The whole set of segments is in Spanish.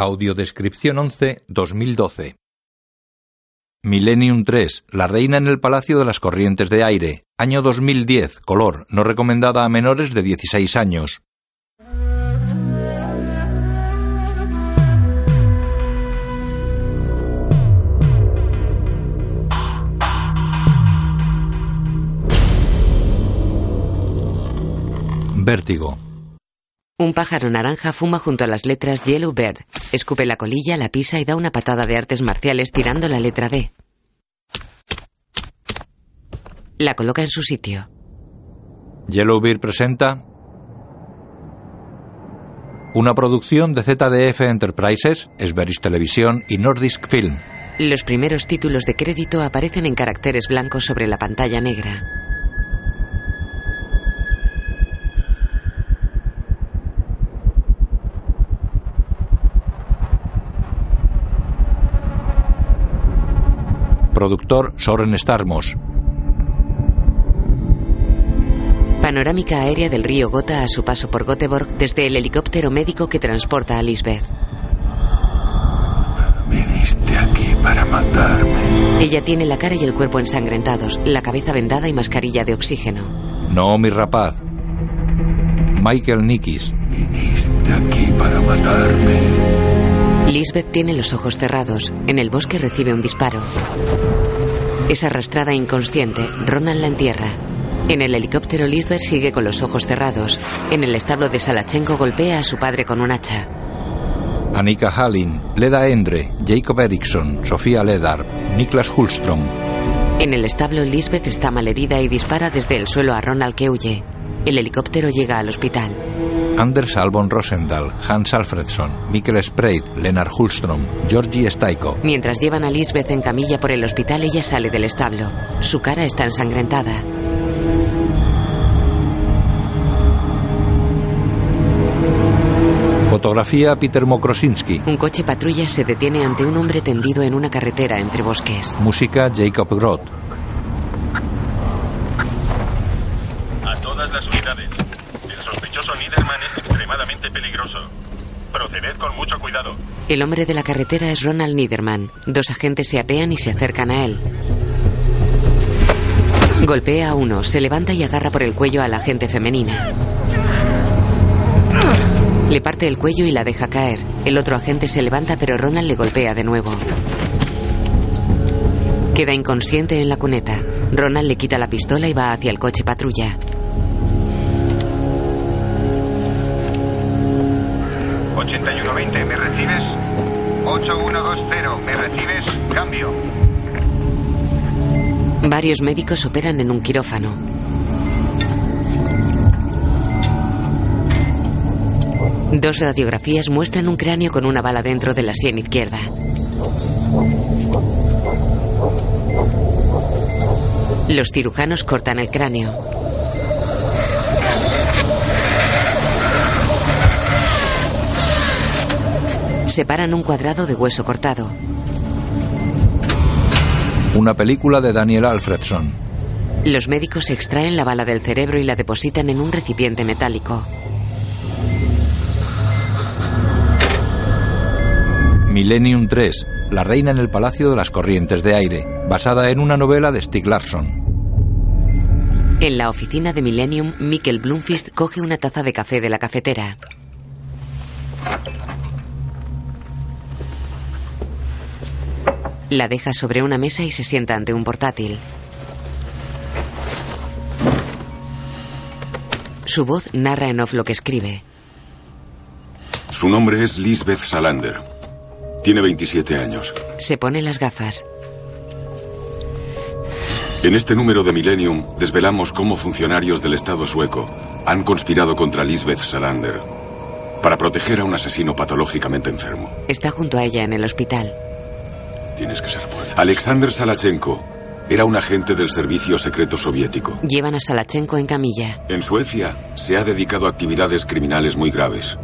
Audiodescripción 11 2012 Millennium 3, La Reina en el Palacio de las Corrientes de Aire, año 2010, color, no recomendada a menores de 16 años. Vértigo. Un pájaro naranja fuma junto a las letras Yellow Bird. Escupe la colilla, la pisa y da una patada de artes marciales tirando la letra D. La coloca en su sitio. Yellowbird presenta una producción de ZDF Enterprises, Esberis Televisión y Nordisk Film. Los primeros títulos de crédito aparecen en caracteres blancos sobre la pantalla negra. Productor Soren Starmos. Panorámica aérea del río Gotha a su paso por Göteborg desde el helicóptero médico que transporta a Lisbeth. Viniste aquí para matarme. Ella tiene la cara y el cuerpo ensangrentados, la cabeza vendada y mascarilla de oxígeno. No, mi rapaz. Michael Nikis. Viniste aquí para matarme. Lisbeth tiene los ojos cerrados. En el bosque recibe un disparo. Es arrastrada inconsciente. Ronald la entierra. En el helicóptero Lisbeth sigue con los ojos cerrados. En el establo de Salachenko golpea a su padre con un hacha. Annika Hallin, Leda Endre, Jacob Eriksson, Sofía Ledar, Niklas Hulstrom. En el establo Lisbeth está malherida y dispara desde el suelo a Ronald que huye. El helicóptero llega al hospital. Anders Albon Rosendahl, Hans Alfredsson, Mikkel Spreid, Lennart Hulstrom, Georgie Staiko. Mientras llevan a Lisbeth en camilla por el hospital, ella sale del establo. Su cara está ensangrentada. Fotografía Peter Mokrosinski. Un coche patrulla se detiene ante un hombre tendido en una carretera entre bosques. Música Jacob Groth. A todas las unidades. El sospechoso Niederman es extremadamente peligroso. Proceded con mucho cuidado. El hombre de la carretera es Ronald Niederman. Dos agentes se apean y se acercan a él. Golpea a uno, se levanta y agarra por el cuello a la agente femenina. Le parte el cuello y la deja caer. El otro agente se levanta pero Ronald le golpea de nuevo. Queda inconsciente en la cuneta. Ronald le quita la pistola y va hacia el coche patrulla. ...8120, ¿me recibes? 8120, ¿me recibes? Cambio. Varios médicos operan en un quirófano. Dos radiografías muestran un cráneo con una bala dentro de la sien izquierda. Los cirujanos cortan el cráneo. Separan un cuadrado de hueso cortado. Una película de Daniel Alfredson. Los médicos extraen la bala del cerebro y la depositan en un recipiente metálico. Millennium 3, La Reina en el Palacio de las Corrientes de Aire, basada en una novela de Stieg Larsson. En la oficina de Millennium, Mikkel Blomqvist coge una taza de café de la cafetera. La deja sobre una mesa y se sienta ante un portátil. Su voz narra en off lo que escribe. Su nombre es Lisbeth Salander. Tiene 27 años. Se pone las gafas. En este número de Millennium desvelamos cómo funcionarios del Estado sueco han conspirado contra Lisbeth Salander. para proteger a un asesino patológicamente enfermo. Está junto a ella en el hospital. Tienes que ser fuerte. Alexander Salachenko era un agente del servicio secreto soviético. Llevan a Salachenko en camilla. En Suecia se ha dedicado a actividades criminales muy graves.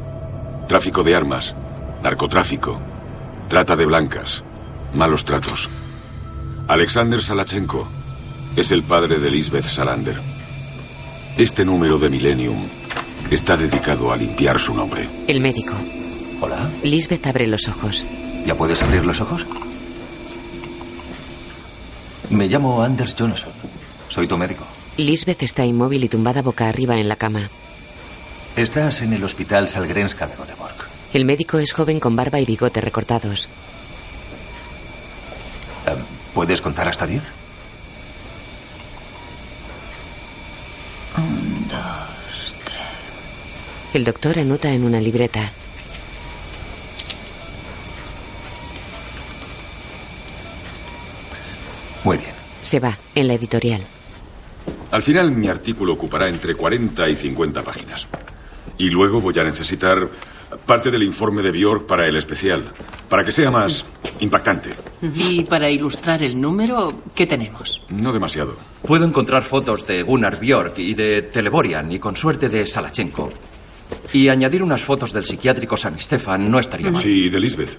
Tráfico de armas, narcotráfico, trata de blancas, malos tratos. Alexander Salachenko es el padre de Lisbeth Salander. Este número de Millennium está dedicado a limpiar su nombre. El médico. Hola. Lisbeth abre los ojos. ¿Ya puedes abrir los ojos? Me llamo Anders Johnson. Soy tu médico. Lisbeth está inmóvil y tumbada boca arriba en la cama. Estás en el hospital Salgrenska de Göteborg. El médico es joven con barba y bigote recortados. Em, ¿Puedes contar hasta diez? Un, dos, tres. El doctor anota en una libreta. Muy bien. Se va, en la editorial. Al final mi artículo ocupará entre 40 y 50 páginas. Y luego voy a necesitar parte del informe de Bjork para el especial, para que sea más impactante. Y para ilustrar el número, ¿qué tenemos? No demasiado. Puedo encontrar fotos de Gunnar Bjork y de Teleborian y con suerte de Salachenko. Y añadir unas fotos del psiquiátrico San Stefan no estaría mal. Sí, de Lisbeth.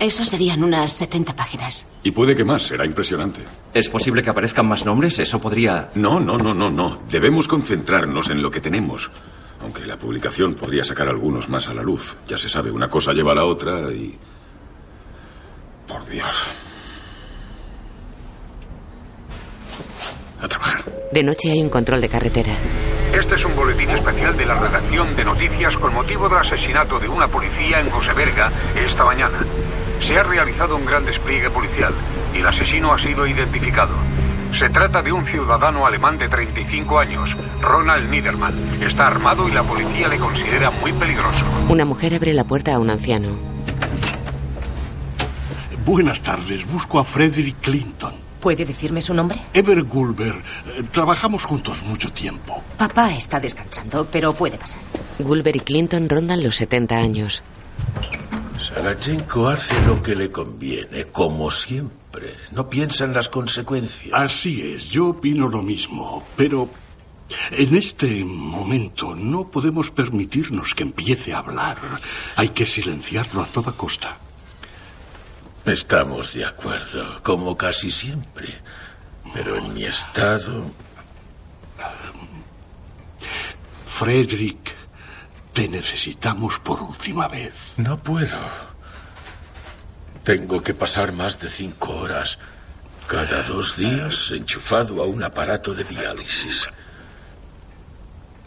Eso serían unas 70 páginas. Y puede que más, será impresionante. ¿Es posible que aparezcan más nombres? Eso podría... No, no, no, no, no. Debemos concentrarnos en lo que tenemos. Aunque la publicación podría sacar algunos más a la luz. Ya se sabe, una cosa lleva a la otra y... Por Dios. A trabajar. De noche hay un control de carretera. Este es un boletín especial de la redacción de noticias con motivo del asesinato de una policía en Goseberga esta mañana. Se ha realizado un gran despliegue policial y el asesino ha sido identificado. Se trata de un ciudadano alemán de 35 años, Ronald Niedermann. Está armado y la policía le considera muy peligroso. Una mujer abre la puerta a un anciano. Buenas tardes, busco a Frederick Clinton. ¿Puede decirme su nombre? Ever Gulber. Eh, Trabajamos juntos mucho tiempo. Papá está descansando, pero puede pasar. Gulber y Clinton rondan los 70 años. Salachenko hace lo que le conviene, como siempre. No piensa en las consecuencias. Así es, yo opino lo mismo, pero en este momento no podemos permitirnos que empiece a hablar. Hay que silenciarlo a toda costa. Estamos de acuerdo, como casi siempre. Pero en mi estado... Frederick, te necesitamos por última vez. No puedo. Tengo que pasar más de cinco horas cada dos días enchufado a un aparato de diálisis.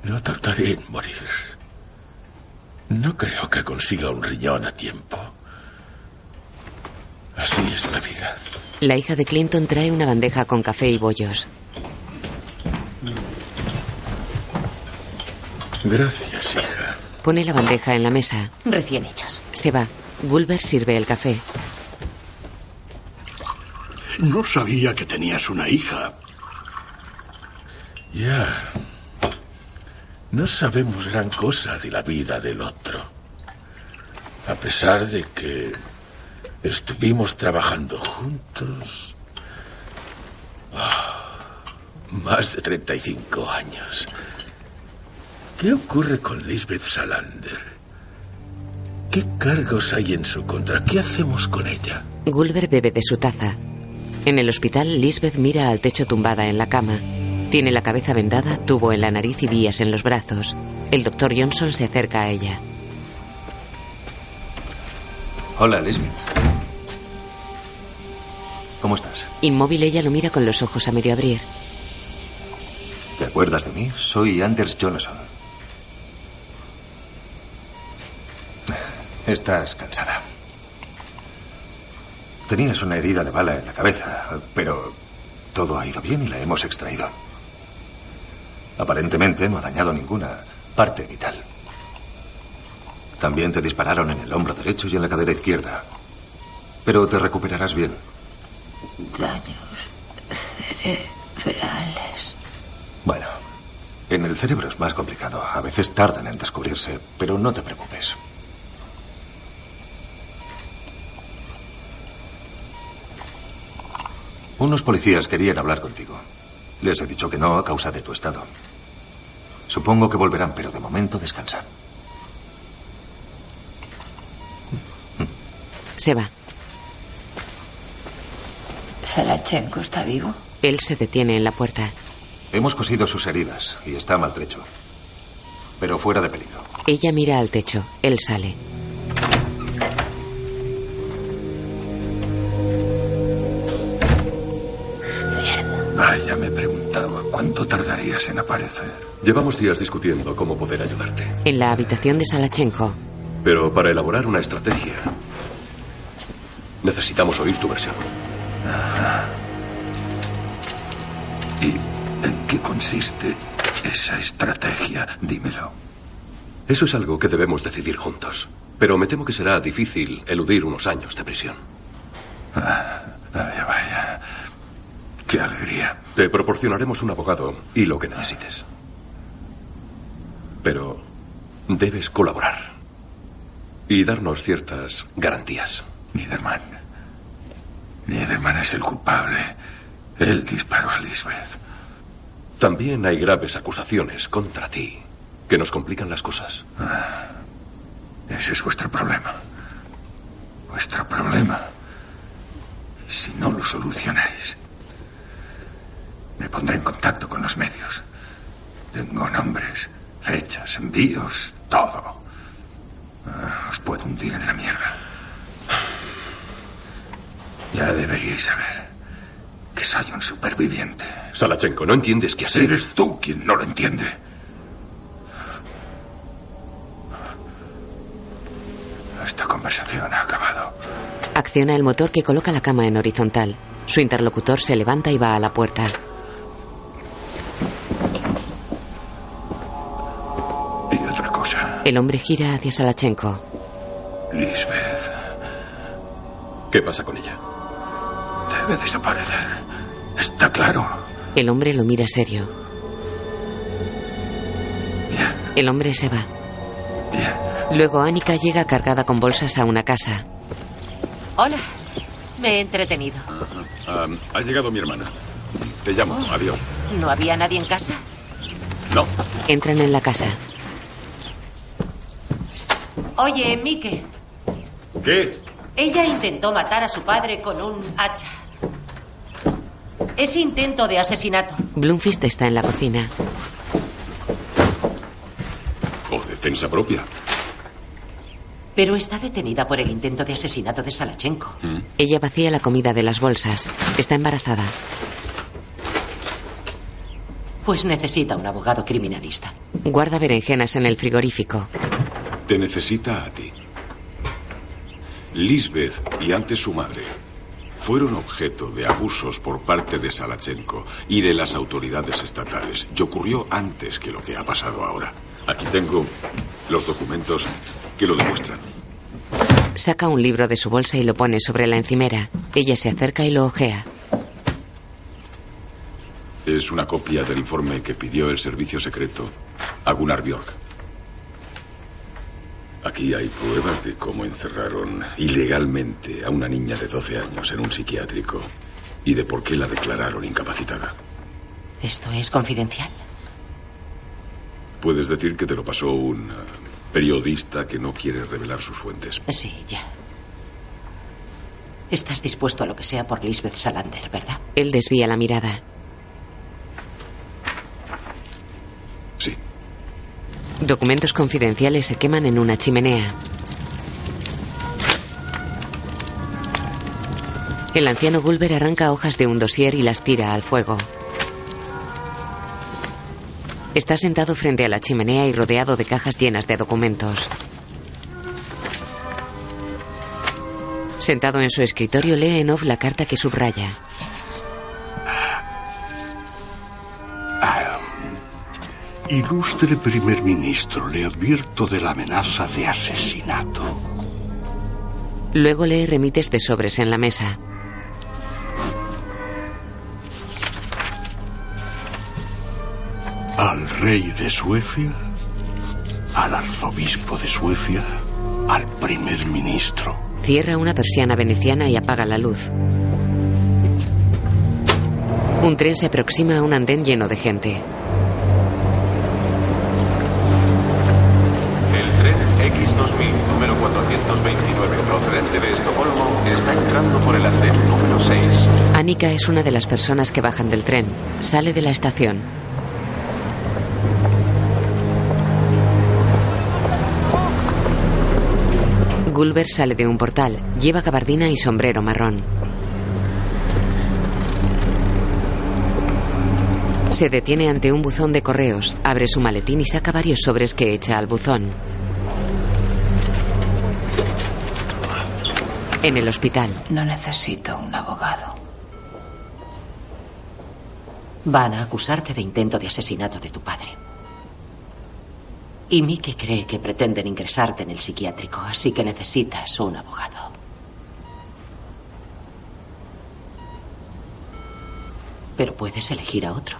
No tardaré en morir. No creo que consiga un riñón a tiempo. Así es la vida. La hija de Clinton trae una bandeja con café y bollos. Gracias, hija. Pone la bandeja en la mesa. Recién hechos. Se va. Gulber sirve el café. No sabía que tenías una hija. Ya. No sabemos gran cosa de la vida del otro. A pesar de que estuvimos trabajando juntos. Ah, más de 35 años. ¿Qué ocurre con Lisbeth Salander? ¿Qué cargos hay en su contra? ¿Qué hacemos con ella? Gulber bebe de su taza. En el hospital, Lisbeth mira al techo tumbada en la cama. Tiene la cabeza vendada, tubo en la nariz y vías en los brazos. El doctor Johnson se acerca a ella. Hola, Lisbeth. ¿Cómo estás? Inmóvil, ella lo mira con los ojos a medio abrir. ¿Te acuerdas de mí? Soy Anders Johnson. Estás cansada. Tenías una herida de bala en la cabeza, pero todo ha ido bien y la hemos extraído. Aparentemente no ha dañado ninguna parte vital. También te dispararon en el hombro derecho y en la cadera izquierda. Pero te recuperarás bien. Daños cerebrales. Bueno, En el cerebro es más complicado. A veces tardan en descubrirse, pero no te preocupes. Unos policías querían hablar contigo. Les he dicho que no a causa de tu estado. Supongo que volverán, pero de momento descansan. Se va. ¿Salachenko está vivo? Él se detiene en la puerta. Hemos cosido sus heridas y está maltrecho. Pero fuera de peligro. Ella mira al techo. Él sale. Vaya, me preguntaba cuánto tardarías en aparecer. Llevamos días discutiendo cómo poder ayudarte. En la habitación de Salachenko. Pero para elaborar una estrategia, necesitamos oír tu versión. ¿Y en qué consiste esa estrategia? Dímelo. Eso es algo que debemos decidir juntos. Pero me temo que será difícil eludir unos años de prisión. Ah, vaya, vaya. Qué alegría. Te proporcionaremos un abogado y lo que necesites. Pero debes colaborar y darnos ciertas garantías. Niederman. Niederman es el culpable. Él disparó a Lisbeth. También hay graves acusaciones contra ti que nos complican las cosas. Ah, ese es vuestro problema. Vuestro problema. Si no lo solucionáis, me pondré en contacto con los medios. Tengo nombres, fechas, envíos, todo. Ah, os puedo hundir en la mierda. Ya deberíais saber que soy un superviviente. Salachenko, ¿no entiendes qué hacer? Eres tú quien no lo entiende. Esta conversación ha acabado. Acciona el motor que coloca la cama en horizontal. Su interlocutor se levanta y va a la puerta. El hombre gira hacia Salachenko. Lisbeth ¿Qué pasa con ella? debe desaparecer. ¿Está claro? El hombre lo mira serio. Bien, El hombre se va. bien. Luego Annika llega cargada con bolsas a una casa. Hola. Me he entretenido. Ah, ha llegado mi hermana. Te llamo. Adiós. ¿No había nadie en casa? No. Entran en la casa. Oye, Mike. ¿Qué? Ella intentó matar a su padre con un hacha. Es intento de asesinato. Bloomfist está en la cocina. O defensa propia. Pero está detenida por el intento de asesinato de Salachenko. Ella vacía la comida de las bolsas. Está embarazada. Pues necesita un abogado criminalista. Guarda berenjenas en el frigorífico. Te necesita a ti. Lisbeth y antes su madre fueron objeto de abusos por parte de Salachenko y de las autoridades estatales. Y ocurrió antes que lo que ha pasado ahora. Aquí tengo los documentos que lo demuestran. Saca un libro de su bolsa y lo pone sobre la encimera. Ella se acerca y lo ojea. Es una copia del informe que pidió el servicio secreto a Gunnar Bjork. Aquí hay pruebas de cómo encerraron ilegalmente a una niña de 12 años en un psiquiátrico y de por qué la declararon incapacitada. ¿Esto es confidencial? Puedes decir que te lo pasó un eh, periodista que no quiere revelar sus fuentes. Sí, ya. Estás dispuesto a lo que sea por Lisbeth Salander, ¿verdad? Él desvía la mirada. Sí. Documentos confidenciales se queman en una chimenea. El anciano Gulber arranca hojas de un dossier y las tira al fuego. Está sentado frente a la chimenea y rodeado de cajas llenas de documentos. Sentado en su escritorio lee en off la carta que subraya. Ilustre primer ministro, le advierto de la amenaza de asesinato. Luego lee remites de sobres en la mesa. Al rey de Suecia, al arzobispo de Suecia, al primer ministro. Cierra una persiana veneciana y apaga la luz. Un tren se aproxima a un andén lleno de gente. X2000, número 429, procedente de Estocolmo, está entrando por el andén número 6. Annika es una de las personas que bajan del tren. Sale de la estación. Gulber sale de un portal. Lleva gabardina y sombrero marrón. Se detiene ante un buzón de correos, abre su maletín y saca varios sobres que echa al buzón. En el hospital. No necesito un abogado. Van a acusarte de intento de asesinato de tu padre. Y Mike cree que pretenden ingresarte en el psiquiátrico, así que necesitas un abogado. Pero puedes elegir a otro.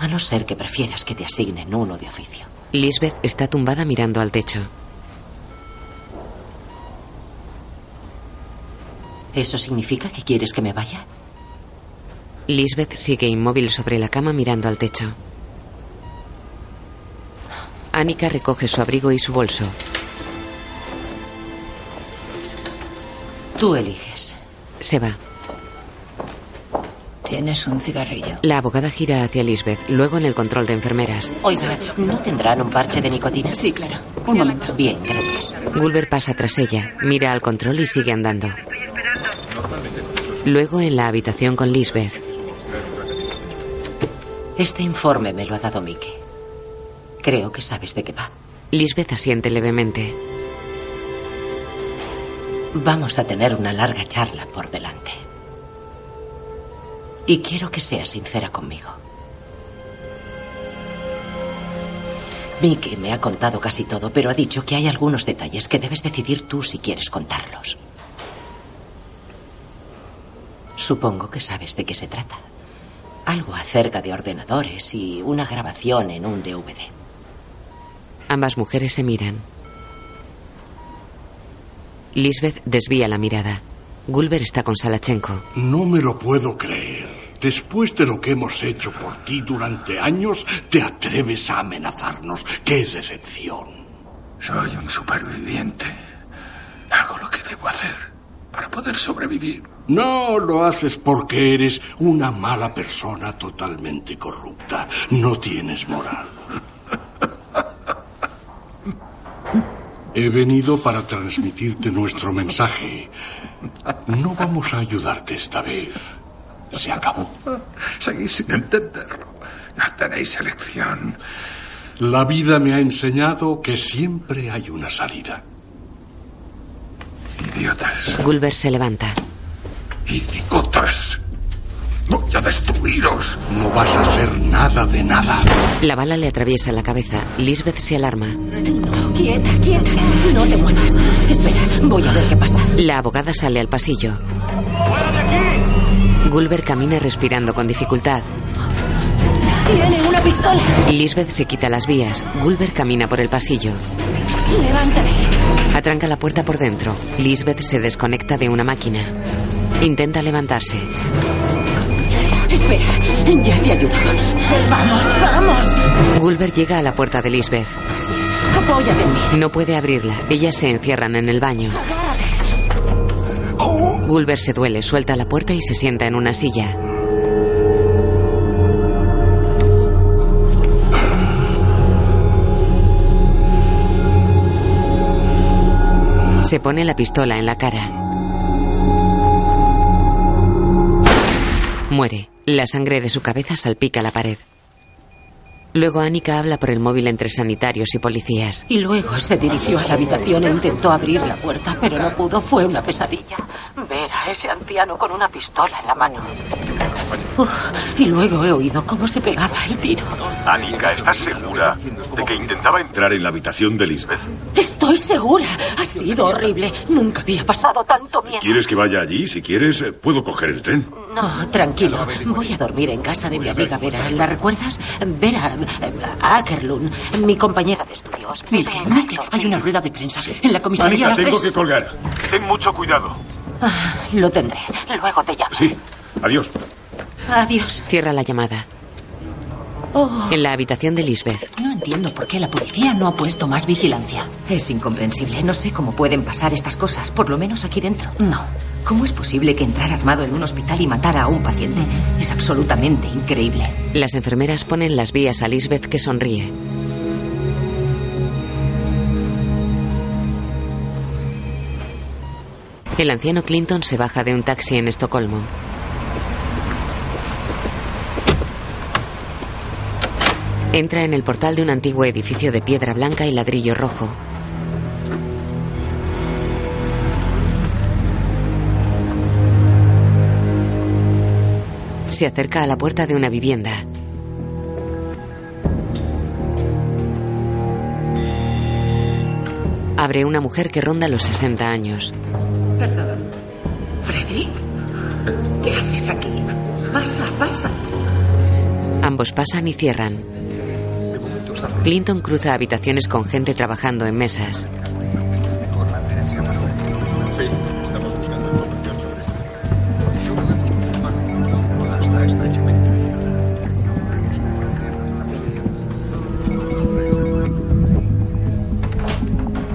A no ser que prefieras que te asignen uno de oficio. Lisbeth está tumbada mirando al techo. ¿Eso significa que quieres que me vaya? Lisbeth sigue inmóvil sobre la cama mirando al techo. Annika recoge su abrigo y su bolso. Tú eliges. Se va. ¿Tienes un cigarrillo? La abogada gira hacia Lisbeth, luego en el control de enfermeras. Oiga, ¿no tendrán un parche de nicotina? Sí, claro. Un momento. Bien, gracias. Gulber pasa tras ella, mira al control y sigue andando. Luego en la habitación con Lisbeth. Este informe me lo ha dado Mike. Creo que sabes de qué va. Lisbeth asiente levemente. Vamos a tener una larga charla por delante. Y quiero que seas sincera conmigo. Mike me ha contado casi todo, pero ha dicho que hay algunos detalles que debes decidir tú si quieres contarlos. Supongo que sabes de qué se trata. Algo acerca de ordenadores y una grabación en un DVD. Ambas mujeres se miran. Lisbeth desvía la mirada. Gulber está con Salachenko. No me lo puedo creer. Después de lo que hemos hecho por ti durante años, te atreves a amenazarnos. ¡Qué decepción! Soy un superviviente. Hago lo que debo hacer para poder sobrevivir. No lo haces porque eres una mala persona totalmente corrupta. No tienes moral. He venido para transmitirte nuestro mensaje. No vamos a ayudarte esta vez. Se acabó. Seguís sin entenderlo. No tenéis elección. La vida me ha enseñado que siempre hay una salida. Idiotas. Gulber se levanta. Idiotas. Voy a destruiros. No vas a hacer nada de nada. La bala le atraviesa la cabeza. Lisbeth se alarma. No, quieta, quieta. No te muevas. Espera, voy a ver qué pasa. La abogada sale al pasillo. ¡Fuera de aquí! Gulber camina respirando con dificultad. Tiene una pistola. Lisbeth se quita las vías. Gulber camina por el pasillo. Levántate. Atranca la puerta por dentro. Lisbeth se desconecta de una máquina. Intenta levantarse. Espera, ya te ayudo. Vamos, vamos. Gulber llega a la puerta de Lisbeth. Apóyate en mí. No puede abrirla. Ellas se encierran en el baño. Gulber se duele, suelta la puerta y se sienta en una silla. Se pone la pistola en la cara. Muere. La sangre de su cabeza salpica la pared. Luego Annika habla por el móvil entre sanitarios y policías. Y luego se dirigió a la habitación e intentó abrir la puerta, pero no pudo. Fue una pesadilla. Ver a ese anciano con una pistola en la mano. Uf, y luego he oído cómo se pegaba el tiro. Annika, ¿estás segura de que intentaba entrar en la habitación de Lisbeth? Estoy segura. Ha sido horrible. Nunca había pasado tanto miedo. ¿Quieres que vaya allí? Si quieres, eh, puedo coger el tren. No, tranquilo. Voy a dormir en casa de mi amiga Vera. ¿La recuerdas? Vera Ackerlund, mi compañera de estudios. Mike, hay una rueda de prensa en la comisaría. Annika, a las tengo tres. que colgar. Ten mucho cuidado. Ah, lo tendré. Luego te llamo. Sí, adiós. Adiós. Cierra la llamada. Oh. En la habitación de Lisbeth. No entiendo por qué la policía no ha puesto más vigilancia. Es incomprensible. No sé cómo pueden pasar estas cosas, por lo menos aquí dentro. No. ¿Cómo es posible que entrar armado en un hospital y matara a un paciente? Es absolutamente increíble. Las enfermeras ponen las vías a Lisbeth que sonríe. El anciano Clinton se baja de un taxi en Estocolmo. Entra en el portal de un antiguo edificio de piedra blanca y ladrillo rojo. Se acerca a la puerta de una vivienda. Abre una mujer que ronda los 60 años. Perdón. ¿Frederick? ¿Qué haces aquí? Pasa, pasa. Ambos pasan y cierran. Clinton cruza habitaciones con gente trabajando en mesas. Sí, estamos buscando información sobre esto.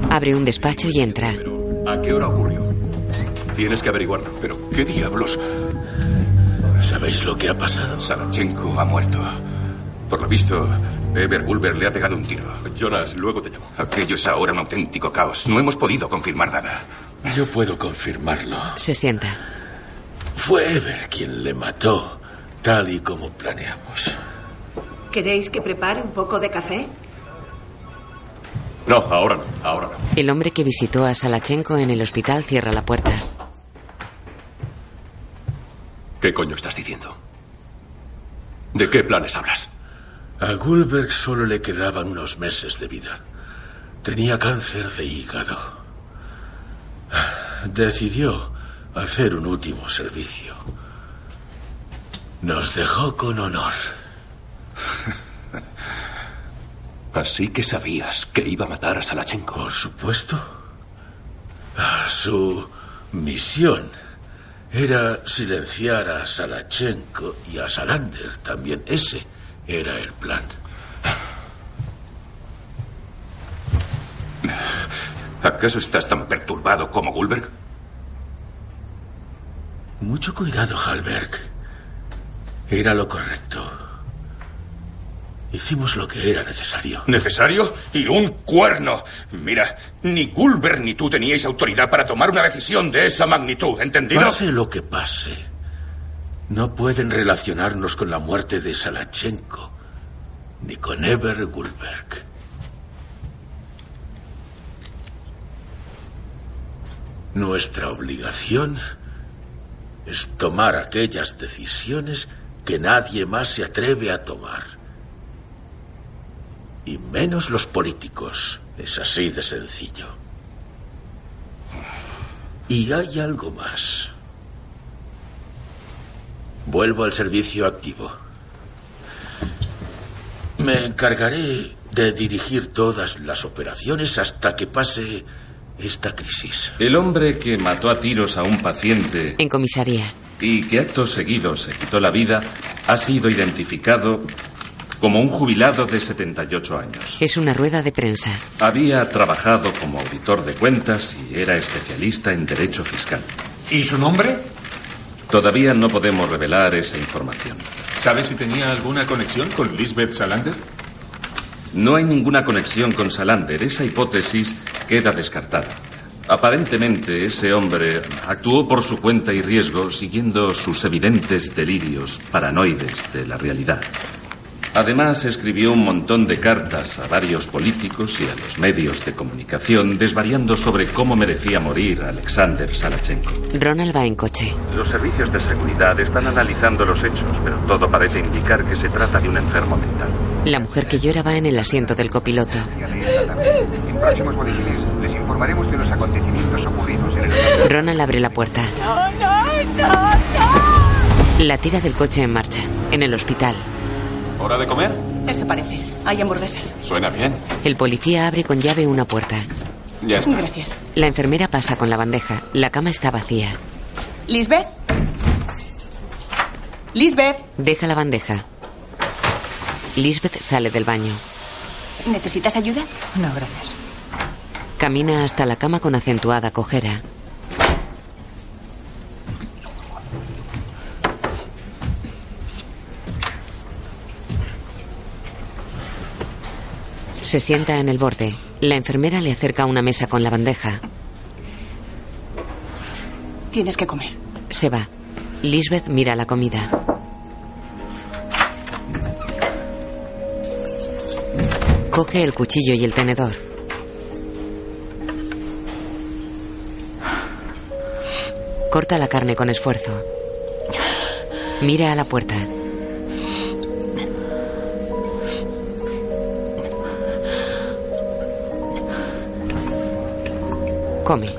Abre un despacho y entra. ¿A qué hora ocurrió? Tienes que averiguarlo. Pero, ¿qué diablos? ¿Sabéis lo que ha pasado? Salachenko ha muerto. Por lo visto, Eber Bulber le ha pegado un tiro. Jonas, luego te llamo. Aquello es ahora un auténtico caos. No hemos podido confirmar nada. Yo puedo confirmarlo. Se sienta. Fue Eber quien le mató, tal y como planeamos. ¿Queréis que prepare un poco de café? No, ahora no, ahora no. El hombre que visitó a Salachenko en el hospital cierra la puerta. ¿Qué coño estás diciendo? ¿De qué planes hablas? A Gulberg solo le quedaban unos meses de vida. Tenía cáncer de hígado. Decidió hacer un último servicio. Nos dejó con honor. Así que sabías que iba a matar a Salachenko. Por supuesto. Ah, Su misión era silenciar a Salachenko y a Salander. También ese era el plan. ¿Acaso estás tan perturbado como Gulberg? Mucho cuidado, Halberg. Era lo correcto. Hicimos lo que era necesario. ¿Necesario? Y un cuerno. Mira, ni Gulberg ni tú teníais autoridad para tomar una decisión de esa magnitud, ¿entendido? Pase lo que pase, no pueden relacionarnos con la muerte de Salachenko ni con Eber Gulberg. Nuestra obligación es tomar aquellas decisiones que nadie más se atreve a tomar. Y menos los políticos. Es así de sencillo. Y hay algo más. Vuelvo al servicio activo. Me encargaré de dirigir todas las operaciones hasta que pase esta crisis. El hombre que mató a tiros a un paciente En comisaría. y que actos seguidos se quitó la vida ha sido identificado como un jubilado de 78 años. Es una rueda de prensa. Había trabajado como auditor de cuentas y era especialista en derecho fiscal. ¿Y su nombre? Todavía no podemos revelar esa información. ¿Sabe si tenía alguna conexión con Lisbeth Salander? No hay ninguna conexión con Salander. Esa hipótesis queda descartada. Aparentemente, ese hombre actuó por su cuenta y riesgo, siguiendo sus evidentes delirios paranoides de la realidad. Además, escribió un montón de cartas a varios políticos y a los medios de comunicación desvariando sobre cómo merecía morir Alexander Salachenko. Ronald va en coche. Los servicios de seguridad están analizando los hechos, pero todo parece indicar que se trata de un enfermo mental. La mujer que llora va en el asiento del copiloto. En próximos boletines les informaremos de los acontecimientos ocurridos en el Ronald abre la puerta. No, no, no, no. La tira del coche en marcha. En el hospital. ¿Hora de comer? Eso parece. Hay hamburguesas. Suena bien. El policía abre con llave una puerta. Ya está. Gracias. La enfermera pasa con la bandeja. La cama está vacía. ¿Lisbeth? ¿Lisbeth? Deja la bandeja. Lisbeth sale del baño. ¿Necesitas ayuda? No, gracias. Camina hasta la cama con acentuada cojera. Se sienta en el borde. La enfermera le acerca una mesa con la bandeja. Tienes que comer. Se va. Lisbeth mira la comida. Coge el cuchillo y el tenedor. Corta la carne con esfuerzo. Mira a la puerta. Come.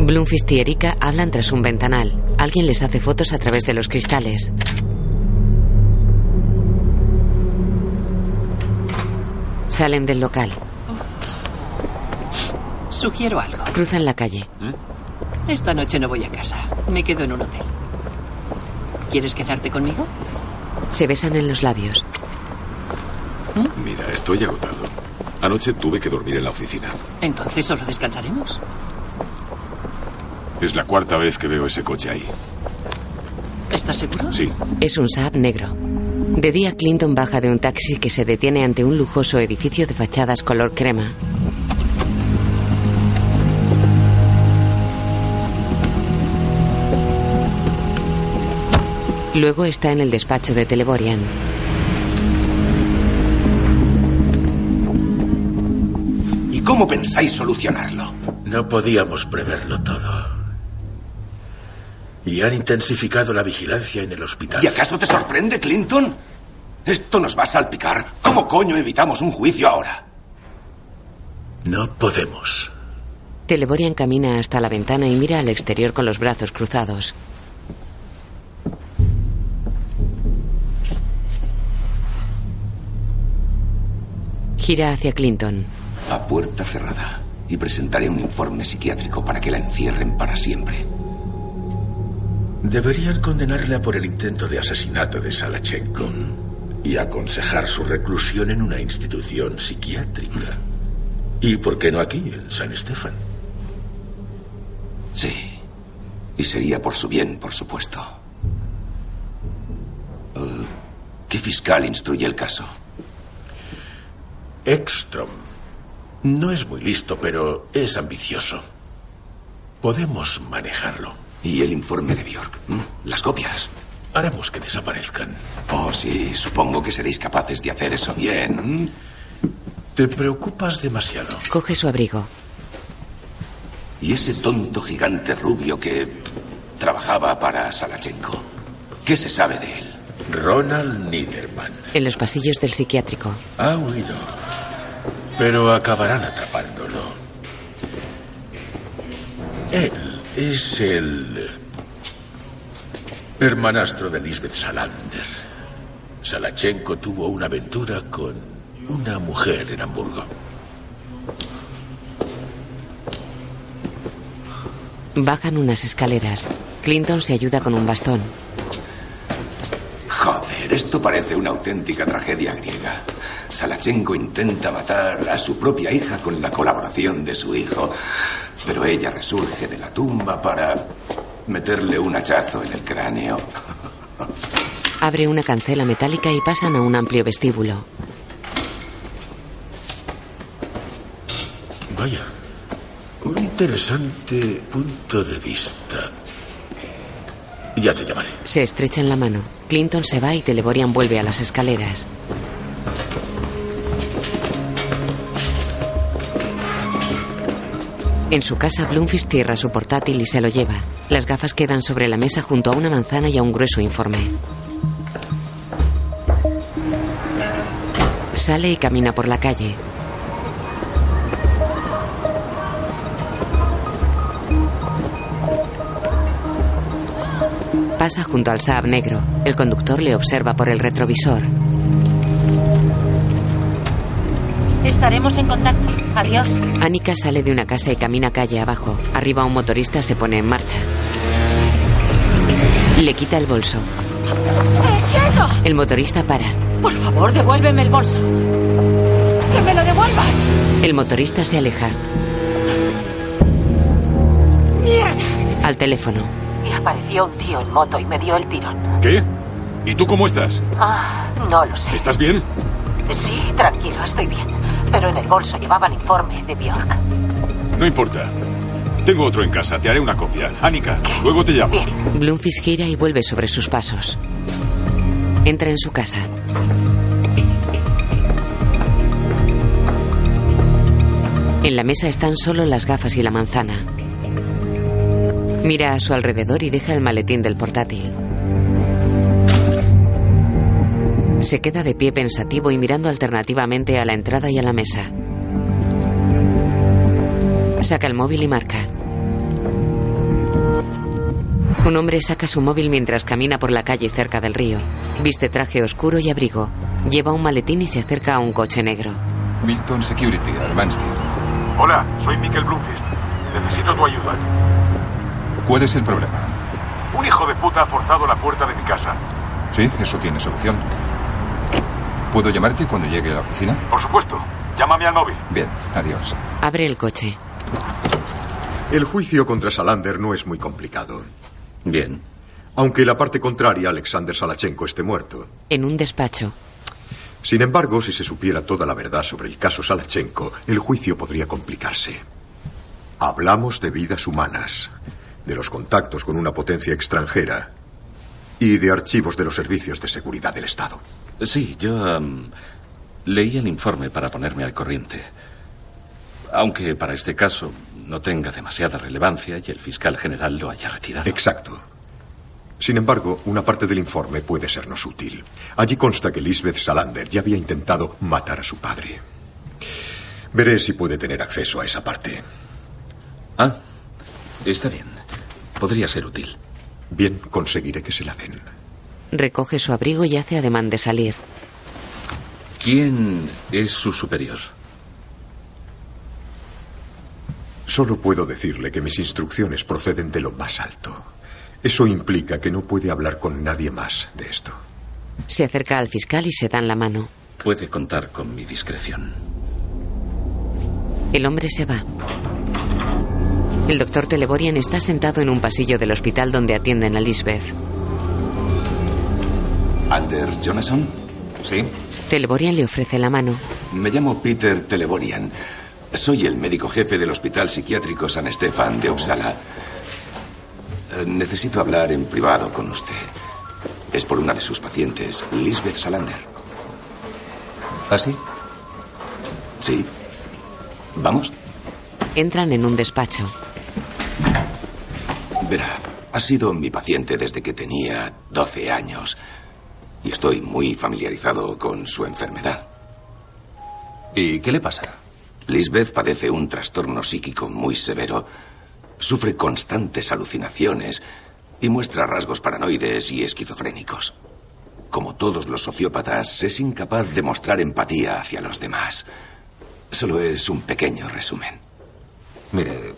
Bloomfist y Erika hablan tras un ventanal. Alguien les hace fotos a través de los cristales. Salen del local. Sugiero algo. Cruzan la calle. Esta noche no voy a casa. Me quedo en un hotel. ¿Quieres quedarte conmigo? Se besan en los labios. Mira, estoy agotado. Anoche tuve que dormir en la oficina. Entonces solo descansaremos. Es la cuarta vez que veo ese coche ahí. ¿Estás seguro? Sí. Es un Saab negro. De día, Clinton baja de un taxi que se detiene ante un lujoso edificio de fachadas color crema. Luego está en el despacho de Teleborian. Cómo pensáis solucionarlo? No podíamos preverlo todo. Y han intensificado la vigilancia en el hospital. ¿Y acaso te sorprende, Clinton? Esto nos va a salpicar. ¿Cómo coño evitamos un juicio ahora? No podemos. Teleborian camina hasta la ventana y mira al exterior con los brazos cruzados. Gira hacia Clinton. A puerta cerrada. Y presentaré un informe psiquiátrico para que la encierren para siempre. Deberían condenarla por el intento de asesinato de Salachenko y aconsejar su reclusión en una institución psiquiátrica. ¿Y por qué no aquí, en San Estefan? Sí. Y sería por su bien, por supuesto. Eh, ¿Qué fiscal instruye el caso? Ekstrom. No es muy listo, pero es ambicioso. Podemos manejarlo. ¿Y el informe de Bjork? ¿Mm? ¿Las copias? Haremos que desaparezcan. Oh, sí, supongo que seréis capaces de hacer eso bien. Te preocupas demasiado. Coge su abrigo. ¿Y ese tonto gigante rubio que trabajaba para Salachenko? ¿Qué se sabe de él? Ronald Niederman. En los pasillos del psiquiátrico. Ha huido. Pero acabarán atrapándolo. Él es el hermanastro de Lisbeth Salander. Salachenko tuvo una aventura con una mujer en Hamburgo. Bajan unas escaleras. Clinton se ayuda con un bastón. Joder, esto parece una auténtica tragedia griega. Salachenko intenta matar a su propia hija con la colaboración de su hijo, pero ella resurge de la tumba para meterle un hachazo en el cráneo. Abre una cancela metálica y pasan a un amplio vestíbulo. Vaya, un interesante punto de vista. Ya te llamaré. Se estrechan la mano. Clinton se va y Teleborian vuelve a las escaleras. En su casa, Bloomfish cierra su portátil y se lo lleva. Las gafas quedan sobre la mesa junto a una manzana y a un grueso informe. Sale y camina por la calle. Pasa junto al Saab negro. El conductor le observa por el retrovisor. Estaremos en contacto. Adiós. Annika sale de una casa y camina calle abajo. Arriba un motorista se pone en marcha. Le quita el bolso. ¡Quieto! El motorista para. Por favor, devuélveme el bolso. ¡Que me lo devuelvas! El motorista se aleja. ¡Mierda! Al teléfono. Apareció un tío en moto y me dio el tirón. ¿Qué? ¿Y tú cómo estás? Ah, no lo sé. ¿Estás bien? Sí, tranquilo, estoy bien. Pero en el bolso llevaba el informe de Bjork. No importa. Tengo otro en casa, te haré una copia. Anika, luego te llamo. Bloomfish gira y vuelve sobre sus pasos. Entra en su casa. En la mesa están solo las gafas y la manzana. Mira a su alrededor y deja el maletín del portátil. Se queda de pie pensativo y mirando alternativamente a la entrada y a la mesa. Saca el móvil y marca. Un hombre saca su móvil mientras camina por la calle cerca del río. Viste traje oscuro y abrigo. Lleva un maletín y se acerca a un coche negro. Milton Security, Armansky. Hola, soy Mikkel Bloomfist. Necesito tu ayuda. ¿Cuál es el problema? Un hijo de puta ha forzado la puerta de mi casa. Sí, eso tiene solución. ¿Puedo llamarte cuando llegue a la oficina? Por supuesto. Llámame al móvil. Bien, adiós. Abre el coche. El juicio contra Salander no es muy complicado. Bien. Aunque la parte contraria, Alexander Salachenko, esté muerto. En un despacho. Sin embargo, si se supiera toda la verdad sobre el caso Salachenko, el juicio podría complicarse. Hablamos de vidas humanas, de los contactos con una potencia extranjera y de archivos de los servicios de seguridad del Estado. Sí, yo um, leí el informe para ponerme al corriente. Aunque para este caso no tenga demasiada relevancia y el fiscal general lo haya retirado. Exacto. Sin embargo, una parte del informe puede sernos útil. Allí consta que Lisbeth Salander ya había intentado matar a su padre. Veré si puede tener acceso a esa parte. Ah, está bien. Podría ser útil. Bien, conseguiré que se la den. Recoge su abrigo y hace ademán de salir. ¿Quién es su superior? Solo puedo decirle que mis instrucciones proceden de lo más alto. Eso implica que no puede hablar con nadie más de esto. Se acerca al fiscal y se dan la mano. Puede contar con mi discreción. El hombre se va. El doctor Teleborian está sentado en un pasillo del hospital donde atienden a Lisbeth. ¿Anders Jonason? Sí. Teleborian le ofrece la mano. Me llamo Peter Teleborian. Soy el médico jefe del Hospital Psiquiátrico San Stefan de Uppsala. Eh, Necesito hablar en privado con usted. Es por una de sus pacientes, Lisbeth Salander. ¿Ah, sí? Sí. ¿Vamos? Entran en un despacho. Verá, ha sido mi paciente desde que tenía 12 años. Y estoy muy familiarizado con su enfermedad. ¿Y qué le pasa? Lisbeth padece un trastorno psíquico muy severo. Sufre constantes alucinaciones y muestra rasgos paranoides y esquizofrénicos. Como todos los sociópatas, es incapaz de mostrar empatía hacia los demás. Solo es un pequeño resumen. Mire,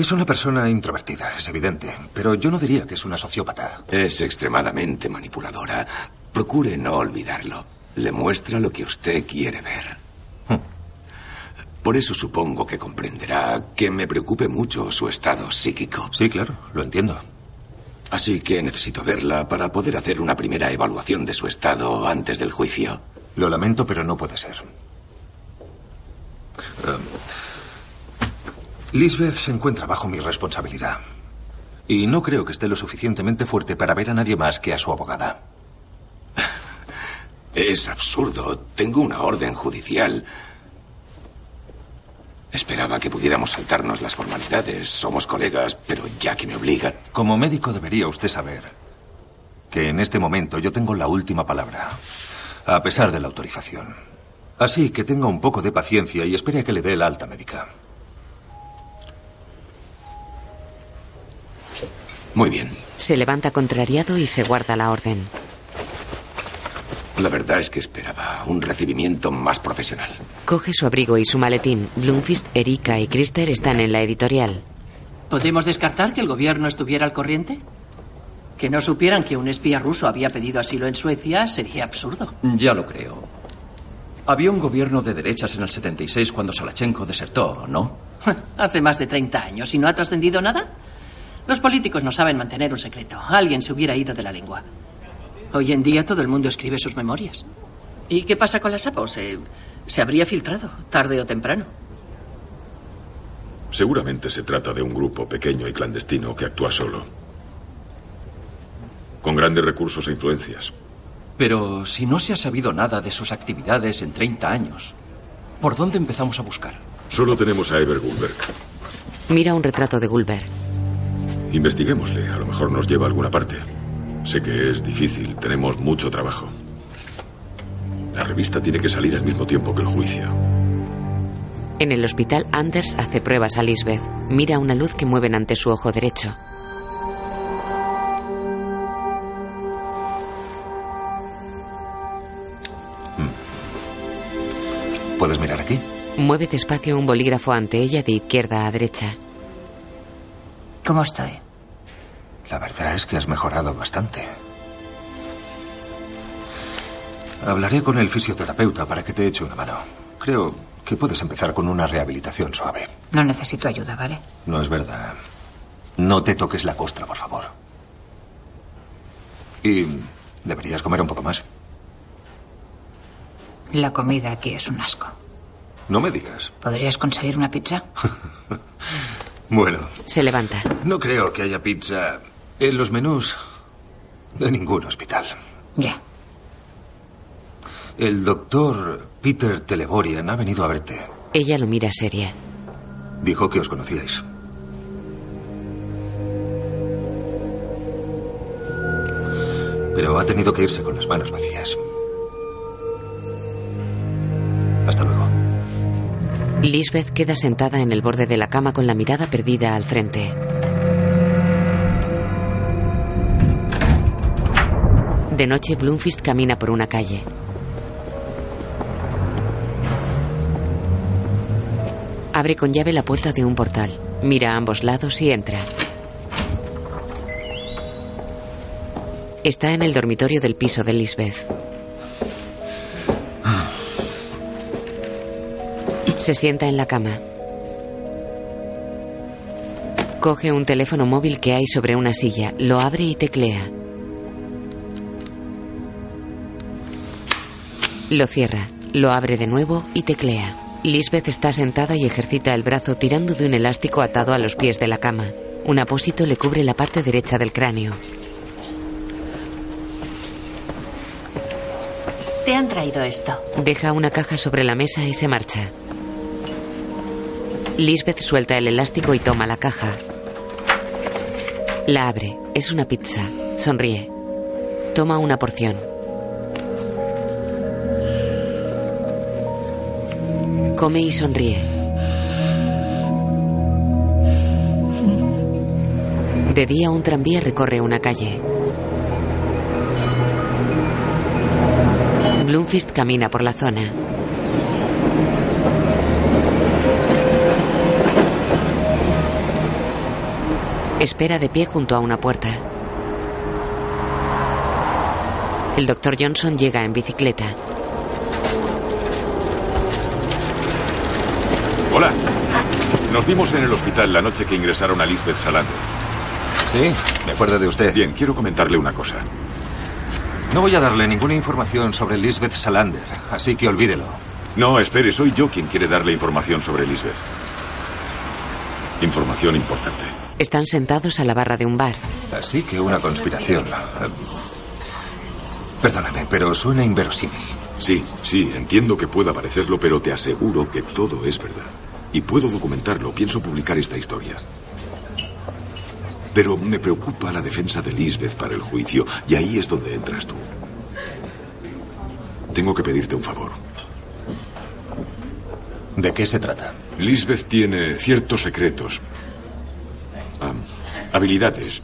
es una persona introvertida, es evidente, pero yo no diría que es una sociópata. Es extremadamente manipuladora. Procure no olvidarlo. Le muestra lo que usted quiere ver. Por eso supongo que comprenderá que me preocupe mucho su estado psíquico. Sí, claro, lo entiendo. Así que necesito verla para poder hacer una primera evaluación de su estado antes del juicio. Lo lamento, pero no puede ser. Um, Lisbeth se encuentra bajo mi responsabilidad. Y no creo que esté lo suficientemente fuerte para ver a nadie más que a su abogada. Es absurdo. Tengo una orden judicial. Esperaba que pudiéramos saltarnos las formalidades. Somos colegas, pero ya que me obliga. Como médico debería usted saber que en este momento yo tengo la última palabra, a pesar de la autorización. Así que tenga un poco de paciencia y espere a que le dé la alta médica. Muy bien. Se levanta contrariado y se guarda la orden. La verdad es que esperaba un recibimiento más profesional. Coge su abrigo y su maletín. Bloomfist, Erika y Krister están en la editorial. ¿Podemos descartar que el gobierno estuviera al corriente? Que no supieran que un espía ruso había pedido asilo en Suecia sería absurdo. Ya lo creo. Había un gobierno de derechas en el 76 cuando Salachenko desertó, ¿no? Hace más de 30 años y no ha trascendido nada. Los políticos no saben mantener un secreto. Alguien se hubiera ido de la lengua. Hoy en día todo el mundo escribe sus memorias. ¿Y qué pasa con la SAPO? Se, se habría filtrado, tarde o temprano. Seguramente se trata de un grupo pequeño y clandestino que actúa solo. Con grandes recursos e influencias. Pero si no se ha sabido nada de sus actividades en 30 años, ¿por dónde empezamos a buscar? Solo tenemos a Ever Gulberg. Mira un retrato de Gulberg. Investiguémosle, a lo mejor nos lleva a alguna parte. Sé que es difícil, tenemos mucho trabajo. La revista tiene que salir al mismo tiempo que el juicio. En el hospital, Anders hace pruebas a Lisbeth. Mira una luz que mueven ante su ojo derecho. ¿Puedes mirar aquí? Mueve despacio un bolígrafo ante ella de izquierda a derecha. ¿Cómo estoy? La verdad es que has mejorado bastante. Hablaré con el fisioterapeuta para que te eche una mano. Creo que puedes empezar con una rehabilitación suave. No necesito ayuda, ¿vale? No es verdad. No te toques la costra, por favor. Y deberías comer un poco más. La comida aquí es un asco. No me digas. ¿Podrías conseguir una pizza? Bueno. Se levanta. No creo que haya pizza en los menús de ningún hospital. Ya. El doctor Peter Teleborian ha venido a verte. Ella lo mira seria. Dijo que os conocíais. Pero ha tenido que irse con las manos vacías. Hasta luego. Lisbeth queda sentada en el borde de la cama con la mirada perdida al frente. De noche, Bloomfist camina por una calle. Abre con llave la puerta de un portal. Mira a ambos lados y entra. Está en el dormitorio del piso de Lisbeth. Se sienta en la cama. Coge un teléfono móvil que hay sobre una silla, lo abre y teclea. Lo cierra, lo abre de nuevo y teclea. Lisbeth está sentada y ejercita el brazo tirando de un elástico atado a los pies de la cama. Un apósito le cubre la parte derecha del cráneo. Te han traído esto. Deja una caja sobre la mesa y se marcha. Lisbeth suelta el elástico y toma la caja. La abre. Es una pizza. Sonríe. Toma una porción. Come y sonríe. De día un tranvía recorre una calle. Bloomfist camina por la zona. Espera de pie junto a una puerta. El doctor Johnson llega en bicicleta. Hola. Nos vimos en el hospital la noche que ingresaron a Lisbeth Salander. Sí, me acuerdo de usted. Bien, quiero comentarle una cosa. No voy a darle ninguna información sobre Lisbeth Salander, así que olvídelo. No, espere, soy yo quien quiere darle información sobre Lisbeth. Información importante. Están sentados a la barra de un bar. Así que una conspiración. Perdóname, pero suena inverosímil. Sí, sí, entiendo que pueda parecerlo, pero te aseguro que todo es verdad. Y puedo documentarlo. Pienso publicar esta historia. Pero me preocupa la defensa de Lisbeth para el juicio, y ahí es donde entras tú. Tengo que pedirte un favor. ¿De qué se trata? Lisbeth tiene ciertos secretos, habilidades,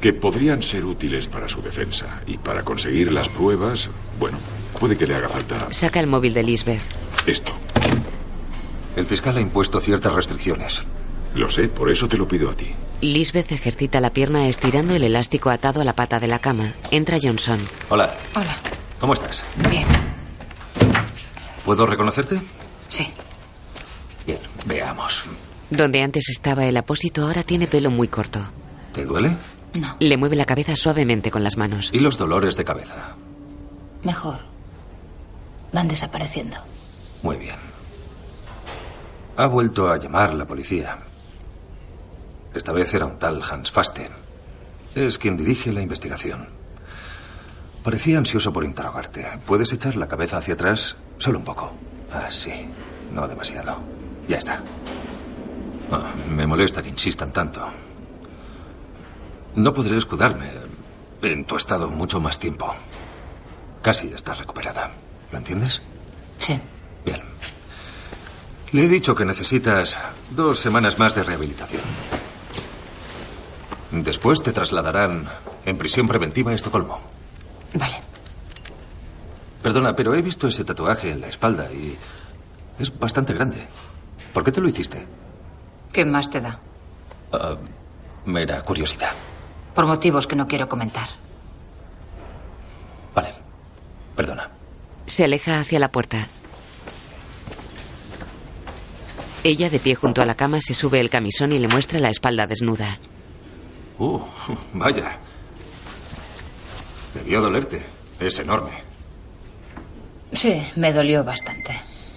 que podrían ser útiles para su defensa. Y para conseguir las pruebas, bueno, puede que le haga falta Saca el móvil de Lisbeth. esto. El fiscal ha impuesto ciertas restricciones. Lo sé, por eso te lo pido a ti. Lisbeth ejercita la pierna estirando el elástico atado a la pata de la cama. Entra Johnson. Hola. Hola. ¿Cómo estás? Bien. ¿Puedo reconocerte? Sí. Bien, veamos. Donde antes estaba el apósito, ahora tiene pelo muy corto. ¿Te duele? No. Le mueve la cabeza suavemente con las manos. ¿Y los dolores de cabeza? Mejor. Van desapareciendo. Muy bien. Ha vuelto a llamar la policía. Esta vez era un tal Hans Fasten. Es quien dirige la investigación. Parecía ansioso por interrogarte. ¿Puedes echar la cabeza hacia atrás? Solo un poco. Ah, sí. No demasiado. Ya está. Ah, me molesta que insistan tanto. No podré escudarme en tu estado mucho más tiempo. Casi estás recuperada. ¿Lo entiendes? Sí. Bien. Le he dicho que necesitas dos semanas más de rehabilitación. Después te trasladarán en prisión preventiva a Estocolmo. Vale. Perdona, pero he visto ese tatuaje en la espalda y es bastante grande. ¿Por qué te lo hiciste? ¿Qué más te da? Ah, mera curiosidad. Por motivos que no quiero comentar. Vale. Perdona. Se aleja hacia la puerta. Ella, de pie junto a la cama, se sube el camisón y le muestra la espalda desnuda. Uh, vaya. Debió dolerte. Es enorme. Sí, me dolió bastante.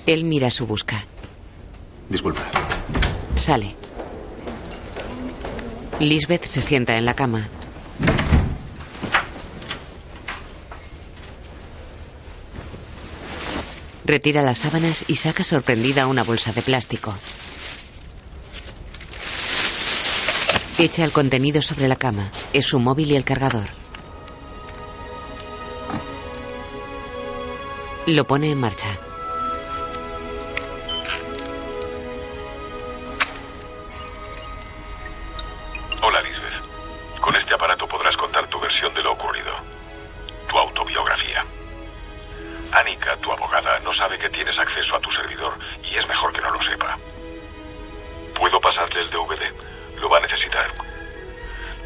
Él mira su busca. Disculpa. Sale. Lisbeth se sienta en la cama. Retira las sábanas y saca sorprendida una bolsa de plástico. Echa el contenido sobre la cama. Es su móvil y el cargador. Lo pone en marcha. Sabe que tienes acceso a tu servidor y es mejor que no lo sepa. ¿Puedo pasarle el DVD? Lo va a necesitar.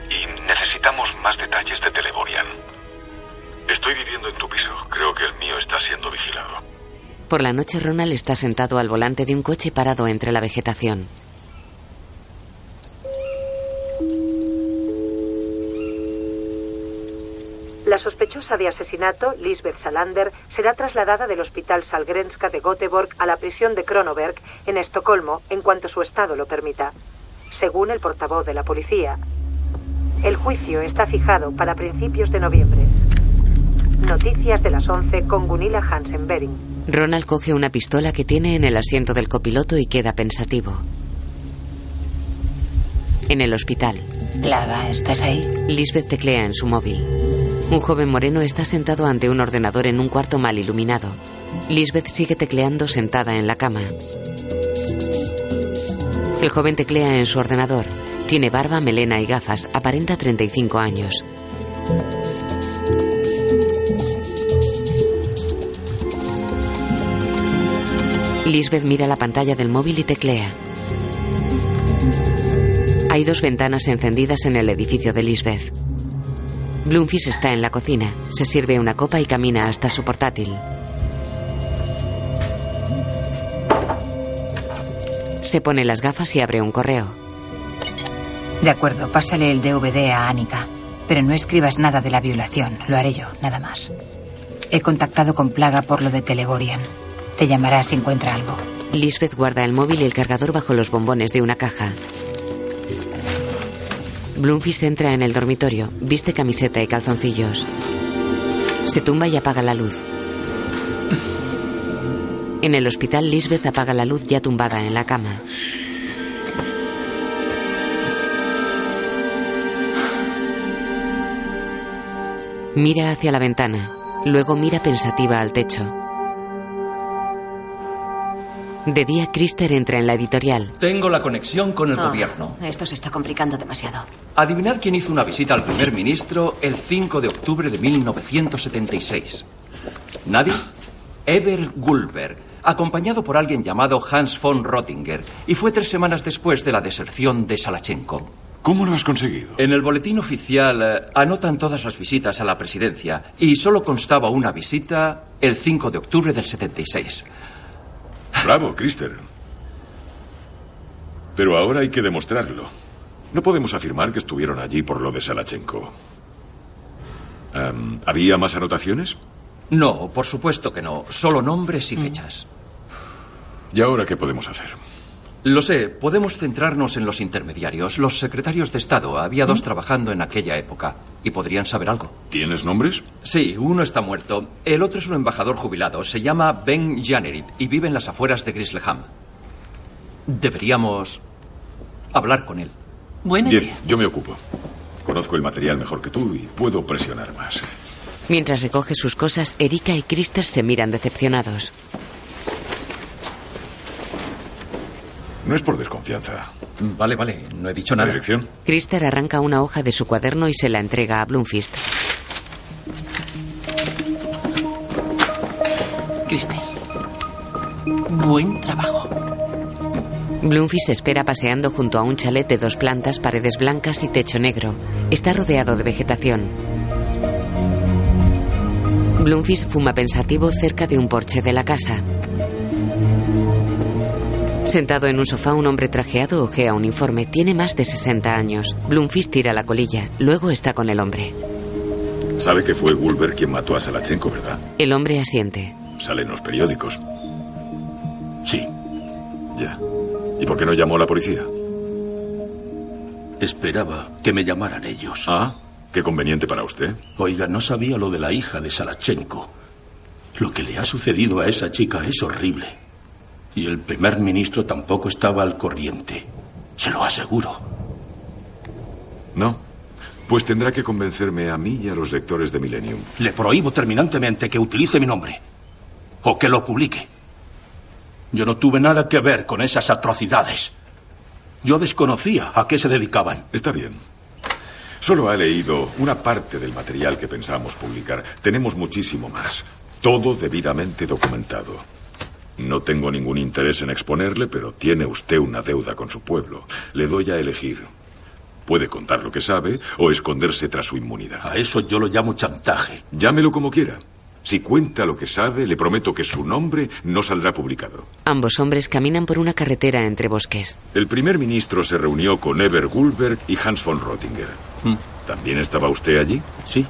Y necesitamos más detalles de Teleborian. Estoy viviendo en tu piso. Creo que el mío está siendo vigilado. Por la noche Ronald está sentado al volante de un coche parado entre la vegetación. La sospechosa de asesinato, Lisbeth Salander, será trasladada del Hospital Salgrenska de Göteborg a la prisión de Kronoberg, en Estocolmo, en cuanto su estado lo permita. Según el portavoz de la policía, el juicio está fijado para principios de noviembre. Noticias de las 11 con Gunilla Hansen-Bering. Ronald coge una pistola que tiene en el asiento del copiloto y queda pensativo. En el hospital. Clara, ¿estás ahí? Lisbeth teclea en su móvil. Un joven moreno está sentado ante un ordenador en un cuarto mal iluminado. Lisbeth sigue tecleando sentada en la cama. El joven teclea en su ordenador. Tiene barba, melena y gafas. Aparenta 35 años. Lisbeth mira la pantalla del móvil y teclea. Hay dos ventanas encendidas en el edificio de Lisbeth. Bloomfish está en la cocina. Se sirve una copa y camina hasta su portátil. Se pone las gafas y abre un correo. De acuerdo, pásale el DVD a Annika. Pero no escribas nada de la violación. Lo haré yo, nada más. He contactado con Plaga por lo de Teleborian. Te llamará si encuentra algo. Lisbeth guarda el móvil y el cargador bajo los bombones de una caja. Bloomfish entra en el dormitorio, viste camiseta y calzoncillos. Se tumba y apaga la luz. En el hospital, Lisbeth apaga la luz ya tumbada en la cama. Mira hacia la ventana, luego mira pensativa al techo. De día, Krister entra en la editorial. Tengo la conexión con el gobierno. Esto se está complicando demasiado. Adivinad quién hizo una visita al primer ministro el 5 de octubre de 1976. ¿Nadie? Eber Gulberg, acompañado por alguien llamado Hans von Rottinger, y fue tres semanas después de la deserción de Salachenko. ¿Cómo lo has conseguido? En el boletín oficial eh, anotan todas las visitas a la presidencia y solo constaba una visita el 5 de octubre del 76. Bravo, Krister. Pero ahora hay que demostrarlo. No podemos afirmar que estuvieron allí por lo de Salachenko. ¿Había más anotaciones? No, por supuesto que no. Solo nombres y fechas. ¿Y ahora qué podemos hacer? Lo sé, podemos centrarnos en los intermediarios. Los secretarios de Estado. Había dos trabajando en aquella época. Y podrían saber algo. ¿Tienes nombres? Sí, uno está muerto. El otro es un embajador jubilado. Se llama Ben Janerit y vive en las afueras de Grisleham. Deberíamos hablar con él. Buena Bien, idea. yo me ocupo. Conozco el material mejor que tú y puedo presionar más. Mientras recoge sus cosas, Erika y Krister se miran decepcionados. No es por desconfianza. Vale, vale, no he dicho ¿La nada. dirección? Krister arranca una hoja de su cuaderno y se la entrega a Bloomfist. Krister. Buen trabajo. Bloomfist espera paseando junto a un chalet de dos plantas, paredes blancas y techo negro. Está rodeado de vegetación. Bloomfist fuma pensativo cerca de un porche de la casa. Sentado en un sofá, un hombre trajeado ojea un informe. Tiene más de 60 años. Bloomfist tira la colilla. Luego está con el hombre. Sabe que fue Gulber quien mató a Salachenko, ¿verdad? El hombre asiente. Sale en los periódicos. Sí. Ya. ¿Y por qué no llamó a la policía? Esperaba que me llamaran ellos. Ah, qué conveniente para usted. Oiga, no sabía lo de la hija de Salachenko. Lo que le ha sucedido a esa chica es horrible. Y el primer ministro tampoco estaba al corriente. Se lo aseguro. No. Pues tendrá que convencerme a mí y a los lectores de Millennium. Le prohíbo terminantemente que utilice mi nombre. O que lo publique. Yo no tuve nada que ver con esas atrocidades. Yo desconocía a qué se dedicaban. Está bien. Solo ha leído una parte del material que pensamos publicar. Tenemos muchísimo más. Todo debidamente documentado. No tengo ningún interés en exponerle, pero tiene usted una deuda con su pueblo. Le doy a elegir. Puede contar lo que sabe o esconderse tras su inmunidad. A eso yo lo llamo chantaje. Llámelo como quiera. Si cuenta lo que sabe, le prometo que su nombre no saldrá publicado. Ambos hombres caminan por una carretera entre bosques. El primer ministro se reunió con Eber Gulberg y Hans von Rottinger. Mm. ¿También estaba usted allí? Sí.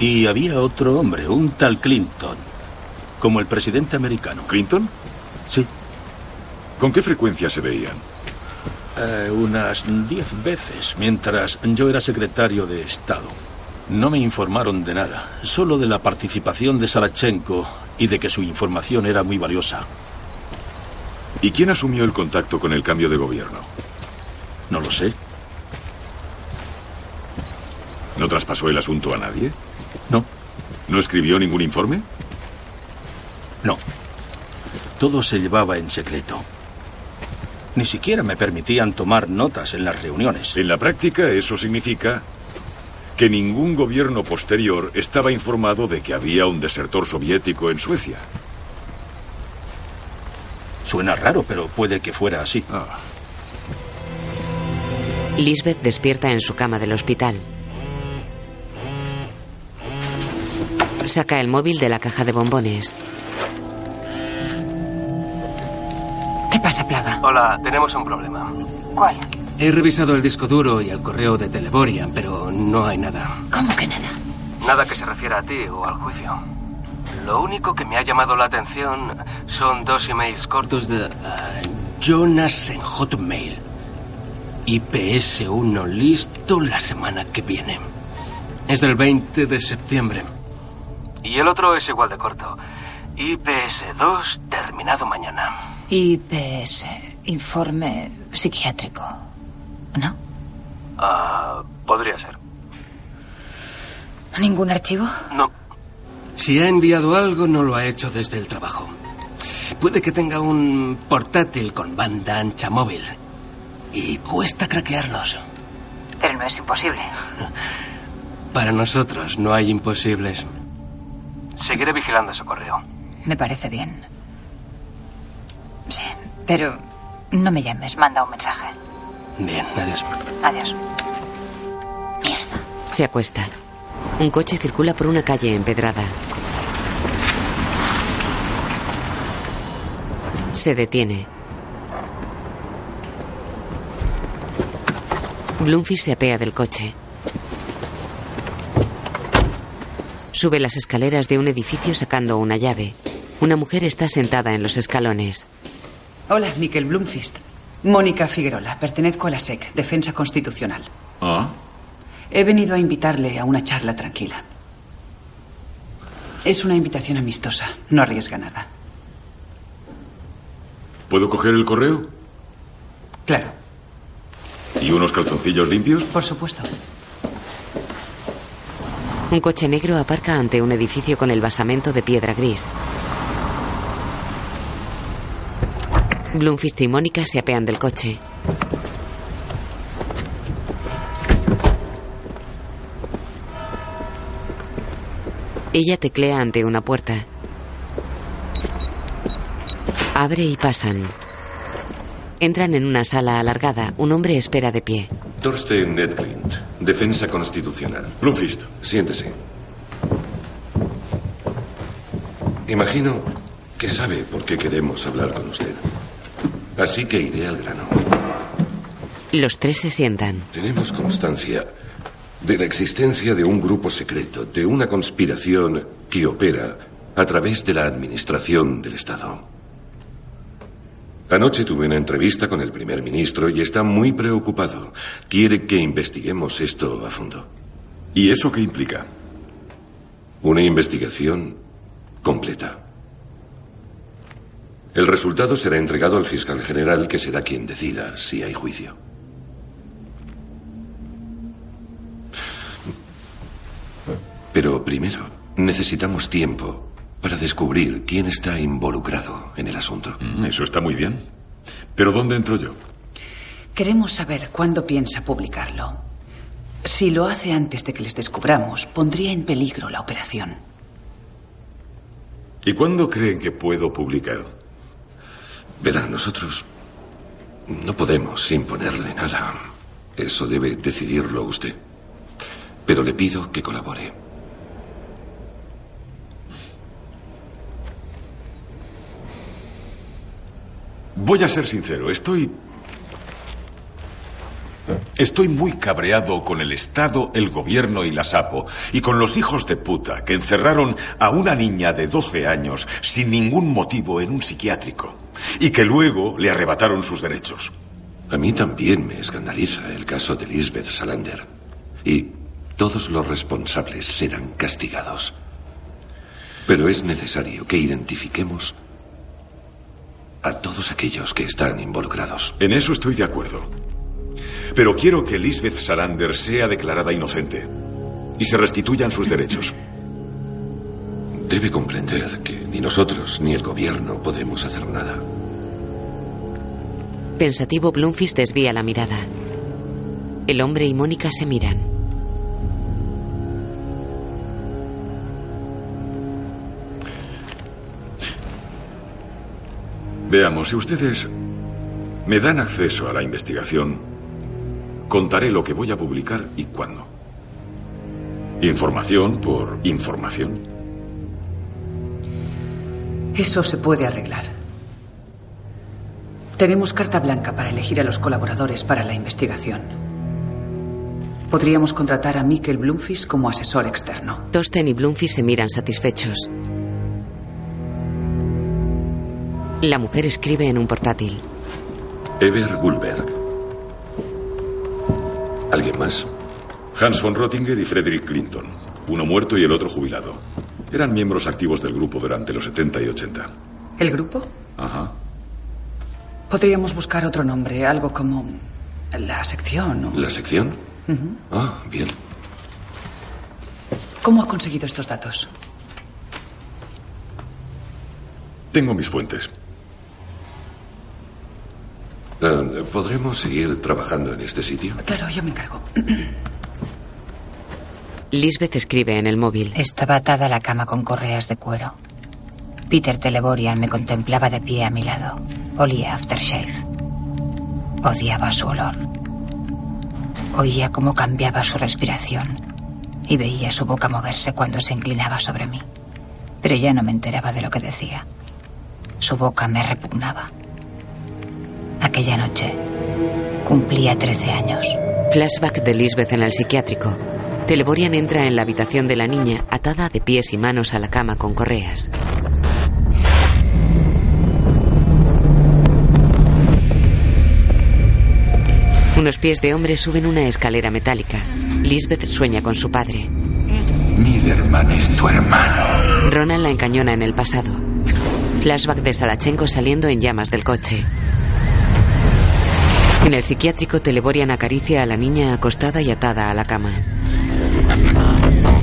Y había otro hombre, un tal Clinton, como el presidente americano. ¿Clinton? Sí. ¿Con qué frecuencia se veían? Eh, unas diez veces, mientras yo era secretario de Estado. No me informaron de nada, solo de la participación de Sarachenko y de que su información era muy valiosa. ¿Y quién asumió el contacto con el cambio de gobierno? No lo sé. ¿No traspasó el asunto a nadie? No. ¿No escribió ningún informe? No. Todo se llevaba en secreto. Ni siquiera me permitían tomar notas en las reuniones. En la práctica, eso significa que ningún gobierno posterior estaba informado de que había un desertor soviético en Suecia. Suena raro, pero puede que fuera así. Ah. Lisbeth despierta en su cama del hospital. Saca el móvil de la caja de bombones. Plaga? Hola, tenemos un problema. ¿Cuál? He revisado el disco duro y el correo de Teleborian, pero no hay nada. ¿Cómo que nada? Nada que se refiera a ti o al juicio. Lo único que me ha llamado la atención son dos emails cortos de ah, Jonas en Hotmail. IPS-1 listo la semana que viene. Es del 20 de septiembre. Y el otro es igual de corto. IPS-2 terminado mañana. IPS, informe psiquiátrico. ¿No? Ah, podría ser. ¿Ningún archivo? No. Si ha enviado algo, no lo ha hecho desde el trabajo. Puede que tenga un portátil con banda ancha móvil. Y cuesta craquearlos. Pero no es imposible. Para nosotros no hay imposibles. Seguiré vigilando su correo. Me parece bien. Sí, pero no me llames, manda un mensaje. Bien, adiós. Adiós. Se acuesta. Un coche circula por una calle empedrada. Se detiene. Bloomfield se apea del coche. Sube las escaleras de un edificio sacando una llave. Una mujer está sentada en los escalones. Hola, Miquel Blumfist. Mónica Figuerola, pertenezco a la SEC, Defensa Constitucional. Ah, He venido a invitarle a una charla tranquila. Es una invitación amistosa, no arriesga nada. ¿Puedo coger el correo? Claro. ¿Y unos calzoncillos limpios? Por supuesto. Un coche negro aparca ante un edificio con el basamento de piedra gris. Bloomfist y Mónica se apean del coche. Ella teclea ante una puerta. Abre y pasan. Entran en una sala alargada. Un hombre espera de pie. Thorsten Nedklint, Defensa Constitucional. Blumfist. Siéntese. Imagino que sabe por qué queremos hablar con usted. Así que iré al grano. Los tres se sientan. Tenemos constancia de la existencia de un grupo secreto, de una conspiración que opera a través de la administración del Estado. Anoche tuve una entrevista con el primer ministro y está muy preocupado. Quiere que investiguemos esto a fondo. ¿Y eso qué implica? Una investigación completa. El resultado será entregado al fiscal general, que será quien decida si hay juicio. Pero primero necesitamos tiempo para descubrir quién está involucrado en el asunto. Mm, Eso está muy bien. Pero ¿dónde entro yo? Queremos saber cuándo piensa publicarlo. Si lo hace antes de que les descubramos, pondría en peligro la operación. ¿Y cuándo creen que puedo publicar? Verá, nosotros no podemos imponerle nada. Eso debe decidirlo usted. Pero le pido que colabore. Voy a ser sincero, estoy... Estoy muy cabreado con el Estado, el gobierno y la SAPO, y con los hijos de puta que encerraron a una niña de 12 años sin ningún motivo en un psiquiátrico, y que luego le arrebataron sus derechos. A mí también me escandaliza el caso de Lisbeth Salander. Y todos los responsables serán castigados. Pero es necesario que identifiquemos a todos aquellos que están involucrados. En eso estoy de acuerdo. Pero quiero que Lisbeth Salander sea declarada inocente y se restituyan sus derechos. Debe comprender que ni nosotros ni el gobierno podemos hacer nada. Pensativo, Bloomfist desvía la mirada. El hombre y Mónica se miran. Veamos, si ustedes me dan acceso a la investigación, contaré lo que voy a publicar y cuándo. Información por información. Eso se puede arreglar. Tenemos carta blanca para elegir a los colaboradores para la investigación. Podríamos contratar a Mikkel Bloomfish como asesor externo. Tosten y Bloomfield se miran satisfechos. La mujer escribe en un portátil. Eber Gulberg. ¿Alguien más? Hans von Rottinger y Frederick Clinton. Uno muerto y el otro jubilado. Eran miembros activos del grupo durante los 70 y 80. ¿El grupo? Ajá. Podríamos buscar otro nombre, algo como la sección. o- ¿La sección? Ah, bien. ¿Cómo ha conseguido estos datos? Tengo mis fuentes. Eh, ¿Podremos seguir trabajando en este sitio? Claro, yo me encargo. Lisbeth escribe en el móvil. Estaba atada a la cama con correas de cuero. Peter Teleborian me contemplaba de pie a mi lado. Olía aftershave. Odiaba su olor. Oía cómo cambiaba su respiración y veía su boca moverse cuando se inclinaba sobre mí. Pero ya no me enteraba de lo que decía. Su boca me repugnaba. Aquella noche cumplía 13 años. Flashback de Lisbeth en el psiquiátrico. Teleborian entra en la habitación de la niña atada de pies y manos a la cama con correas. Unos pies de hombre suben una escalera metálica. Lisbeth sueña con su padre. Niederman es tu hermano. Ronald la encañona en el pasado. Flashback de Salachenko saliendo en llamas del coche. En el psiquiátrico, Teleborian acaricia a la niña acostada y atada a la cama.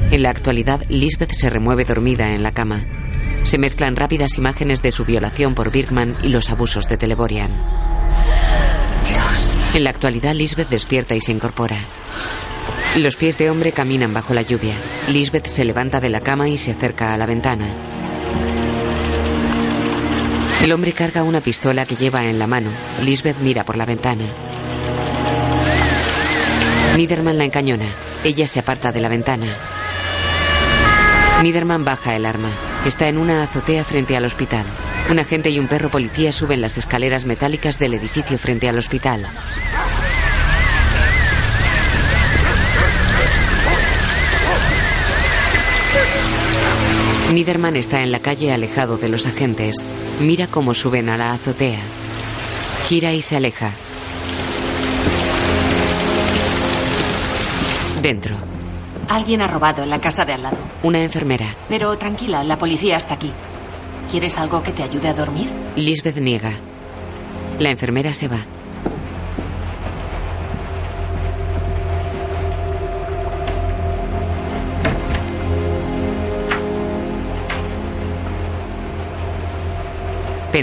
En la actualidad, Lisbeth se remueve dormida en la cama. Se mezclan rápidas imágenes de su violación por Birkman y los abusos de Teleborian. En la actualidad, Lisbeth despierta y se incorpora. Los pies de hombre caminan bajo la lluvia. Lisbeth se levanta de la cama y se acerca a la ventana. El hombre carga una pistola que lleva en la mano. Lisbeth mira por la ventana. Niederman la encañona. Ella se aparta de la ventana. Niederman baja el arma. Está en una azotea frente al hospital. Un agente y un perro policía suben las escaleras metálicas del edificio frente al hospital. Niederman está en la calle alejado de los agentes. Mira cómo suben a la azotea. Gira y se aleja. Dentro, Alguien ha robado en la casa de al lado. una enfermera. Pero tranquila, la policía está aquí. ¿Quieres algo que te ayude a dormir? Lisbeth niega. La enfermera se va.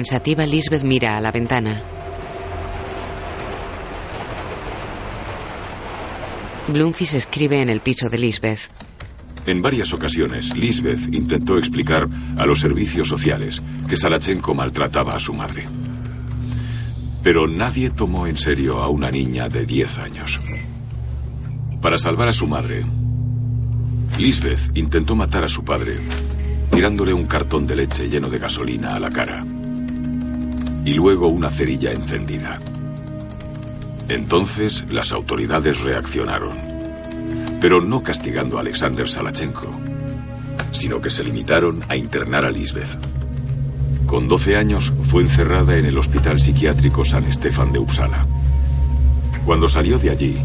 Pensativa, Lisbeth mira a la ventana. Bloomfish escribe en el piso de Lisbeth. En varias ocasiones, Lisbeth intentó explicar a los servicios sociales que Salachenko maltrataba a su madre. Pero nadie tomó en serio a una niña de 10 años. Para salvar a su madre, Lisbeth intentó matar a su padre tirándole un cartón de leche lleno de gasolina a la cara y luego una cerilla encendida. Entonces las autoridades reaccionaron, pero no castigando a Alexander Salachenko, sino que se limitaron a internar a Lisbeth. Con 12 años fue encerrada en el Hospital Psiquiátrico San Estefan de Uppsala. Cuando salió de allí,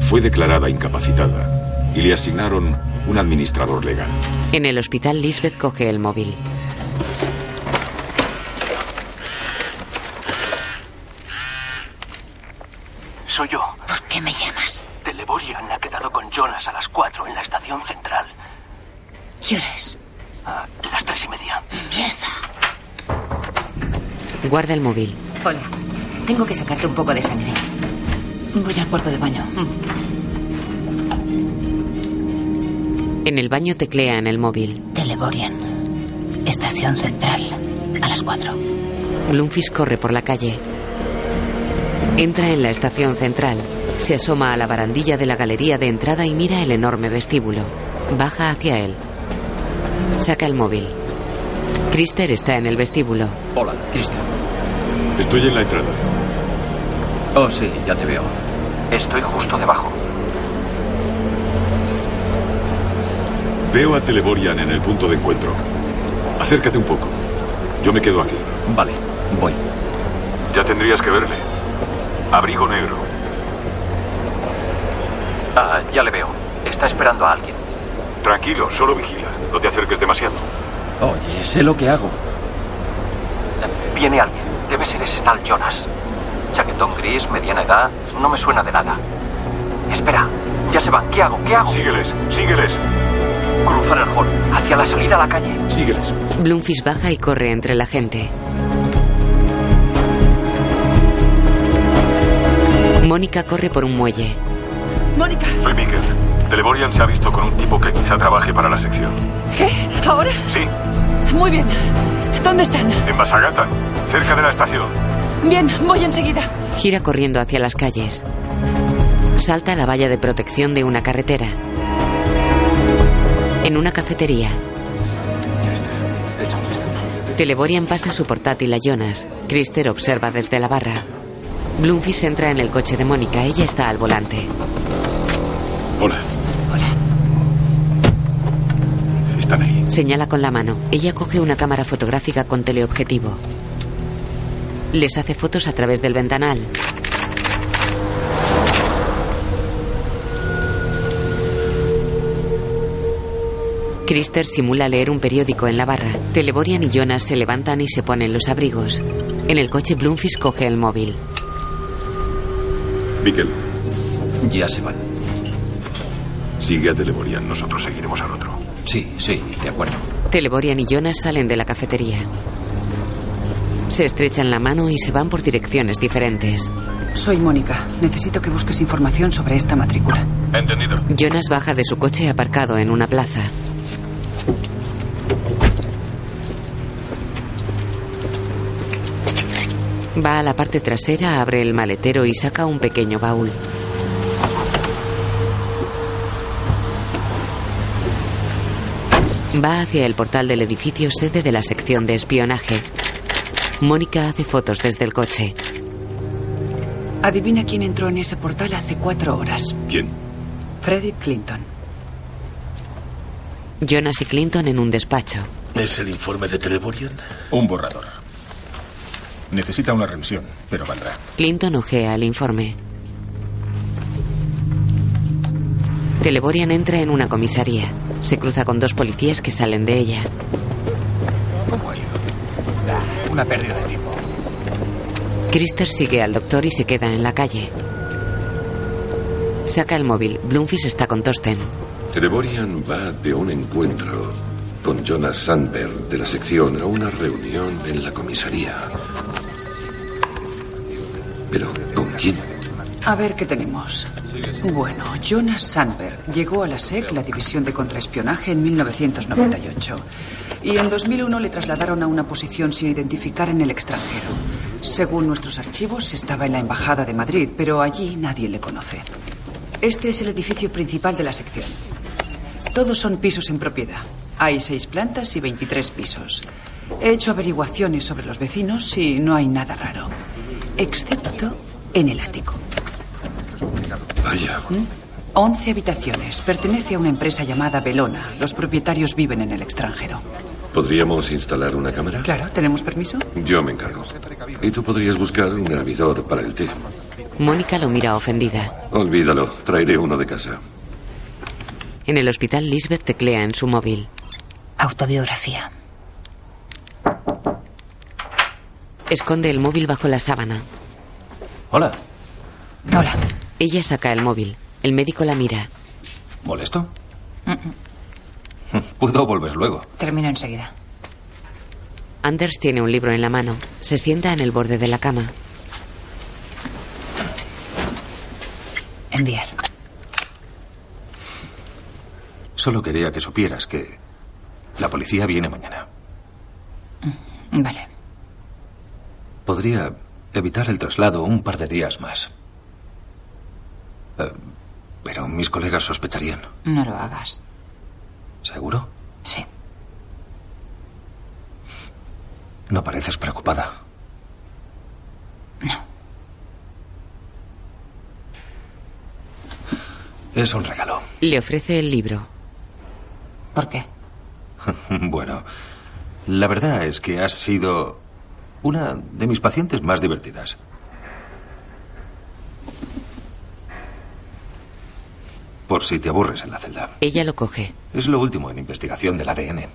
fue declarada incapacitada y le asignaron un administrador legal. En el hospital, Lisbeth coge el móvil. Soy yo. ¿Por qué me llamas? Teleborian ha quedado con Jonas a las 4 en la estación central. ¿Qué hora es? A las tres y media. Mierda. Guarda el móvil. Hola. Tengo que sacarte un poco de sangre. Voy al cuarto de baño. En el baño teclea en el móvil. Teleborian. Estación central. A las cuatro. Bloomfish corre por la calle. Entra en la estación central. Se asoma a la barandilla de la galería de entrada y mira el enorme vestíbulo. Baja hacia él. Saca el móvil. Krister está en el vestíbulo. Hola, Cristian. Estoy en la entrada. Oh, sí, ya te veo. Estoy justo debajo. Veo a Teleborian en el punto de encuentro. Acércate un poco. Yo me quedo aquí. Vale, voy. Ya tendrías que verle. Abrigo negro. Ah, ya le veo. Está esperando a alguien. Tranquilo, solo vigila. No te acerques demasiado. Oye, sé lo que hago. Viene alguien. Debe ser ese tal Jonas. Chaquetón gris, mediana edad. No me suena de nada. Espera, ya se van. ¿Qué hago? ¿Qué hago? Sígueles, sígueles. Cruzar el hall. Hacia la salida a la calle. Sígueles. Bloomfish baja y corre entre la gente. Mónica corre por un muelle. Mónica. Soy Miguel. Teleborian se ha visto con un tipo que quizá trabaje para la sección. ¿Qué? ¿Ahora? Sí, Muy bien. ¿Dónde están? en Basagatan, cerca de la estación. Bien, voy enseguida. Gira corriendo hacia las calles. Salta a la valla de protección de una carretera. En una cafetería. Teleborian pasa su portátil a Jonas. Krister observa desde la barra. Bloomfish entra en el coche de Mónica. Ella está al volante. Hola. Hola. Están ahí. Señala con la mano. Ella coge una cámara fotográfica con teleobjetivo. Les hace fotos a través del ventanal. Krister simula leer un periódico en la barra. Teleborian y Jonas se levantan y se ponen los abrigos. En el coche, Bloomfish coge el móvil. Miguel, Ya se van. sigue a Teleborian. Nosotros seguiremos al otro. Sí, sí, de acuerdo. Teleborian y Jonas salen de la cafetería. Se estrechan la mano y se van por direcciones diferentes. Soy Mónica. Necesito que busques información sobre esta matrícula. Entendido. Jonas baja de su coche aparcado en una plaza. Va a la parte trasera, abre el maletero y saca un pequeño baúl. Va hacia el portal del edificio sede de la sección de espionaje. Mónica hace fotos desde el coche. Adivina quién entró en ese portal hace cuatro horas. ¿Quién? Frederick Clinton. Jonas y Clinton en un despacho. ¿Es el informe de Teleborian? Un borrador. Necesita una revisión, pero valdrá. Clinton ojea el informe. Teleborian entra en una comisaría. Se cruza con dos policías que salen de ella. ¿Cómo ha ido? Nah, una pérdida de tiempo. Krister sigue al doctor y se queda en la calle. Saca el móvil. Bloomfish está con Tosten. Teleborian va de un encuentro con Jonas Sandberg de la sección a una reunión en la comisaría. Pero, ¿con quién? A ver qué tenemos. Bueno, Jonas Sandberg llegó a la SEC, la División de Contraespionaje, en 1998. Y en 2001 le trasladaron a una posición sin identificar en el extranjero. Según nuestros archivos, estaba en la Embajada de Madrid, pero allí nadie le conoce. Este es el edificio principal de la sección. Todos son pisos en propiedad. Hay seis plantas y 23 pisos. He hecho averiguaciones sobre los vecinos y no hay nada raro. Excepto en el ático. Vaya. 11 habitaciones. Pertenece a una empresa llamada Belona. Los propietarios viven en el extranjero. ¿Podríamos instalar una cámara? Claro, ¿tenemos permiso? Yo me encargo. Y tú podrías buscar un hervidor para el té. Mónica lo mira ofendida. Olvídalo, traeré uno de casa. En el hospital, Lisbeth teclea en su móvil. Autobiografía. Esconde el móvil bajo la sábana. Hola. Hola. Ella saca el móvil. El médico la mira. ¿Molesto? Puedo volver luego. Termino enseguida. Anders tiene un libro en la mano. Se sienta en el borde de la cama. Enviar. Solo quería que supieras que la policía viene mañana. Vale. Podría evitar el traslado un par de días más. Eh, pero mis colegas sospecharían. No lo hagas. ¿Seguro? Sí. No pareces preocupada. No. Es un regalo. Le ofrece el libro. ¿Por qué? bueno, la verdad es que has sido una de mis pacientes más divertidas. por si te aburres en la celda. Ella lo coge. Es lo último en investigación del ADN.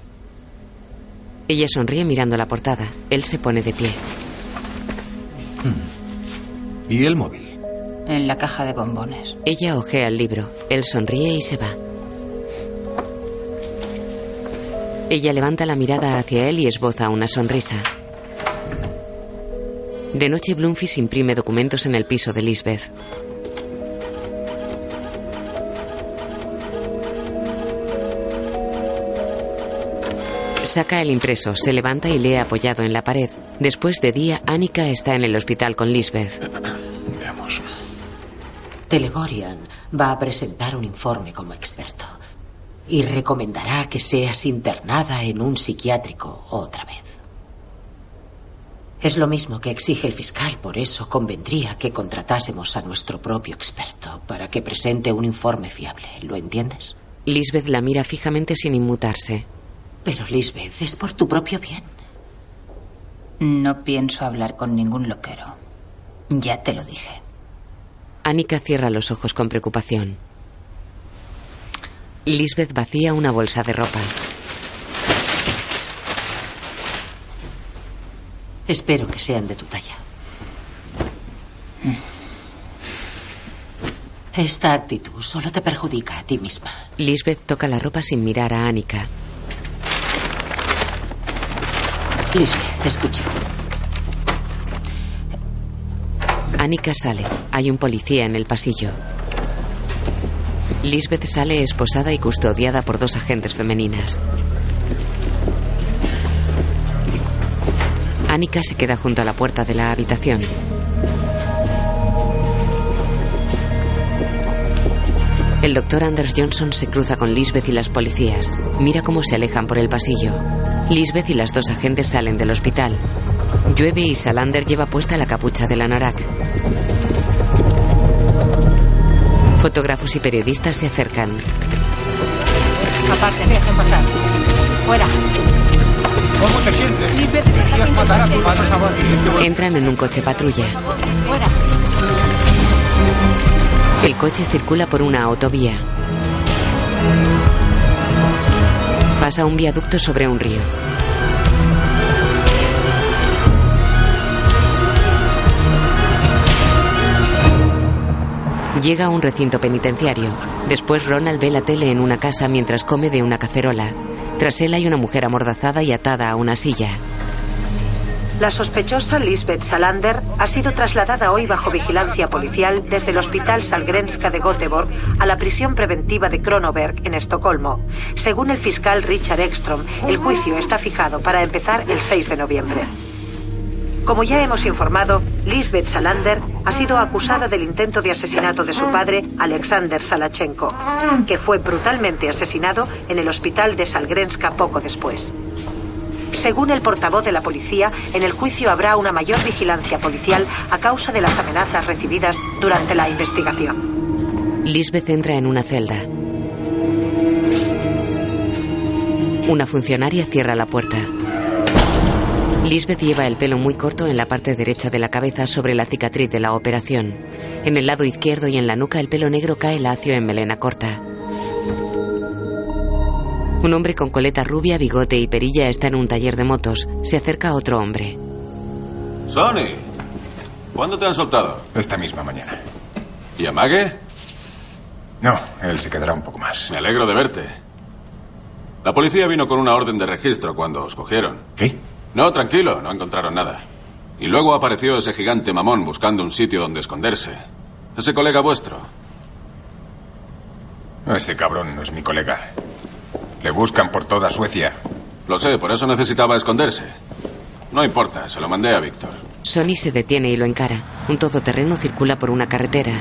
Ella sonríe mirando la portada. Él se pone de pie. ¿Y el móvil? En la caja de bombones. Ella ojea el libro. Él sonríe y se va. Ella levanta la mirada hacia él y esboza una sonrisa. De noche, Bloomfish imprime documentos en el piso de Lisbeth. Saca el impreso, se levanta y lee apoyado en la pared. Después de día, Annika está en el hospital con Lisbeth. Veamos. Teleborian va a presentar un informe como experto y recomendará que seas internada en un psiquiátrico otra vez. Es lo mismo que exige el fiscal, por eso convendría que contratásemos a nuestro propio experto para que presente un informe fiable. ¿Lo entiendes? Lisbeth la mira fijamente sin inmutarse. Pero, Lisbeth, es por tu propio bien. No pienso hablar con ningún loquero. Ya te lo dije. Annika cierra los ojos con preocupación. Lisbeth vacía una bolsa de ropa. Espero que sean de tu talla. Esta actitud solo te perjudica a ti misma. Lisbeth toca la ropa sin mirar a Annika. Lisbeth, escucha. Annika sale. Hay un policía en el pasillo. Lisbeth sale esposada y custodiada por dos agentes femeninas. Annika se queda junto a la puerta de la habitación. El doctor Anders Johnson se cruza con Lisbeth y las policías. Mira cómo se alejan por el pasillo. Lisbeth y las dos agentes salen del hospital. Llueve y Salander lleva puesta la capucha de la Norak. Fotógrafos y periodistas se acercan. Aparte, dejen pasar. Fuera. ¿Cómo te sientes? Tu Entran en un coche patrulla. Fuera. El coche circula por una autovía. Pasa un viaducto sobre un río. Llega a un recinto penitenciario. Después Ronald ve la tele en una casa mientras come de una cacerola. Tras él hay una mujer amordazada y atada a una silla. La sospechosa Lisbeth Salander ha sido trasladada hoy bajo vigilancia policial desde el Hospital Salgrenska de Göteborg a la prisión preventiva de Kronoberg en Estocolmo. Según el fiscal Richard Ekstrom, el juicio está fijado para empezar el 6 de noviembre. Como ya hemos informado, Lisbeth Salander ha sido acusada del intento de asesinato de su padre, Alexander Salachenko, que fue brutalmente asesinado en el hospital de Salgrenska poco después. Según el portavoz de la policía, en el juicio habrá una mayor vigilancia policial a causa de las amenazas recibidas durante la investigación. Lisbeth entra en una celda. Una funcionaria cierra la puerta. Lisbeth lleva el pelo muy corto en la parte derecha de la cabeza sobre la cicatriz de la operación. En el lado izquierdo y en la nuca el pelo negro cae lacio en melena corta. Un hombre con coleta rubia, bigote y perilla está en un taller de motos. Se acerca a otro hombre. Sonny, ¿cuándo te han soltado? esta misma mañana. ¿Y a Mague? No, él se quedará un poco más. Me alegro de verte. La policía vino con una orden de registro cuando os cogieron. ¿Qué? No, tranquilo, no encontraron nada. Y luego apareció ese gigante mamón buscando un sitio donde esconderse. Ese colega vuestro. Ese cabrón no es mi colega. Le buscan por toda Suecia. Lo sé, por eso necesitaba esconderse. No importa, se lo mandé a Víctor. Sonny se detiene y lo encara. Un todoterreno circula por una carretera.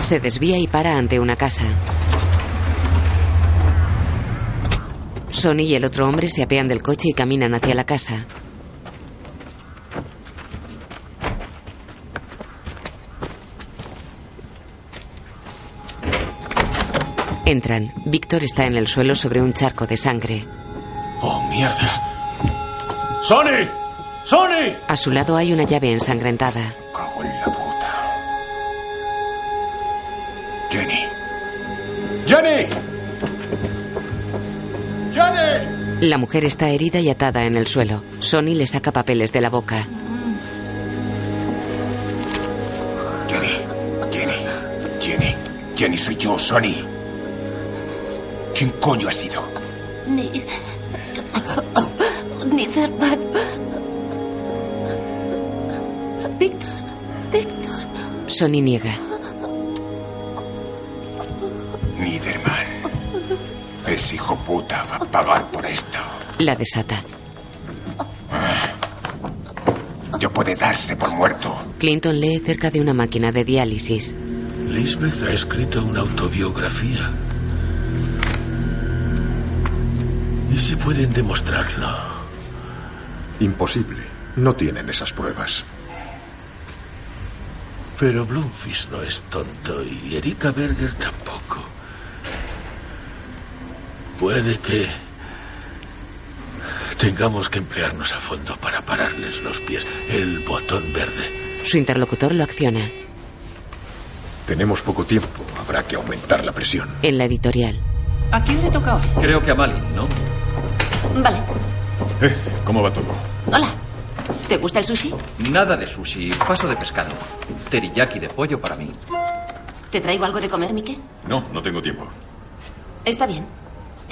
Se desvía y para ante una casa. Sonny y el otro hombre se apean del coche y caminan hacia la casa. Entran. Víctor está en el suelo sobre un charco de sangre. ¡Oh, mierda! ¡Sonny! ¡Sony! A su lado hay una llave ensangrentada. Cago en la puta. Jenny. ¡Jenny! ¡Jenny! La mujer está herida y atada en el suelo. Sonny le saca papeles de la boca. Jenny. Jenny. Jenny. Jenny, soy yo, Sonny. ¿Quién coño ha sido? Ni. Niederman. Víctor. Víctor. Sonny niega. Ese hijo puta va a pagar por esto. La desata. Ya puede darse por muerto. Clinton lee cerca de una máquina de diálisis. Lisbeth ha escrito una autobiografía. ¿Y si pueden demostrarlo? Imposible. No tienen esas pruebas. Pero Bloomfish no es tonto y Erika Berger tampoco. Puede que tengamos que emplearnos a fondo para pararles los pies. El botón verde. Su interlocutor lo acciona. Tenemos poco tiempo. Habrá que aumentar la presión. En la editorial. ¿A quién le toca hoy? Creo que a Malin, ¿no? Vale. Eh, ¿cómo va todo? Hola. ¿Te gusta el sushi? Nada de sushi, paso de pescado. Teriyaki de pollo para mí. ¿Te traigo algo de comer, Mike? No, no tengo tiempo. Está bien.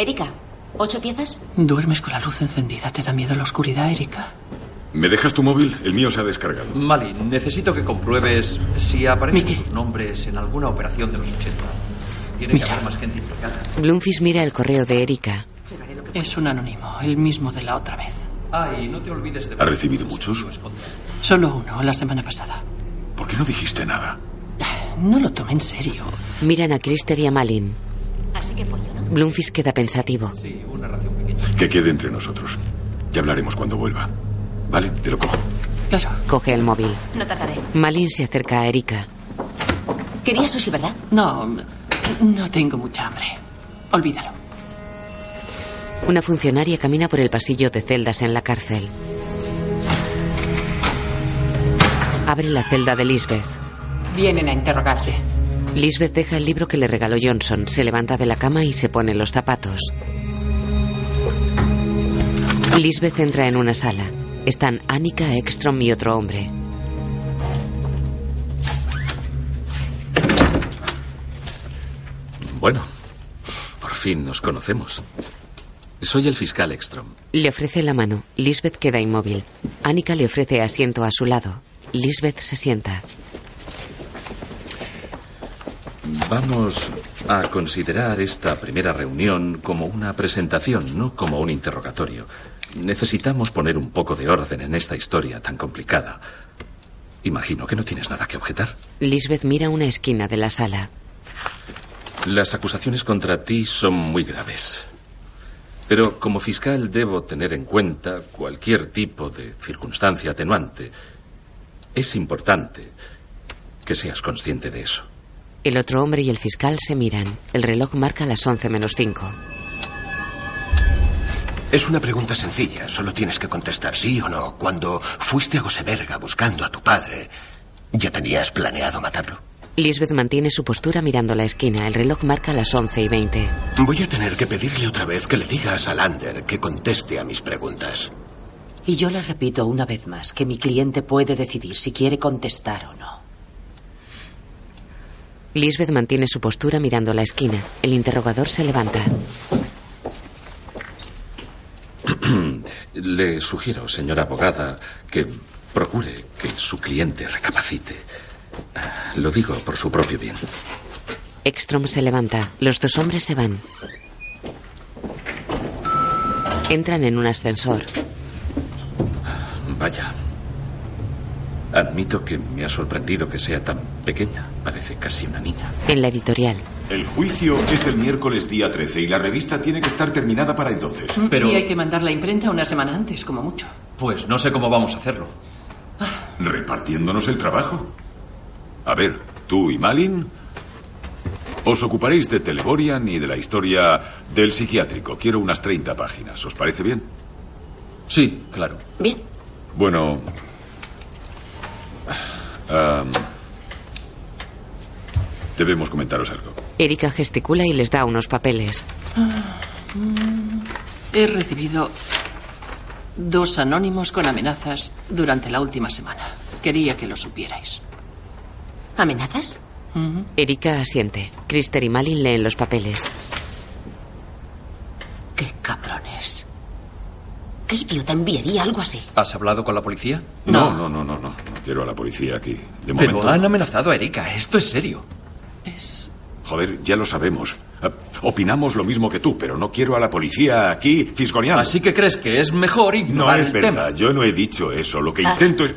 Erika, ¿ocho piezas? ¿Duermes con la luz encendida? ¿Te da miedo la oscuridad, Erika? ¿Me dejas tu móvil? El mío se ha descargado. Malin, necesito que compruebes si aparecen sus nombres en alguna operación de los 80. Tiene que haber más gente implicada. Bloomfish mira el correo de Erika. Es un anónimo, el mismo de la otra vez. Ah, y no te olvides de... ¿Ha recibido muchos? Solo uno, la semana pasada. ¿Por qué no dijiste nada? No lo tomé en serio. Miran a Krister y a Malin. Así que pollo, ¿no? Bloomfish queda pensativo. Sí, una ración pequeña. Que quede entre nosotros. Ya hablaremos cuando vuelva. Vale, te lo cojo. Claro. Coge el móvil. No tardaré. Malin se acerca a Erika. Querías sushi, ¿verdad? No, no tengo mucha hambre. Olvídalo. Una funcionaria camina por el pasillo de celdas en la cárcel. Abre la celda de Lisbeth. Vienen a interrogarte. Lisbeth deja el libro que le regaló Johnson, se levanta de la cama y se pone los zapatos. Lisbeth entra en una sala. Están Annika, Ekstrom y otro hombre. Bueno, por fin nos conocemos. Soy el fiscal Ekstrom. Le ofrece la mano. Lisbeth queda inmóvil. Annika le ofrece asiento a su lado. Lisbeth se sienta. Vamos a considerar esta primera reunión como una presentación, no como un interrogatorio. Necesitamos poner un poco de orden en esta historia tan complicada. Imagino que no tienes nada que objetar. Lisbeth mira una esquina de la sala. Las acusaciones contra ti son muy graves. Pero como fiscal debo tener en cuenta cualquier tipo de circunstancia atenuante. Es importante que seas consciente de eso. El otro hombre y el fiscal se miran. El reloj marca las 11 menos 5. Es una pregunta sencilla, solo tienes que contestar sí o no. Cuando fuiste a Goseberga buscando a tu padre, ¿ya tenías planeado matarlo? Lisbeth mantiene su postura mirando la esquina. El reloj marca las 11 y 20. Voy a tener que pedirle otra vez que le diga a Salander que conteste a mis preguntas. Y yo le repito una vez más que mi cliente puede decidir si quiere contestar o no. Lisbeth mantiene su postura mirando la esquina. El interrogador se levanta. Le sugiero, señora abogada, que procure que su cliente recapacite. Lo digo por su propio bien. Ekstrom se levanta. Los dos hombres se van. Entran en un ascensor. Vaya. Admito que me ha sorprendido que sea tan pequeña. Parece casi una niña. En la editorial. El juicio es el miércoles día 13 y la revista tiene que estar terminada para entonces. Pero- Y hay que mandar la imprenta una semana antes, como mucho. Pues no sé cómo vamos a hacerlo. ¿Repartiéndonos el trabajo? A ver, tú y Malin os ocuparéis de Teleborian y de la historia del psiquiátrico. Quiero unas 30 páginas. ¿Os parece bien? Sí, claro. Bien. Bueno. Debemos comentaros algo. Erika gesticula y les da unos papeles. He recibido dos anónimos con amenazas durante la última semana. Quería que lo supierais. ¿Amenazas? Erika asiente. Krister y Malin leen los papeles. Qué cabrones. ¿Qué idiota enviaría algo así? ¿Has hablado con la policía? No, no, no, no, no. No quiero a la policía aquí. De Pero momento. han amenazado a Erika. Esto es serio. Joder, ya lo sabemos. Ah, Opinamos lo mismo que tú, pero no quiero a la policía aquí fisgoneando. Así que crees que es mejor No ignorar es el verdad. tema. Yo no he dicho eso. Lo que Ah. intento es.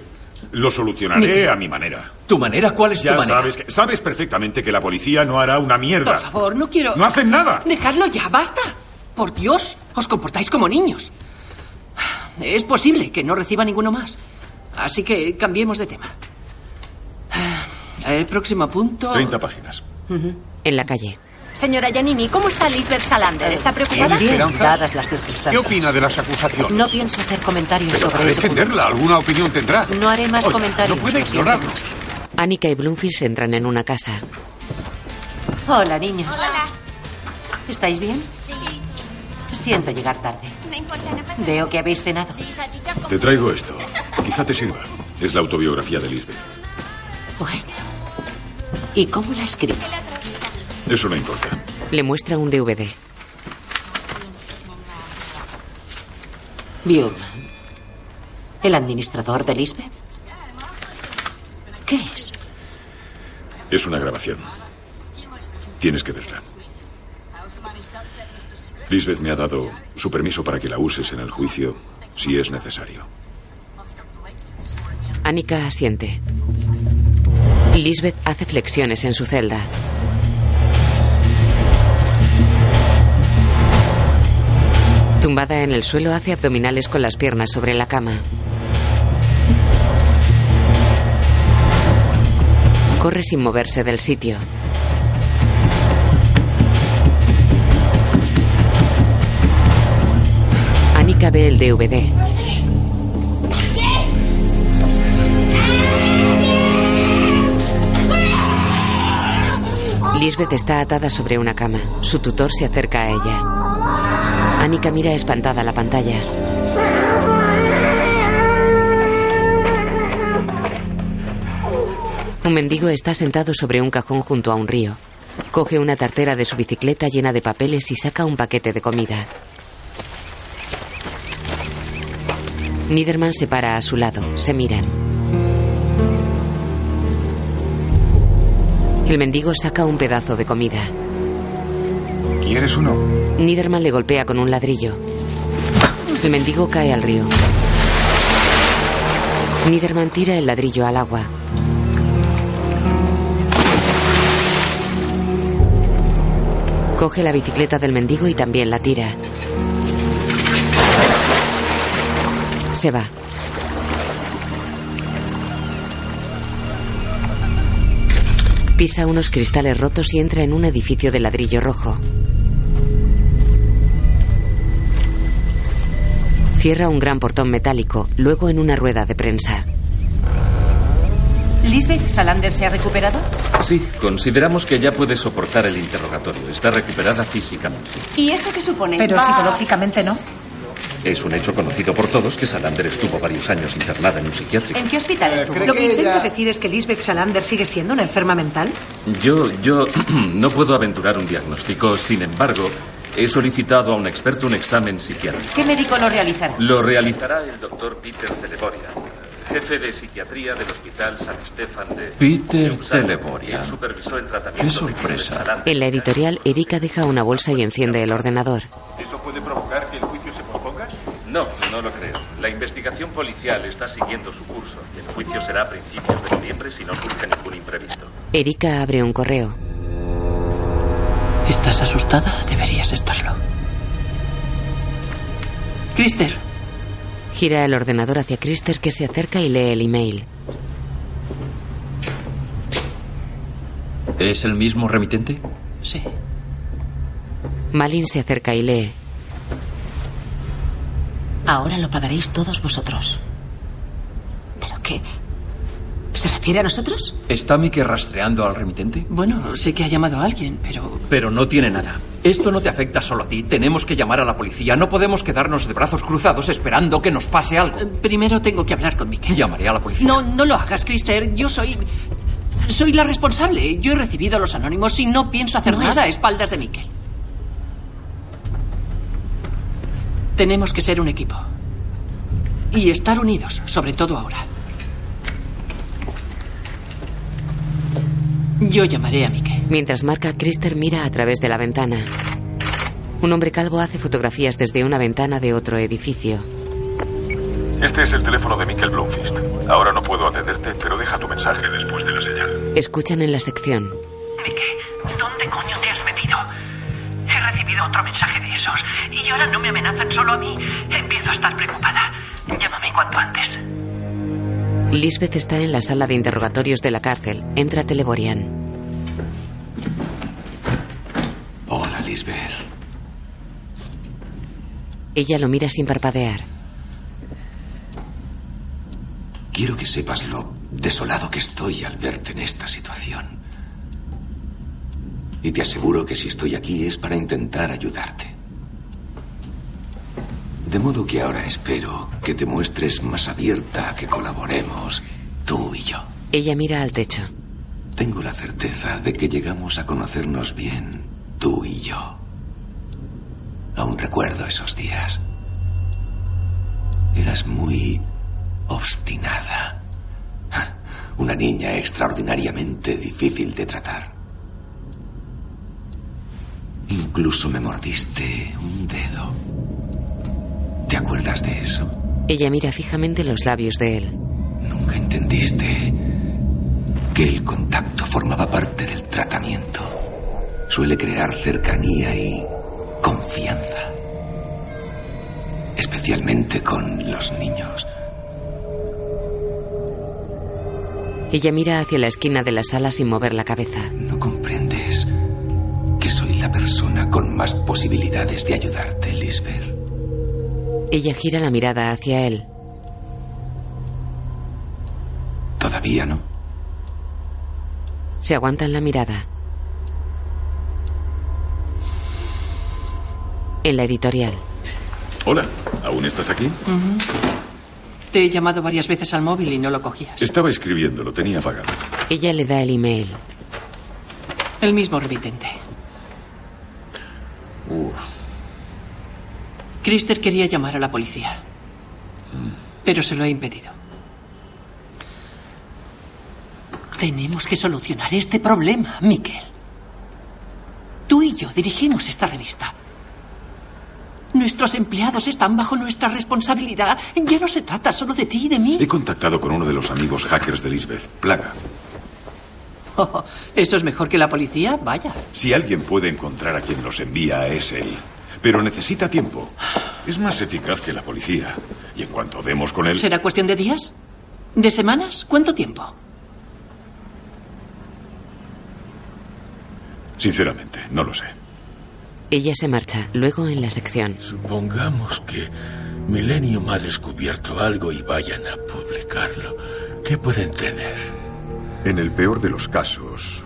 Lo solucionaré Miguel. a mi manera. ¿Tu manera? ¿Cuál es Ya tu manera? sabes que sabes perfectamente que la policía no hará una mierda. Por favor, no quiero. No hacen nada. Dejadlo ya, basta. Por Dios, os comportáis como niños. Es posible que no reciba ninguno más. Así que cambiemos de tema. El próximo punto. 30 páginas. En la calle. Señora Giannini, ¿cómo está Lisbeth Salander? ¿Está preocupada? Bien, dadas las circunstancias. ¿Qué opina de las acusaciones? No pienso hacer comentarios Pero sobre eso. defenderla, alguna opinión tendrá. No haré más comentarios. No puede ignorarlo. Annika y Bloomfield entran en una casa. Hola, niños. ¿Estáis bien? Siento llegar tarde. No importa, no pasa Veo que habéis cenado. Te traigo esto. Quizá te sirva. Es la autobiografía de Lisbeth. Bueno. ¿Y cómo la escribe? Eso no importa. Le muestra un DVD. Bjorn. ¿El administrador de Lisbeth? ¿Qué es? Es una grabación. Tienes que verla. Lisbeth me ha dado su permiso para que la uses en el juicio si es necesario. Annika asiente. Lisbeth hace flexiones en su celda. Tumbada en el suelo hace abdominales con las piernas sobre la cama. Corre sin moverse del sitio. Ve el DVD. Lisbeth está atada sobre una cama. Su tutor se acerca a ella. Annika mira espantada la pantalla. Un mendigo está sentado sobre un cajón junto a un río. Coge una tartera de su bicicleta llena de papeles y saca un paquete de comida. Niederman se para a su lado. Se miran. El mendigo saca un pedazo de comida. ¿Quieres uno? Niederman le golpea con un ladrillo. El mendigo cae al río. Niederman tira el ladrillo al agua. Coge la bicicleta del mendigo y también la tira. Se va. Pisa unos cristales rotos y entra en un edificio de ladrillo rojo. Cierra un gran portón metálico, luego en una rueda de prensa. ¿Lisbeth Salander se ha recuperado? Sí, consideramos que ya puede soportar el interrogatorio. Está recuperada físicamente. ¿Y eso qué supone? Pero Va- psicológicamente no. Es un hecho conocido por todos que Salander estuvo varios años internada en un psiquiátrico. ¿En qué hospital estuvo? Lo que intenta decir es que Lisbeth Salander sigue siendo una enferma mental. Yo, yo no puedo aventurar un diagnóstico. Sin embargo, he solicitado a un experto un examen psiquiátrico. ¿Qué médico lo realizará? Lo realizará el doctor Peter Celeboria, jefe de psiquiatría del Hospital San Estefan de... Peter quien supervisó el tratamiento Qué de sorpresa. En la editorial, Erika deja una bolsa y enciende el ordenador. ¿Eso puede provocar que el? No, no lo creo. La investigación policial está siguiendo su curso y el juicio será a principios de noviembre si no surge ningún imprevisto. Erika abre un correo. ¿Estás asustada? Deberías estarlo. Krister, Gira el ordenador hacia Krister que se acerca y lee el email. ¿Es el mismo remitente? Sí. Malin se acerca y lee. Ahora lo pagaréis todos vosotros. qué? ¿Se refiere a nosotros? ¿Está Mike rastreando al remitente? Bueno, sé que ha llamado a alguien, pero... Pero no tiene nada. Esto no te afecta solo a ti. Tenemos que llamar a la policía. No podemos quedarnos de brazos cruzados esperando que nos pase algo. Primero tengo que hablar con Mike. Llamaré a la policía. No, no lo hagas, Krister. Yo soy... Soy la responsable. Yo he recibido a los anónimos y no pienso hacer No nada a es- espaldas de Mikel. Tenemos que ser un equipo. Y estar unidos, sobre todo ahora. Yo llamaré a Mike. Mientras marca, Krister mira a través de la ventana. Un hombre calvo hace fotografías desde una ventana de otro edificio. Este es el teléfono de Mikkel Blomqvist. Ahora no puedo atenderte, pero deja tu mensaje después de la señal. Escuchan en la sección. Recibido otro mensaje de esos y ahora no me amenazan solo a mí. Empiezo a estar preocupada. Llámame cuanto antes. Lisbeth está en la sala de interrogatorios de la cárcel. Entra Teleborian. Hola, Lisbeth. Ella lo mira sin parpadear. Quiero que sepas lo desolado que estoy al verte en esta situación. Y te aseguro que si estoy aquí es para intentar ayudarte. De modo que ahora espero que te muestres más abierta a que colaboremos, tú y yo. Ella mira al techo. Tengo la certeza de que llegamos a conocernos bien, tú y yo. Aún recuerdo esos días. Eras muy obstinada. Una niña extraordinariamente difícil de tratar. Incluso me mordiste un dedo. ¿Te acuerdas de eso? Ella mira fijamente los labios de él. Nunca entendiste que el contacto formaba parte del tratamiento. Suele crear cercanía y confianza. Especialmente con los niños. Ella mira hacia la esquina de la sala sin mover la cabeza. No comprendes que soy la persona con más posibilidades de ayudarte, Lisbeth. Ella gira la mirada hacia él. Todavía no. Se aguantan la mirada. En la editorial. Hola, ¿aún estás aquí? Te he llamado varias veces al móvil y no lo cogías. Estaba escribiendo, lo tenía apagado. Ella le da el email. El mismo remitente. Uh, Krister quería llamar a la policía. Pero se lo he impedido. Tenemos que solucionar este problema, Miquel. Tú y yo dirigimos esta revista. Nuestros empleados están bajo nuestra responsabilidad. Ya no se trata solo de ti y de mí. he contactado con uno de los amigos hackers de Lisbeth, Plaga. Oh, ¿Eso es mejor que la policía? Vaya. Si alguien puede encontrar a quien los envía, es él. Pero necesita tiempo. Es más eficaz que la policía. Y en cuanto demos con él... ¿Será cuestión de días? ¿De semanas? ¿Cuánto tiempo? Sinceramente, no lo sé. Ella se marcha. Luego en la sección. Supongamos que Millennium ha descubierto algo y vayan a publicarlo. ¿Qué pueden tener? En el peor de los casos,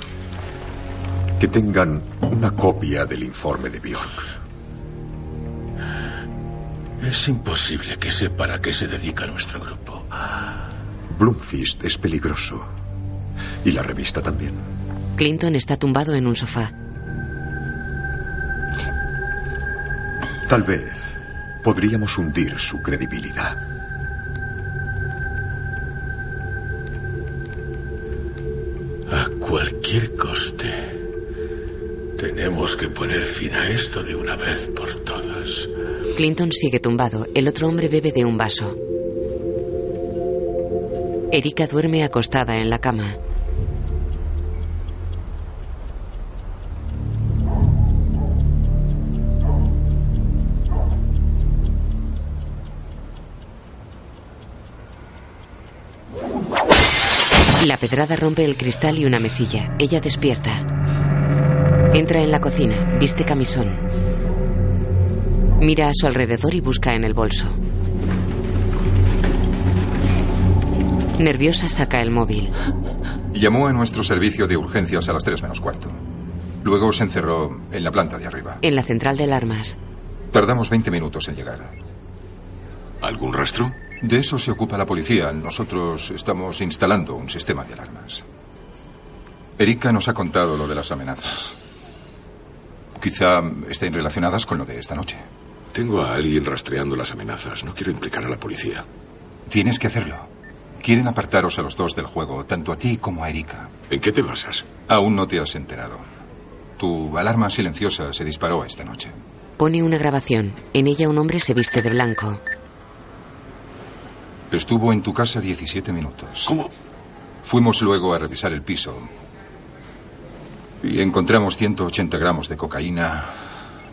que tengan una copia del informe de Bjork. Es imposible que sepa a qué se dedica nuestro grupo. Bloomfist es peligroso. Y la revista también. Clinton está tumbado en un sofá. Tal vez podríamos hundir su credibilidad. Cualquier coste. Tenemos que poner fin a esto de una vez por todas. Clinton sigue tumbado. El otro hombre bebe de un vaso. Erika duerme acostada en la cama. La pedrada rompe el cristal y una mesilla. Ella despierta. Entra en la cocina, viste camisón. Mira a su alrededor y busca en el bolso. Nerviosa saca el móvil. Llamó a nuestro servicio de urgencias a las 3 menos cuarto. Luego se encerró en la planta de arriba. En la central de alarmas. Tardamos 20 minutos en llegar. ¿Algún rastro? De eso se ocupa la policía. Nosotros estamos instalando un sistema de alarmas. Erika nos ha contado lo de las amenazas. Quizá estén relacionadas con lo de esta noche. Tengo a alguien rastreando las amenazas. No quiero implicar a la policía. Tienes que hacerlo. Quieren apartaros a los dos del juego, tanto a ti como a Erika. ¿En qué te basas? Aún no te has enterado. Tu alarma silenciosa se disparó esta noche. Pone una grabación. En ella un hombre se viste de blanco. Estuvo en tu casa 17 minutos. ¿Cómo? Fuimos luego a revisar el piso. Y encontramos 180 gramos de cocaína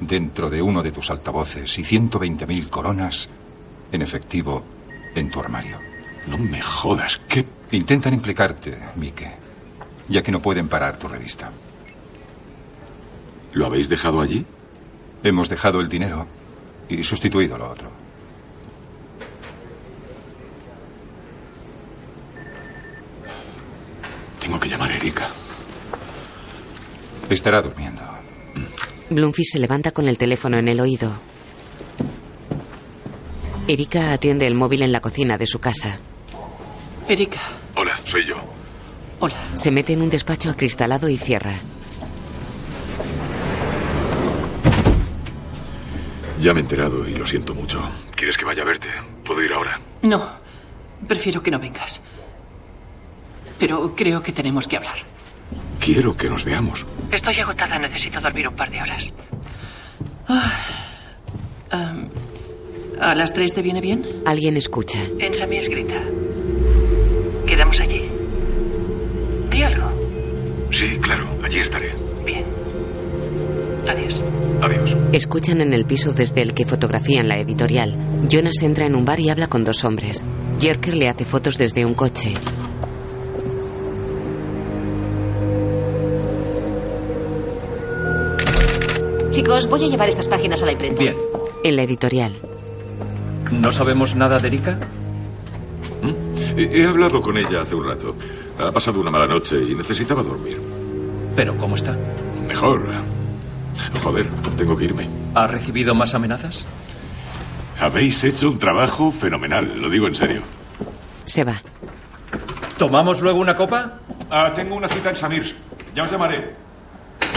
dentro de uno de tus altavoces y 120.000 coronas en efectivo en tu armario. No me jodas. ¿Qué? Intentan implicarte, Mike, ya que no pueden parar tu revista. ¿Lo habéis dejado allí? Hemos dejado el dinero y sustituido lo otro. Tengo que llamar a Erika. Estará durmiendo. Bloomfish se levanta con el teléfono en el oído. Erika atiende el móvil en la cocina de su casa. Erika. Hola, soy yo. Hola. Se mete en un despacho acristalado y cierra. Ya me he enterado y lo siento mucho. ¿Quieres que vaya a verte? ¿Puedo ir ahora? No. Prefiero que no vengas. Pero creo que tenemos que hablar. Quiero que nos veamos. Estoy agotada, necesito dormir un par de horas. Ah, am, ¿A las tres te viene bien? Alguien escucha. En Samir grita. ¿Quedamos allí? Di algo. Sí, claro, allí estaré. Bien. Adiós. Adiós. Escuchan en el piso desde el que fotografían la editorial. Jonas entra en un bar y habla con dos hombres. Jerker le hace fotos desde un coche. Chicos, voy a llevar estas páginas a la imprenta. Bien. En la editorial. ¿No sabemos nada de Erika? He, he hablado con ella hace un rato. Ha pasado una mala noche y necesitaba dormir. ¿Pero cómo está? Mejor. Joder, tengo que irme. ¿Ha recibido más amenazas? Habéis hecho un trabajo fenomenal, lo digo en serio. Se va. ¿Tomamos luego una copa? Ah, tengo una cita en Samirs. Ya os llamaré.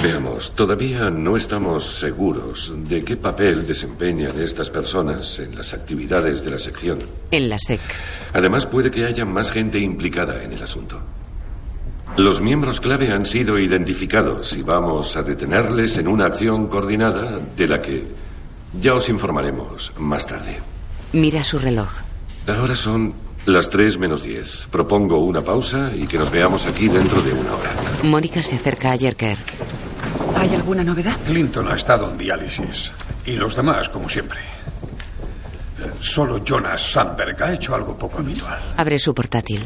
Veamos, todavía no estamos seguros de qué papel desempeñan estas personas en las actividades de la sección. En la SEC. Además, puede que haya más gente implicada en el asunto. Los miembros clave han sido identificados y vamos a detenerles en una acción coordinada de la que ya os informaremos más tarde. Mira su reloj. Ahora son las 3 menos 10. Propongo una pausa y que nos veamos aquí dentro de una hora. Mónica se acerca a Jerker. ¿Hay alguna novedad? Clinton ha estado en diálisis. Y los demás, como siempre. Solo Jonas Sandberg ha hecho algo poco habitual. Abre su portátil.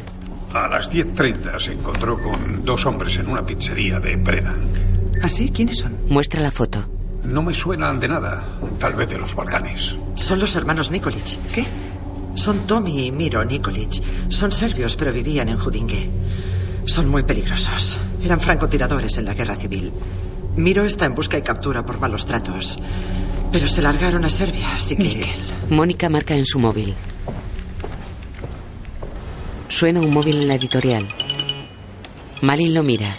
A las 10.30 se encontró con dos hombres en una pizzería de Predank. ¿Así? ¿Quiénes son? Muestra la foto. No me suenan de nada. Tal vez de los Balcanes. Son los hermanos Nikolic. ¿Qué? Son Tommy y Miro Nikolic. Son serbios, pero vivían en Judinge. Son muy peligrosos. Eran francotiradores en la guerra civil. Miro está en busca y captura por malos tratos. Pero se largaron a Serbia, así que... Mónica marca en su móvil. Suena un móvil en la editorial. Malin lo mira.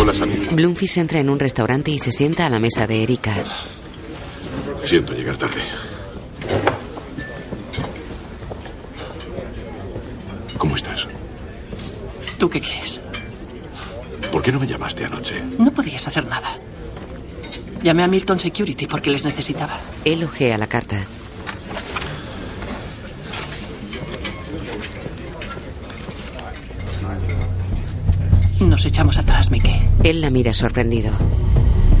Hola, Samir. Bloomfish entra en un restaurante y se sienta a la mesa de Erika. Siento llegar tarde. ¿Cómo estás? ¿Tú qué crees? ¿Por qué no me llamaste anoche? No podías hacer nada. Llamé a Milton Security porque les necesitaba. Él ojea la carta. Nos echamos atrás, Mike. Él la mira sorprendido.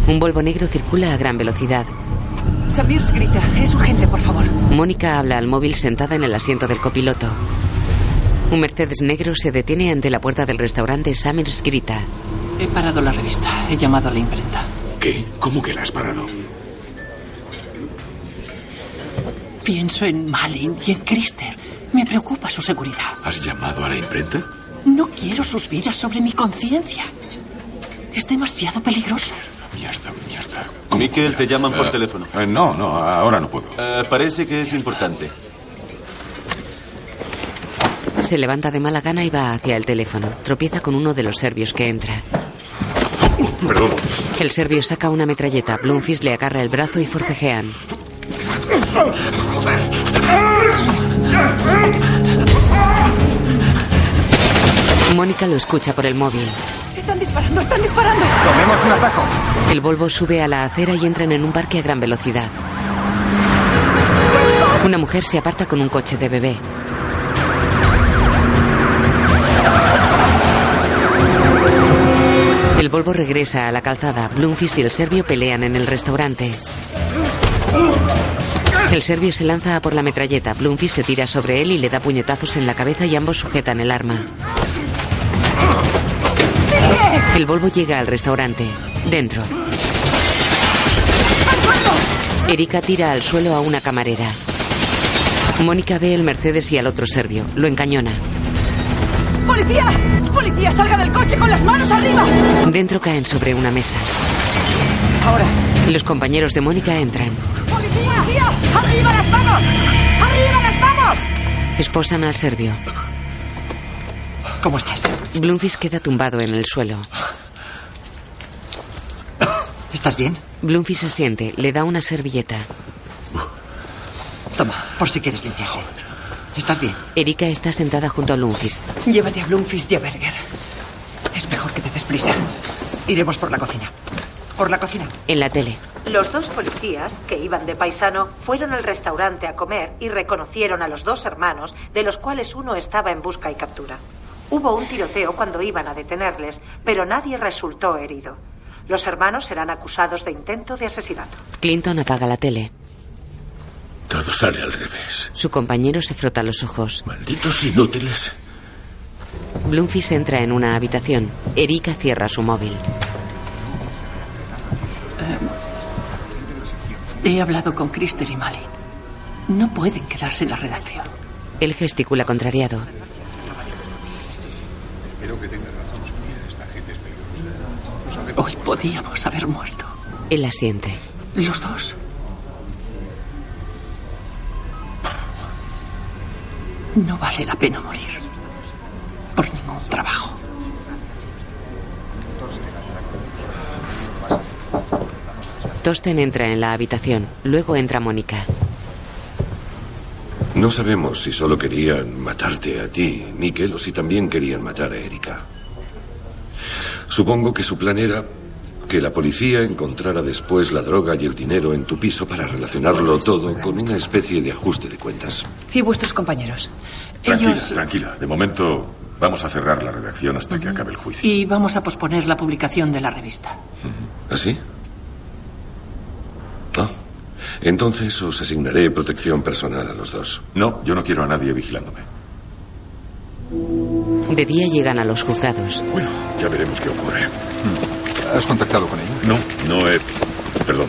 Un Volvo negro circula a gran velocidad. Samirs grita. Es urgente, por favor. Mónica habla al móvil sentada en el asiento del copiloto. Un Mercedes negro se detiene ante la puerta del restaurante Samirs grita. He parado la revista. He llamado a la imprenta. ¿Qué? ¿Cómo que la has parado? Pienso en Malin y en Krister. Me preocupa su seguridad. ¿Has llamado a la imprenta? No quiero sus vidas sobre mi conciencia. Es demasiado peligroso. Mierda, mierda. Miquel, te llaman por Eh, teléfono. eh, no, no, ahora no puedo. Eh, parece que es importante. Se levanta de mala gana y va hacia el teléfono. Tropieza con uno de los serbios que entra. Perdón. El serbio saca una metralleta. Bloomfish le agarra el brazo y forcejean. Mónica lo escucha por el móvil. Están disparando, están disparando. Tomemos un atajo. El Volvo sube a la acera y entran en un parque a gran velocidad. Una mujer se aparta con un coche de bebé. El Volvo regresa a la calzada. Bloomfish y el serbio pelean en el restaurante. El serbio se lanza a por la metralleta. Bloomfish se tira sobre él y le da puñetazos en la cabeza y ambos sujetan el arma. El Volvo llega al restaurante. Dentro. Erika tira al suelo a una camarera. Mónica ve el Mercedes y al otro serbio. Lo encañona. ¡Policía! ¡Policía, salga del coche con las manos arriba! Dentro caen sobre una mesa. Ahora. Los compañeros de Mónica entran. ¡Policía! ¡Arriba las manos! ¡Arriba las manos! Esposan al serbio. ¿Cómo estás? Bloomfish queda tumbado en el suelo. ¿Estás bien? Bloomfish asiente. Le da una servilleta. Toma, por si quieres limpiarte. ¿Estás bien? Erika está sentada junto a Bloomfish. Llévate a Bloomfish y a Berger. Es mejor que te des prisa. Iremos por la cocina. Por la cocina. En la tele. Los dos policías, que iban de paisano, fueron al restaurante a comer y reconocieron a los dos hermanos, de los cuales uno estaba en busca y captura. Hubo un tiroteo cuando iban a detenerles, pero nadie resultó herido. Los hermanos serán acusados de intento de asesinato. Clinton apaga la tele. Todo sale al revés. Su compañero se frota los ojos. Malditos inútiles. Bloomfish entra en una habitación. Erika cierra su móvil. He hablado con Krister y Mali. No pueden quedarse en la redacción. Él gesticula contrariado. Espero que tengas razón. Esta gente es peligrosa. Hoy podíamos haber muerto. Él asiente. Los dos. No vale la pena morir. Por ningún trabajo. Tosten entra en la habitación. Luego entra Mónica. No sabemos si solo querían matarte a ti, Mikkel, o si también querían matar a Erika. Supongo que su plan era que la policía encontrara después la droga y el dinero en tu piso para relacionarlo todo con una especie de ajuste de cuentas. ¿Y vuestros compañeros? Tranquila, Ellos... tranquila. De momento vamos a cerrar la redacción hasta que acabe el juicio. Y vamos a posponer la publicación de la revista. ¿Así? Ah, entonces os asignaré protección personal a los dos. No, yo no quiero a nadie vigilándome. De día llegan a los juzgados. Bueno, ya veremos qué ocurre. ¿Has contactado con ella? No, no he... Perdón.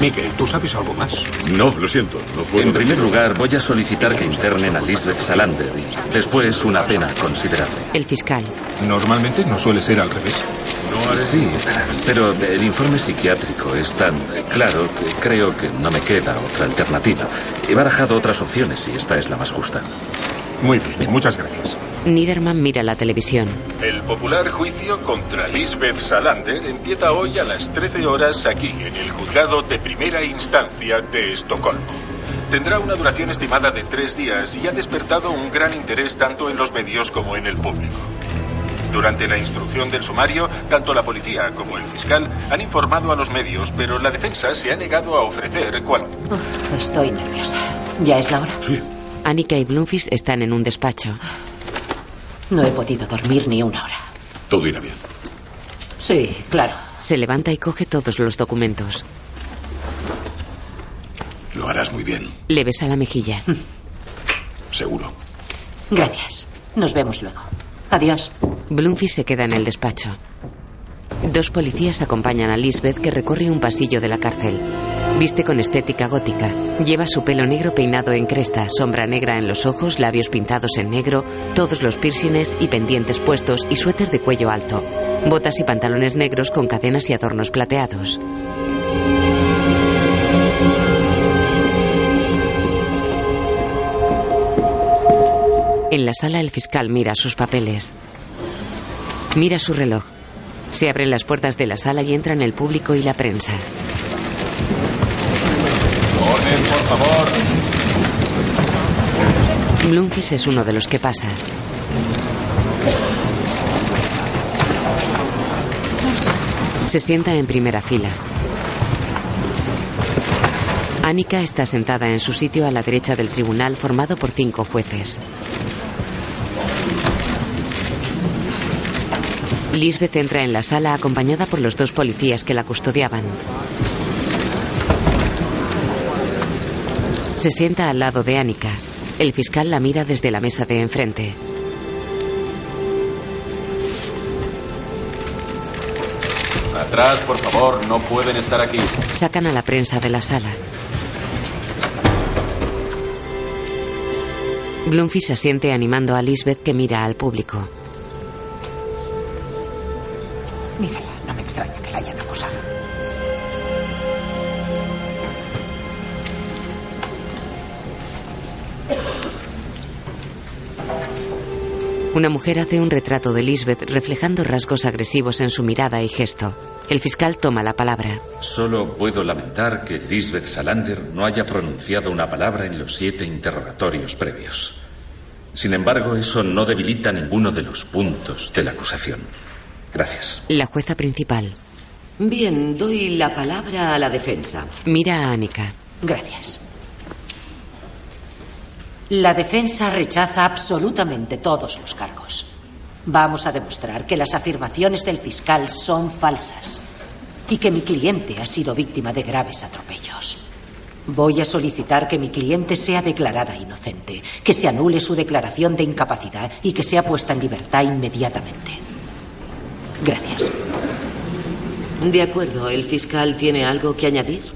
Miguel, ¿tú sabes algo más? No, lo siento. No puedo En primer decirlo. lugar, voy a solicitar que internen a Lisbeth Salander y después una pena considerable. El fiscal. Normalmente no suele ser al revés. Sí, pero el informe psiquiátrico es tan claro que creo que no me queda otra alternativa. He barajado otras opciones y esta es la más justa. Muy bien, muchas gracias. Niederman mira la televisión. El popular juicio contra Lisbeth Salander empieza hoy a las 13 horas aquí, en el juzgado de primera instancia de Estocolmo. Tendrá una duración estimada de tres días y ha despertado un gran interés tanto en los medios como en el público. Durante la instrucción del sumario, tanto la policía como el fiscal han informado a los medios, pero la defensa se ha negado a ofrecer cual... Uf, estoy nerviosa. ¿Ya es la hora? Sí. Annika y Bloomfish están en un despacho. No he podido dormir ni una hora. Todo irá bien. Sí, claro. Se levanta y coge todos los documentos. Lo harás muy bien, Le besa la mejilla. seguro. Gracias. Nos vemos luego. Adiós. Bloomfish se queda en el despacho. Dos policías acompañan a Lisbeth que recorre un pasillo de la cárcel. Viste con estética gótica. Lleva su pelo negro peinado en cresta, sombra negra en los ojos, labios pintados en negro, todos los piercings y pendientes puestos y suéter de cuello alto. Botas y pantalones negros con cadenas y adornos plateados. En la sala el fiscal mira sus papeles. Mira su reloj. Se abren las puertas de la sala y entran el público y la prensa. Por favor. Blumfis es uno de los que pasa. Se sienta en primera fila. Annika está sentada en su sitio a la derecha del tribunal formado por cinco jueces. Lisbeth entra en la sala acompañada por los dos policías que la custodiaban. Se sienta al lado de Annika. El fiscal la mira desde la mesa de enfrente. Atrás, por favor, no pueden estar aquí. Sacan a la prensa de la sala. Blumfis asiente animando a Lisbeth que mira al público. Mírala, Una mujer hace un retrato de Lisbeth reflejando rasgos agresivos en su mirada y gesto. El fiscal toma la palabra. Solo puedo lamentar que Lisbeth Salander no haya pronunciado una palabra en los siete interrogatorios previos. Sin embargo, eso no debilita ninguno de los puntos de la acusación. Gracias. La jueza principal. Bien, doy la palabra a la defensa. Mira a Annika. Gracias. La defensa rechaza absolutamente todos los cargos. Vamos a demostrar que las afirmaciones del fiscal son falsas y que mi cliente ha sido víctima de graves atropellos. Voy a solicitar que mi cliente sea declarada inocente, que se anule su declaración de incapacidad y que sea puesta en libertad inmediatamente. Gracias. De acuerdo, ¿el fiscal tiene algo que añadir?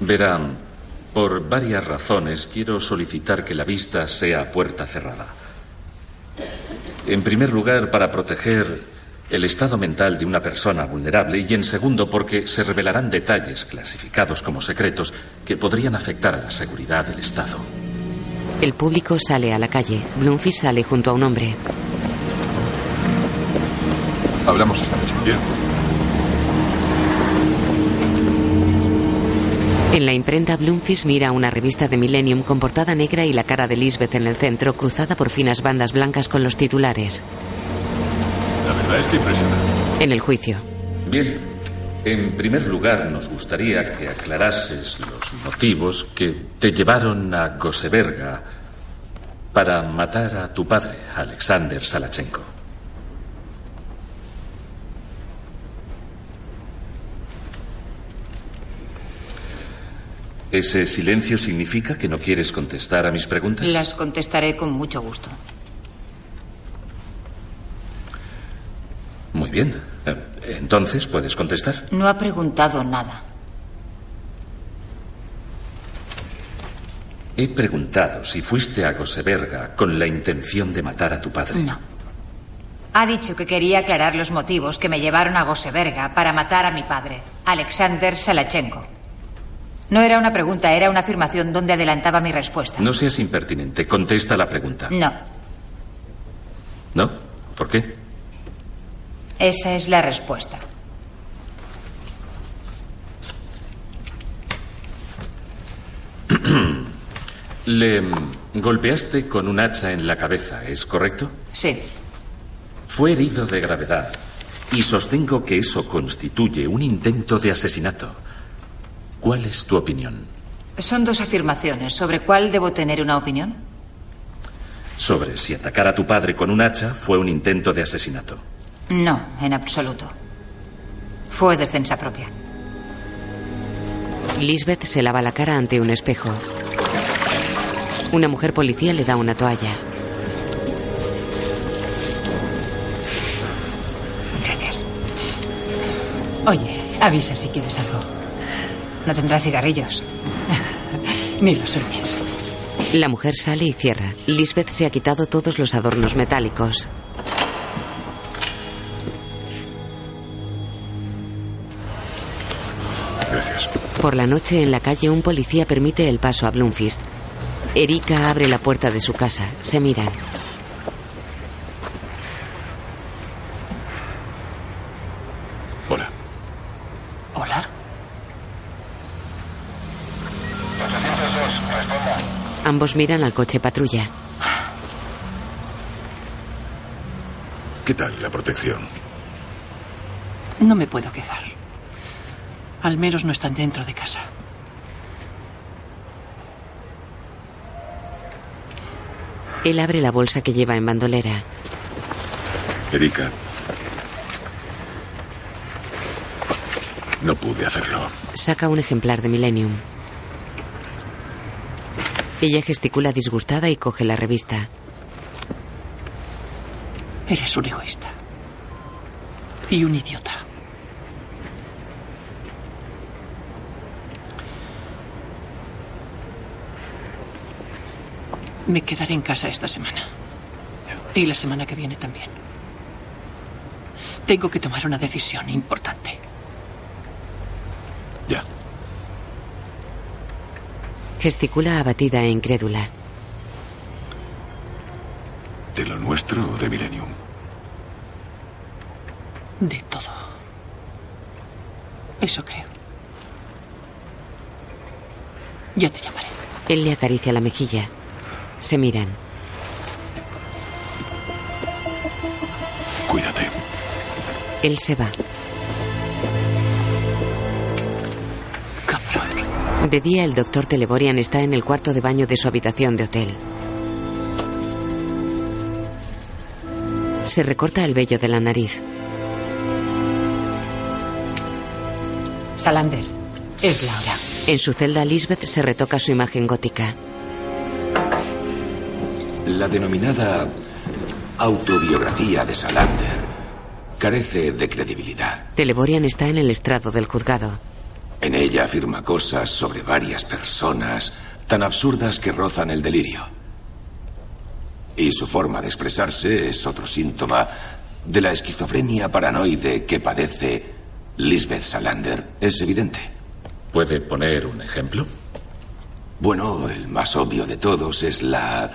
Verán, por varias razones quiero solicitar que la vista sea a puerta cerrada. En primer lugar, para proteger el estado mental de una persona vulnerable y en segundo, porque se revelarán detalles clasificados como secretos que podrían afectar a la seguridad del Estado. El público sale a la calle. Blumfis sale junto a un hombre. Hablamos esta noche. Bien. En la imprenta, Bloomfish mira una revista de Millennium con portada negra y la cara de Lisbeth en el centro, cruzada por finas bandas blancas con los titulares. La verdad es que impresiona. En el juicio. Bien, en primer lugar nos gustaría que aclarases los motivos que te llevaron a Goseberga para matar a tu padre, Alexander Salachenko. ¿Ese silencio significa que no quieres contestar a mis preguntas? Las contestaré con mucho gusto. Muy bien. Eh, Entonces, ¿puedes contestar? No ha preguntado nada. He preguntado si fuiste a Goseberga con la intención de matar a tu padre. No. Ha dicho que quería aclarar los motivos que me llevaron a Goseberga para matar a mi padre, Alexander Salachenko. No era una pregunta, era una afirmación donde adelantaba mi respuesta. No seas impertinente. Contesta la pregunta. No, ¿No? ¿Por qué? esa es la respuesta. Le mm, golpeaste con un hacha en la cabeza, ¿es correcto? Sí. Fue herido de gravedad y sostengo que eso constituye un intento de asesinato. ¿Cuál es tu opinión? Son dos afirmaciones. ¿Sobre cuál debo tener una opinión? Sobre si atacar a tu padre con un hacha fue un intento de asesinato. No, en absoluto. Fue defensa propia. Lisbeth se lava la cara ante un espejo. Una mujer policía le da una toalla. Gracias. Oye, avisa si quieres algo. No tendrá cigarrillos. Ni los sueñes. La mujer sale y cierra. Lisbeth se ha quitado todos los adornos metálicos. Gracias. Por la noche en la calle un policía permite el paso a Bloomfist. Erika abre la puerta de su casa. Se miran. Ambos miran al coche patrulla. ¿Qué tal la protección? No me puedo quejar. Al menos no están dentro de casa. Él abre la bolsa que lleva en bandolera. Erika. No pude hacerlo. Saca un ejemplar de Millennium. Ella gesticula disgustada y coge la revista. Eres un egoísta. Y un idiota. Me quedaré en casa esta semana. Y la semana que viene también. Tengo que tomar una decisión importante. Ya. Gesticula abatida e incrédula. ¿De lo nuestro o de Millennium? De todo. Eso creo. Ya te llamaré. Él le acaricia la mejilla. Se miran. Cuídate. Él se va. De día, el doctor Teleborian está en el cuarto de baño de su habitación de hotel. Se recorta el vello de la nariz. Salander, es la hora. En su celda, Lisbeth se retoca su imagen gótica. La denominada autobiografía de Salander carece de credibilidad. Teleborian está en el estrado del juzgado. En ella afirma cosas sobre varias personas tan absurdas que rozan el delirio. Y su forma de expresarse es otro síntoma de la esquizofrenia paranoide que padece Lisbeth Salander. Es evidente. ¿Puede poner un ejemplo? Bueno, el más obvio de todos es la,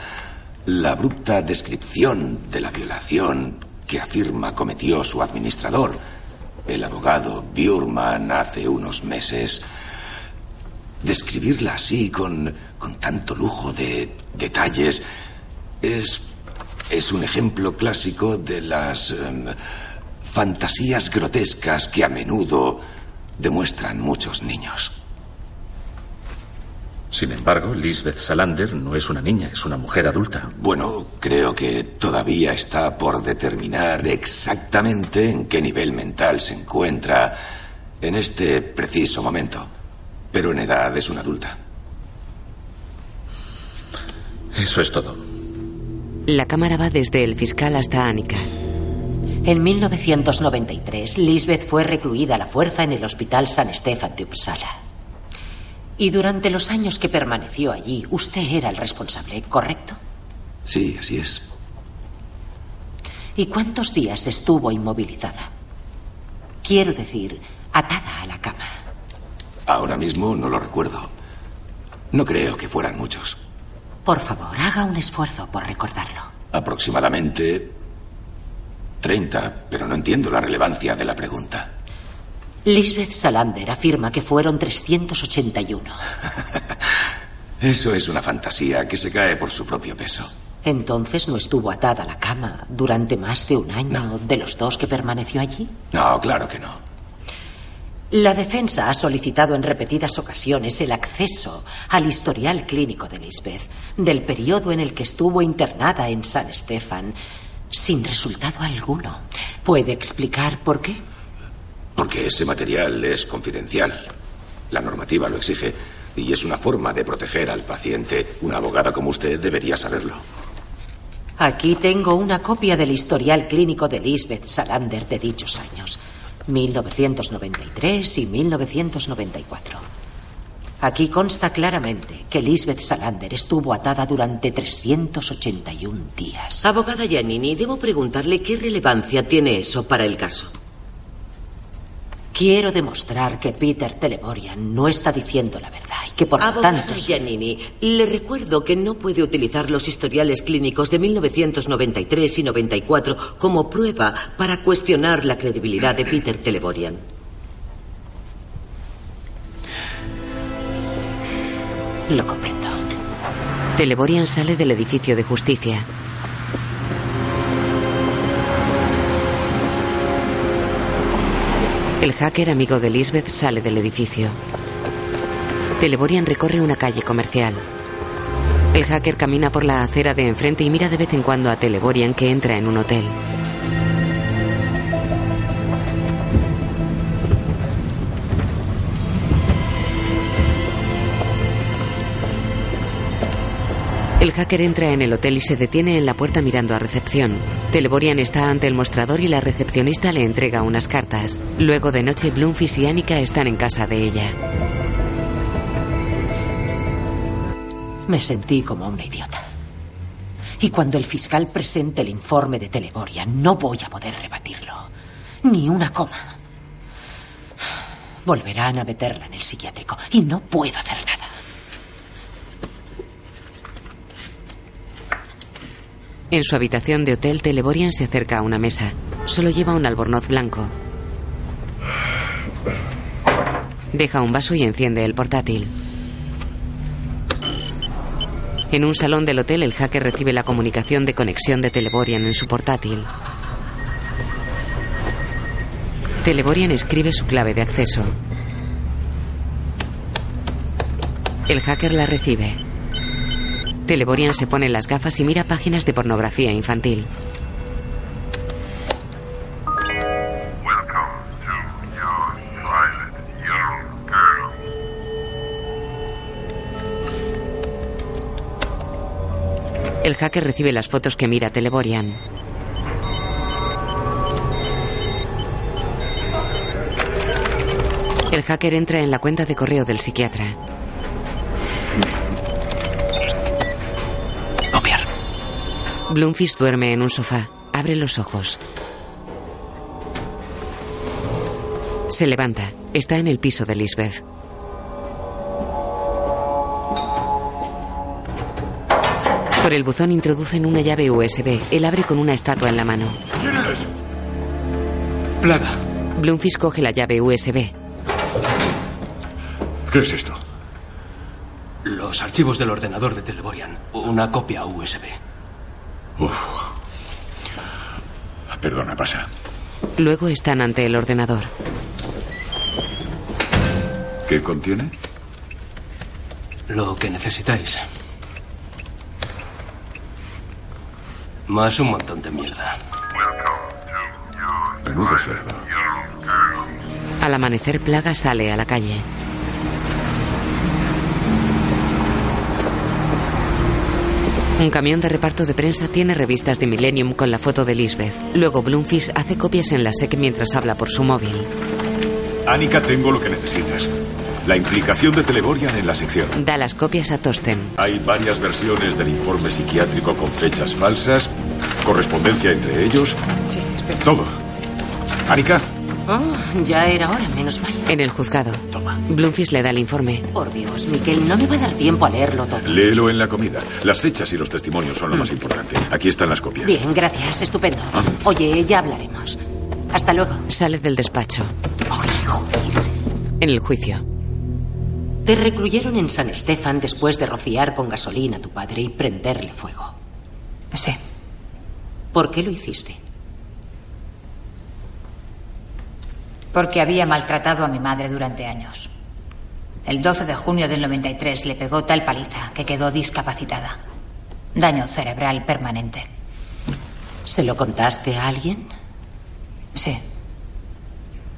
la abrupta descripción de la violación que afirma cometió su administrador, el abogado Bjurman, hace unos meses. Describirla así, con, con tanto lujo de detalles, es, es un ejemplo clásico de las em, fantasías grotescas que a menudo demuestran muchos niños. Sin embargo, Lisbeth Salander no es una niña, es una mujer adulta. Bueno, creo que todavía está por determinar exactamente en qué nivel mental se encuentra en este preciso momento. Pero en edad es una adulta. Eso es todo. La cámara va desde el fiscal hasta Annika. En 1993, Lisbeth fue recluida a la fuerza en el Hospital San Stefan de Uppsala. Y durante los años que permaneció allí, usted era el responsable, ¿correcto? Sí, así es. ¿Y cuántos días estuvo inmovilizada? Quiero decir, atada a la cama. Ahora mismo no lo recuerdo. No creo que fueran muchos. Por favor, haga un esfuerzo por recordarlo. Aproximadamente 30, pero no entiendo la relevancia de la pregunta. Lisbeth Salander afirma que fueron 381. Eso es una fantasía que se cae por su propio peso. Entonces no estuvo atada a la cama durante más de un año de los dos que permaneció allí. No, claro que no. La defensa ha solicitado en repetidas ocasiones el acceso al historial clínico de Lisbeth del periodo en el que estuvo internada en San Stefan sin resultado alguno. ¿Puede explicar por qué? Porque ese material es confidencial. La normativa lo exige y es una forma de proteger al paciente. Una abogada como usted debería saberlo. Aquí tengo una copia del historial clínico de Lisbeth Salander de dichos años. 1993 y 1994. Aquí consta claramente que Lisbeth Salander estuvo atada durante 381 días. Abogada Giannini, debo preguntarle qué relevancia tiene eso para el caso. Quiero demostrar que Peter Teleborian no está diciendo la verdad y que por lo tanto... Giannini, le recuerdo que no puede utilizar los historiales clínicos de 1993 y 94 como prueba para cuestionar la credibilidad de Peter Teleborian. Lo comprendo. Teleborian sale del edificio de justicia. El hacker amigo de Lisbeth sale del edificio. Teleborian recorre una calle comercial. El hacker camina por la acera de enfrente y mira de vez en cuando a Teleborian que entra en un hotel. El hacker entra en el hotel y se detiene en la puerta mirando a recepción. Teleborian está ante el mostrador y la recepcionista le entrega unas cartas. Luego de noche, Bloomfish y Annika están en casa de ella. Me sentí como una idiota. Y cuando el fiscal presente el informe de Teleborian, no voy a poder rebatirlo. Ni una coma. Volverán a meterla en el psiquiátrico y no puedo hacer nada. En su habitación de hotel, Teleborian se acerca a una mesa. Solo lleva un albornoz blanco. Deja un vaso y enciende el portátil. En un salón del hotel, el hacker recibe la comunicación de conexión de Teleborian en su portátil. Teleborian escribe su clave de acceso. El hacker la recibe. Teleborian se pone las gafas y mira páginas de pornografía infantil. El hacker recibe las fotos que mira Teleborian. El hacker entra en la cuenta de correo del psiquiatra. Bloomfish duerme en un sofá. Abre los ojos. Se levanta. Está en el piso de Lisbeth. Por el buzón introducen una llave USB. Él abre con una estatua en la mano. ¿Quién eres? Plaga. Bloomfish coge la llave USB. ¿Qué es esto? Los archivos del ordenador de Teleborian. Una copia USB. Perdona, pasa. Luego están ante el ordenador. ¿Qué contiene? Lo que necesitáis. Más un montón de mierda. Menudo cerdo. Al amanecer, Plaga sale a la calle. Un camión de reparto de prensa tiene revistas de Millennium con la foto de Lisbeth. Luego Bloomfish hace copias en la SEC mientras habla por su móvil. Annika, tengo lo que necesitas. La implicación de Teleborian en la sección. Da las copias a Tosten. Hay varias versiones del informe psiquiátrico con fechas falsas, correspondencia entre ellos. Sí, espera. Todo. Annika, Oh, ya era hora, menos mal. En el juzgado. Bloomfish le da el informe. Por Dios, Miquel, no me va a dar tiempo a leerlo todo. léelo en la comida. Las fechas y los testimonios son lo más importante. Aquí están las copias. Bien, gracias, estupendo. Oye, ya hablaremos. Hasta luego. Sale del despacho. En el juicio. Te recluyeron en San Estefan después de rociar con gasolina a tu padre y prenderle fuego. Sí. ¿Por qué lo hiciste? Porque había maltratado a mi madre durante años. El 12 de junio del 93 le pegó tal paliza que quedó discapacitada. Daño cerebral permanente. ¿Se lo contaste a alguien? Sí.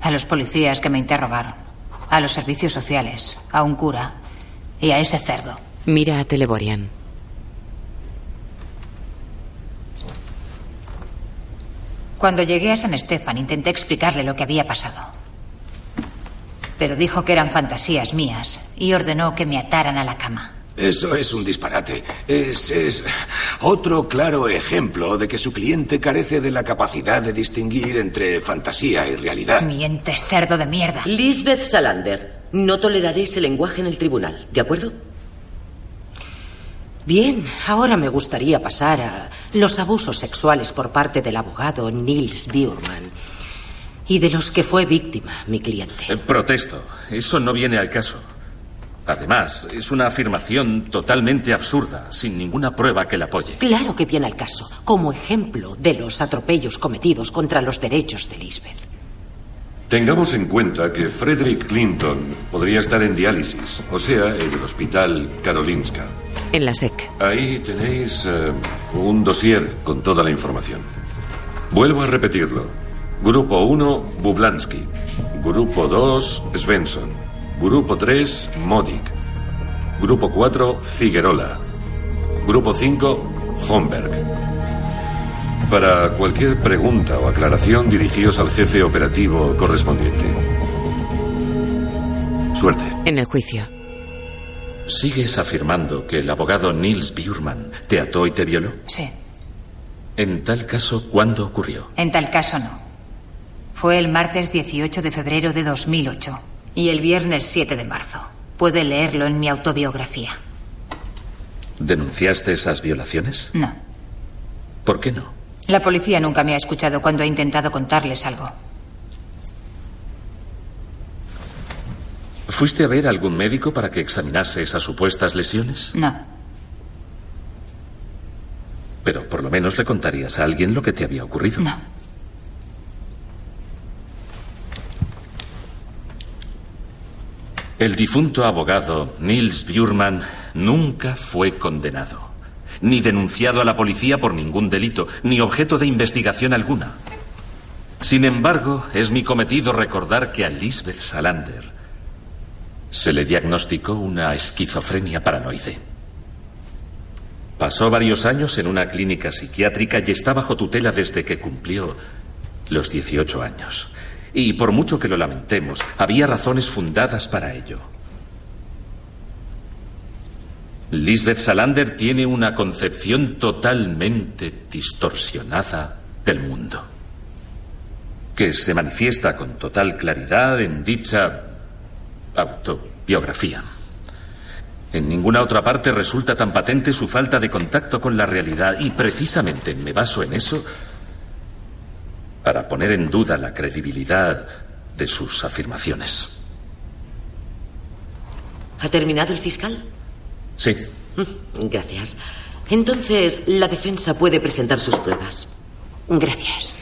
A los policías que me interrogaron. A los servicios sociales. A un cura. Y a ese cerdo. Mira a Cuando llegué a San Estefan intenté explicarle lo que había pasado. Pero dijo que eran fantasías mías y ordenó que me ataran a la cama. Eso es un disparate. Es, es otro claro ejemplo de que su cliente carece de la capacidad de distinguir entre fantasía y realidad. Mientes, cerdo de mierda. Lisbeth Salander, no toleraré ese lenguaje en el tribunal, ¿de acuerdo? Bien, ahora me gustaría pasar a los abusos sexuales por parte del abogado Nils Bjurman y de los que fue víctima mi cliente. Eh, protesto. Eso no viene al caso. Además, es una afirmación totalmente absurda, sin ninguna prueba que la apoye. Claro que viene al caso, como ejemplo de los atropellos cometidos contra los derechos de Lisbeth. Tengamos en cuenta que Frederick Clinton podría estar en diálisis, o sea, en el hospital Karolinska. En la SEC. Ahí tenéis eh, un dossier con toda la información. Vuelvo a repetirlo. Grupo 1, Bublansky. Grupo 2, Svensson. Grupo 3, Modik. Grupo 4, Figuerola. Grupo 5, Homberg. Para cualquier pregunta o aclaración, dirigíos al jefe operativo correspondiente. Suerte. En el juicio. ¿Sigues afirmando que el abogado Nils Bjurman te ató y te violó? Sí. En tal caso, ¿cuándo ocurrió? En tal caso no. Fue el martes 18 de febrero de 2008 y el viernes 7 de marzo. Puede leerlo en mi autobiografía. ¿Denunciaste esas violaciones? No. ¿Por qué no? La policía nunca me ha escuchado cuando he intentado contarles algo. ¿Fuiste a ver a algún médico para que examinase esas supuestas lesiones? No. Pero por lo menos le contarías a alguien lo que te había ocurrido. No. El difunto abogado Nils Bjurman nunca fue condenado, ni denunciado a la policía por ningún delito, ni objeto de investigación alguna. Sin embargo, es mi cometido recordar que a Lisbeth Salander se le diagnosticó una esquizofrenia paranoide. Pasó varios años en una clínica psiquiátrica y está bajo tutela desde que cumplió los 18 años. Y por mucho que lo lamentemos, había razones fundadas para ello. Lisbeth Salander tiene una concepción totalmente distorsionada del mundo, que se manifiesta con total claridad en dicha autobiografía. En ninguna otra parte resulta tan patente su falta de contacto con la realidad y precisamente me baso en eso para poner en duda la credibilidad de sus afirmaciones. ¿Ha terminado el fiscal? Sí. Mm, Gracias. Entonces, la defensa puede presentar sus pruebas. Gracias.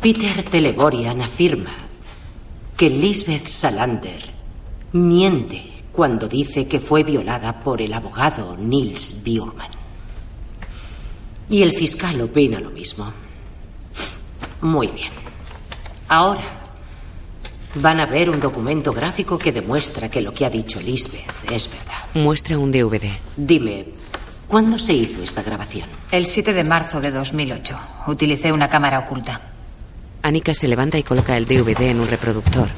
Peter Teleborian afirma que Lisbeth Salander miente cuando dice que fue violada por el abogado Nils Bjurman. Y el fiscal opina lo mismo. Muy bien. Ahora van a ver un documento gráfico que demuestra que lo que ha dicho Lisbeth es verdad. Muestra un DVD. Dime, ¿cuándo se hizo esta grabación? El 7 de marzo de 2008. Utilicé una cámara oculta. Anika se levanta y coloca el DVD en un reproductor.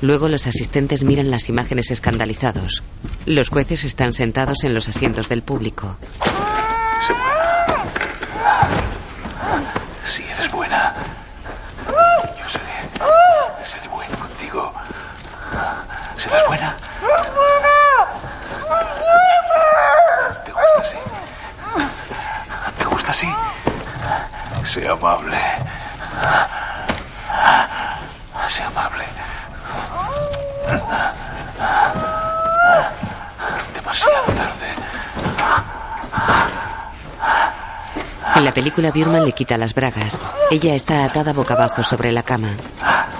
Luego los asistentes miran las imágenes escandalizados. Los jueces están sentados en los asientos del público. Buena. Sí, eres buena. Yo seré. Seré bueno contigo. ¿Serás buena? ¿Te gusta así? ¿Te gusta así? Sé amable. Sé amable. Demasiado tarde. En la película, Bjurman le quita las bragas. Ella está atada boca abajo sobre la cama.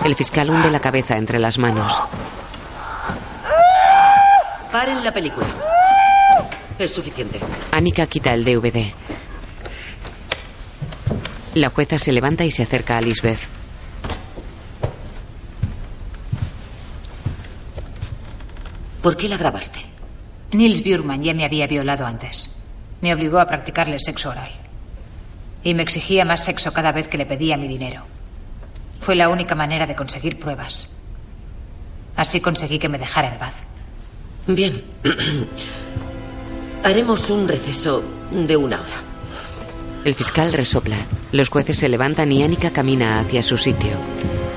El fiscal hunde la cabeza entre las manos. Paren la película. Es suficiente. Anika quita el DVD. La jueza se levanta y se acerca a Lisbeth. ¿Por qué la grabaste? Nils Bjurman ya me había violado antes. Me obligó a practicarle sexo oral. Y me exigía más sexo cada vez que le pedía mi dinero. Fue la única manera de conseguir pruebas. Así conseguí que me dejara en paz. Bien. Haremos un receso de una hora. El fiscal resopla. Los jueces se levantan y Annika camina hacia su sitio.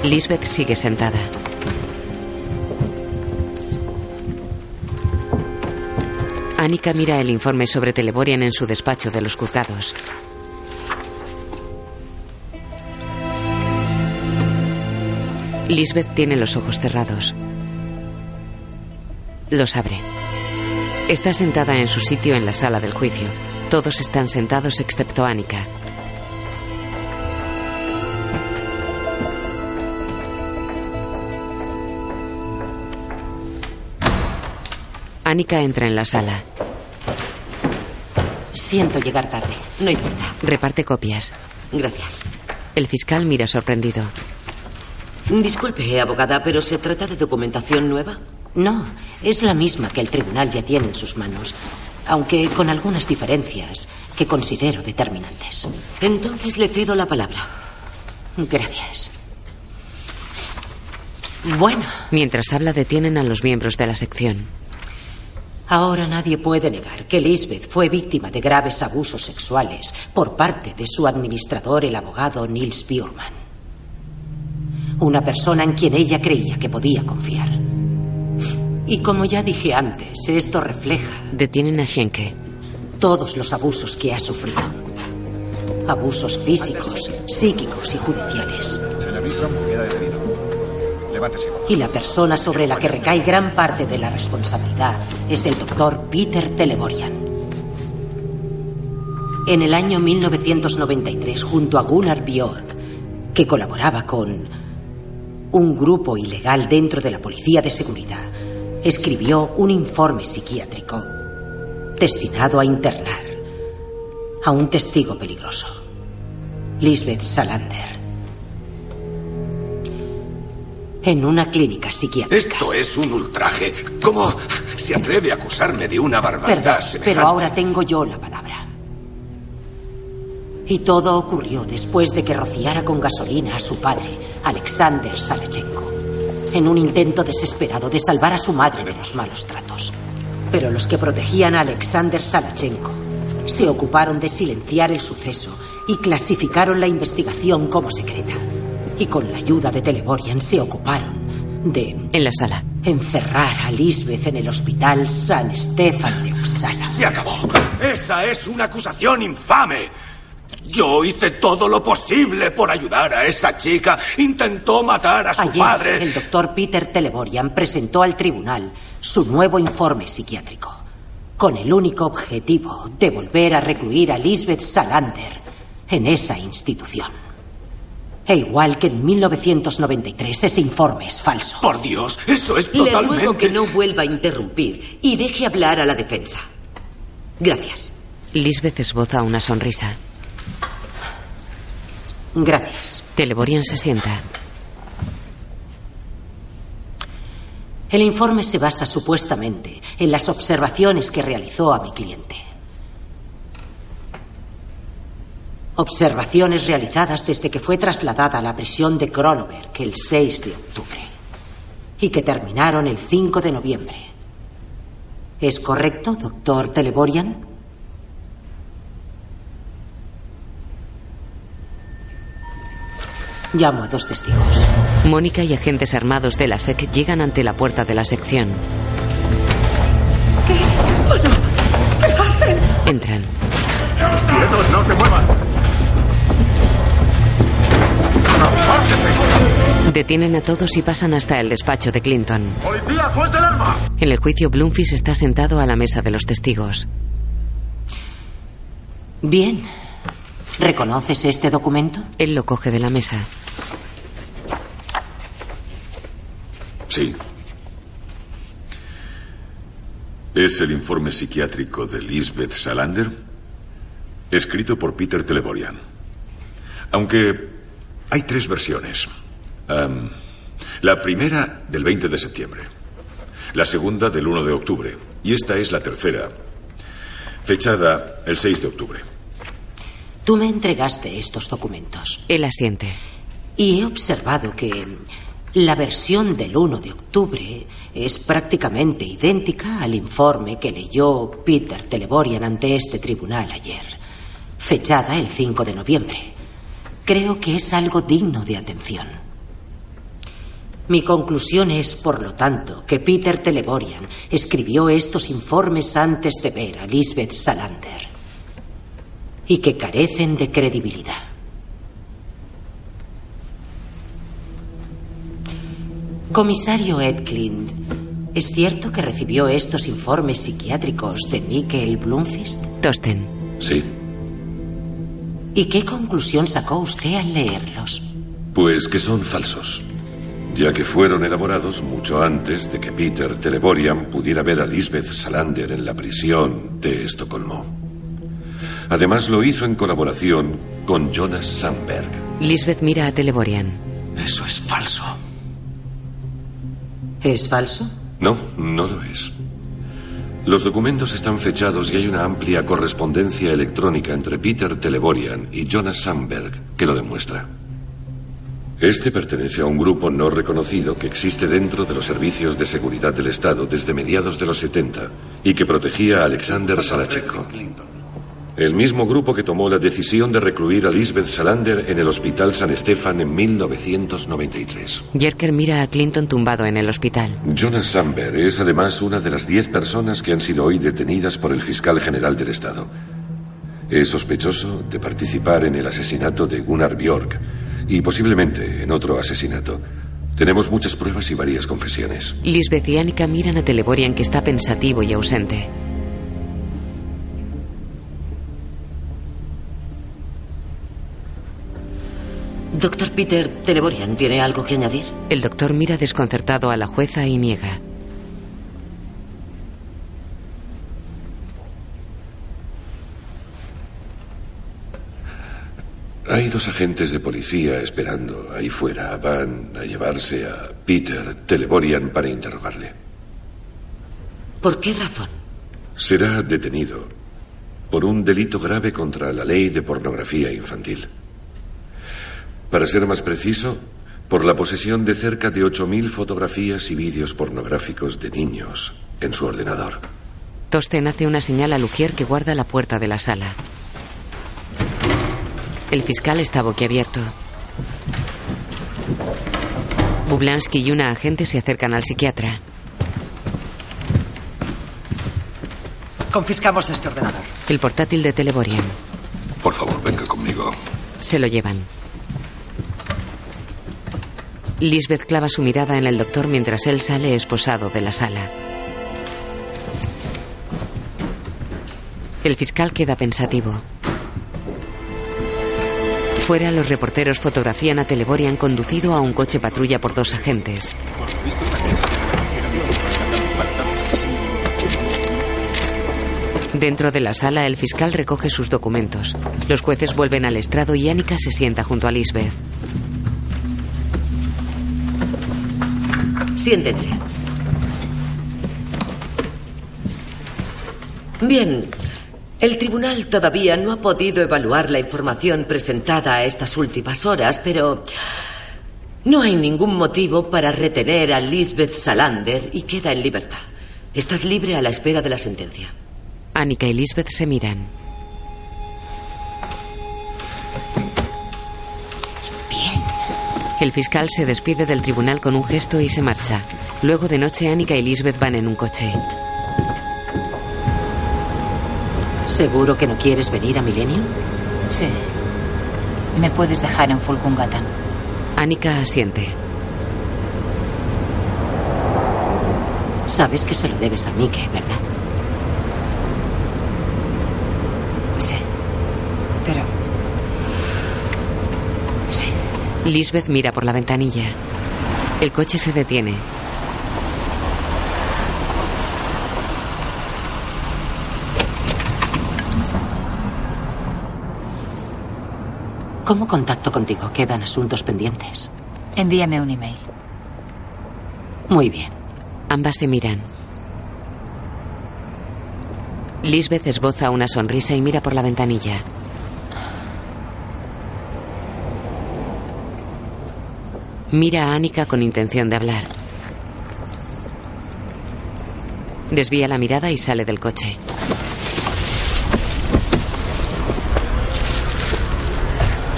Lisbeth sigue sentada. Annika mira el informe sobre Teleborian en su despacho de los juzgados. Lisbeth tiene los ojos cerrados. Los abre. Está sentada en su sitio en la sala del juicio. Todos están sentados excepto Annika. Annika entra en la sala. Siento llegar tarde. No importa. Reparte copias. Gracias. El fiscal mira sorprendido. Disculpe, abogada, pero ¿se trata de documentación nueva? No, es la misma que el tribunal ya tiene en sus manos, aunque con algunas diferencias que considero determinantes. Entonces le cedo la palabra. Gracias. Bueno. Mientras habla, detienen a los miembros de la sección. Ahora nadie puede negar que Lisbeth fue víctima de graves abusos sexuales por parte de su administrador, el abogado Nils Bjurman. Una persona en quien ella creía que podía confiar. Y como ya dije antes, esto refleja. Detienen a Schenke. Todos los abusos que ha sufrido. Abusos físicos, psíquicos y judiciales. Señor Bistrom, queda detenido. Levántese. Y la persona sobre la que recae gran parte de la responsabilidad es el doctor Peter Teleborian. En el año 1993, junto a Gunnar Bjork, que colaboraba con un grupo ilegal dentro de la Policía de Seguridad, escribió un informe psiquiátrico destinado a internar a un testigo peligroso, Lisbeth Salander, en una clínica psiquiátrica. Esto es un ultraje. ¿Cómo se atreve a acusarme de una barbaridad Perdón, semejante? pero ahora tengo yo la palabra. Y todo ocurrió después de que rociara con gasolina a su padre, Alexander Salachenko, en un intento desesperado de salvar a su madre de los malos tratos. Pero los que protegían a Alexander Salachenko se ocuparon de silenciar el suceso y clasificaron la investigación como secreta. Y con la ayuda de Teleborian se ocuparon de... En la sala. Encerrar a Lisbeth en el hospital San Stefan de Uppsala. Se acabó. Esa es una acusación infame. Yo hice todo lo posible por ayudar a esa chica. Intentó matar a su Ayer, padre. el doctor Peter Teleborian presentó al tribunal su nuevo informe psiquiátrico, con el único objetivo de volver a recluir a Lisbeth Salander en esa institución. E igual que en 1993, ese informe es falso. Por Dios, eso es Le totalmente... ruego que no vuelva a interrumpir y deje hablar a la defensa. Gracias. Lisbeth esboza una sonrisa. Gracias. Teleborian se sienta. El informe se basa supuestamente en las observaciones que realizó a mi cliente. Observaciones realizadas desde que fue trasladada a la prisión de Kronoberg el 6 de octubre y que terminaron el 5 de noviembre. ¿Es correcto, doctor Teleborian? Llamo a dos testigos. Mónica y agentes armados de la SEC llegan ante la puerta de la sección. ¿Qué hacen? Entran. ¡Quietos, no se muevan! Detienen a todos y pasan hasta el despacho de Clinton. ¡Policía, suelte el arma! En el juicio, Bloomfish está sentado a la mesa de los testigos. Bien. ¿Reconoces este documento? Él lo coge de la mesa. Sí. Es el informe psiquiátrico de Lisbeth Salander, escrito por Peter Teleborian. Aunque hay tres versiones. La primera del 20 de septiembre, la segunda del 1 de octubre y esta es la tercera, fechada el 6 de octubre. Tú me entregaste estos documentos. Él asiente. Y he observado que la versión del 1 de octubre es prácticamente idéntica al informe que leyó Peter Teleborian ante este tribunal ayer, fechada el 5 de noviembre. Creo que es algo digno de atención. Mi conclusión es, por lo tanto, que Peter Teleborian escribió estos informes antes de ver a Lisbeth Salander y que carecen de credibilidad. Comisario Edklind, ¿es cierto que recibió estos informes psiquiátricos de Mikkel Blumfist? Tosten. Sí. ¿Y qué conclusión sacó usted al leerlos? Pues que son falsos, ya que fueron elaborados mucho antes de que Peter Teleborian pudiera ver a Lisbeth Salander en la prisión de Estocolmo. Además lo hizo en colaboración con Jonas Sandberg. Lisbeth mira a Teleborian. Eso es falso. ¿Es falso? No, no lo es. Los documentos están fechados y hay una amplia correspondencia electrónica entre Peter Teleborian y Jonas Sandberg que lo demuestra. Este pertenece a un grupo no reconocido que existe dentro de los servicios de seguridad del Estado desde mediados de los 70 y que protegía a Alexander Salachenko. El mismo grupo que tomó la decisión de recluir a Lisbeth Salander en el Hospital San Estefan en 1993. Jerker mira a Clinton tumbado en el hospital. Jonas Samberg es además una de las diez personas que han sido hoy detenidas por el fiscal general del Estado. Es sospechoso de participar en el asesinato de Gunnar Bjork y posiblemente en otro asesinato. Tenemos muchas pruebas y varias confesiones. Lisbeth y Annika miran a Teleborian que está pensativo y ausente. Doctor Peter Teleborian, ¿tiene algo que añadir? El doctor mira desconcertado a la jueza y niega. Hay dos agentes de policía esperando ahí fuera. Van a llevarse a Peter Teleborian para interrogarle. ¿Por qué razón? Será detenido por un delito grave contra la ley de pornografía infantil. Para ser más preciso, por la posesión de cerca de 8.000 fotografías y vídeos pornográficos de niños en su ordenador. Tosten hace una señal a Lugier que guarda la puerta de la sala. El fiscal está boquiabierto. Bublansky y una agente se acercan al psiquiatra. Confiscamos este ordenador. El portátil de Teleborian. Por favor, venga conmigo. Se lo llevan. Lisbeth clava su mirada en el doctor mientras él sale esposado de la sala. El fiscal queda pensativo. Fuera, los reporteros fotografían a Teleborian conducido a un coche patrulla por dos agentes. Dentro de la sala, el fiscal recoge sus documentos. Los jueces vuelven al estrado y Annika se sienta junto a Lisbeth. Siéntense. Bien, el tribunal todavía no ha podido evaluar la información presentada a estas últimas horas, pero no hay ningún motivo para retener a Lisbeth Salander y queda en libertad. Estás libre a la espera de la sentencia. Annika y Lisbeth se miran. El fiscal se despide del tribunal con un gesto y se marcha. Luego de noche, Annika y Lisbeth van en un coche. ¿Seguro que no quieres venir a Millennium? Sí. Me puedes dejar en Fulgungatan. Annika asiente. Sabes que se lo debes a Mike, ¿verdad? Sí. Pero... Sí. Lisbeth mira por la ventanilla. El coche se detiene. ¿Cómo contacto contigo? Quedan asuntos pendientes. Envíame un email. Muy bien. Ambas se miran. Lisbeth esboza una sonrisa y mira por la ventanilla. Mira a Annika con intención de hablar. Desvía la mirada y sale del coche.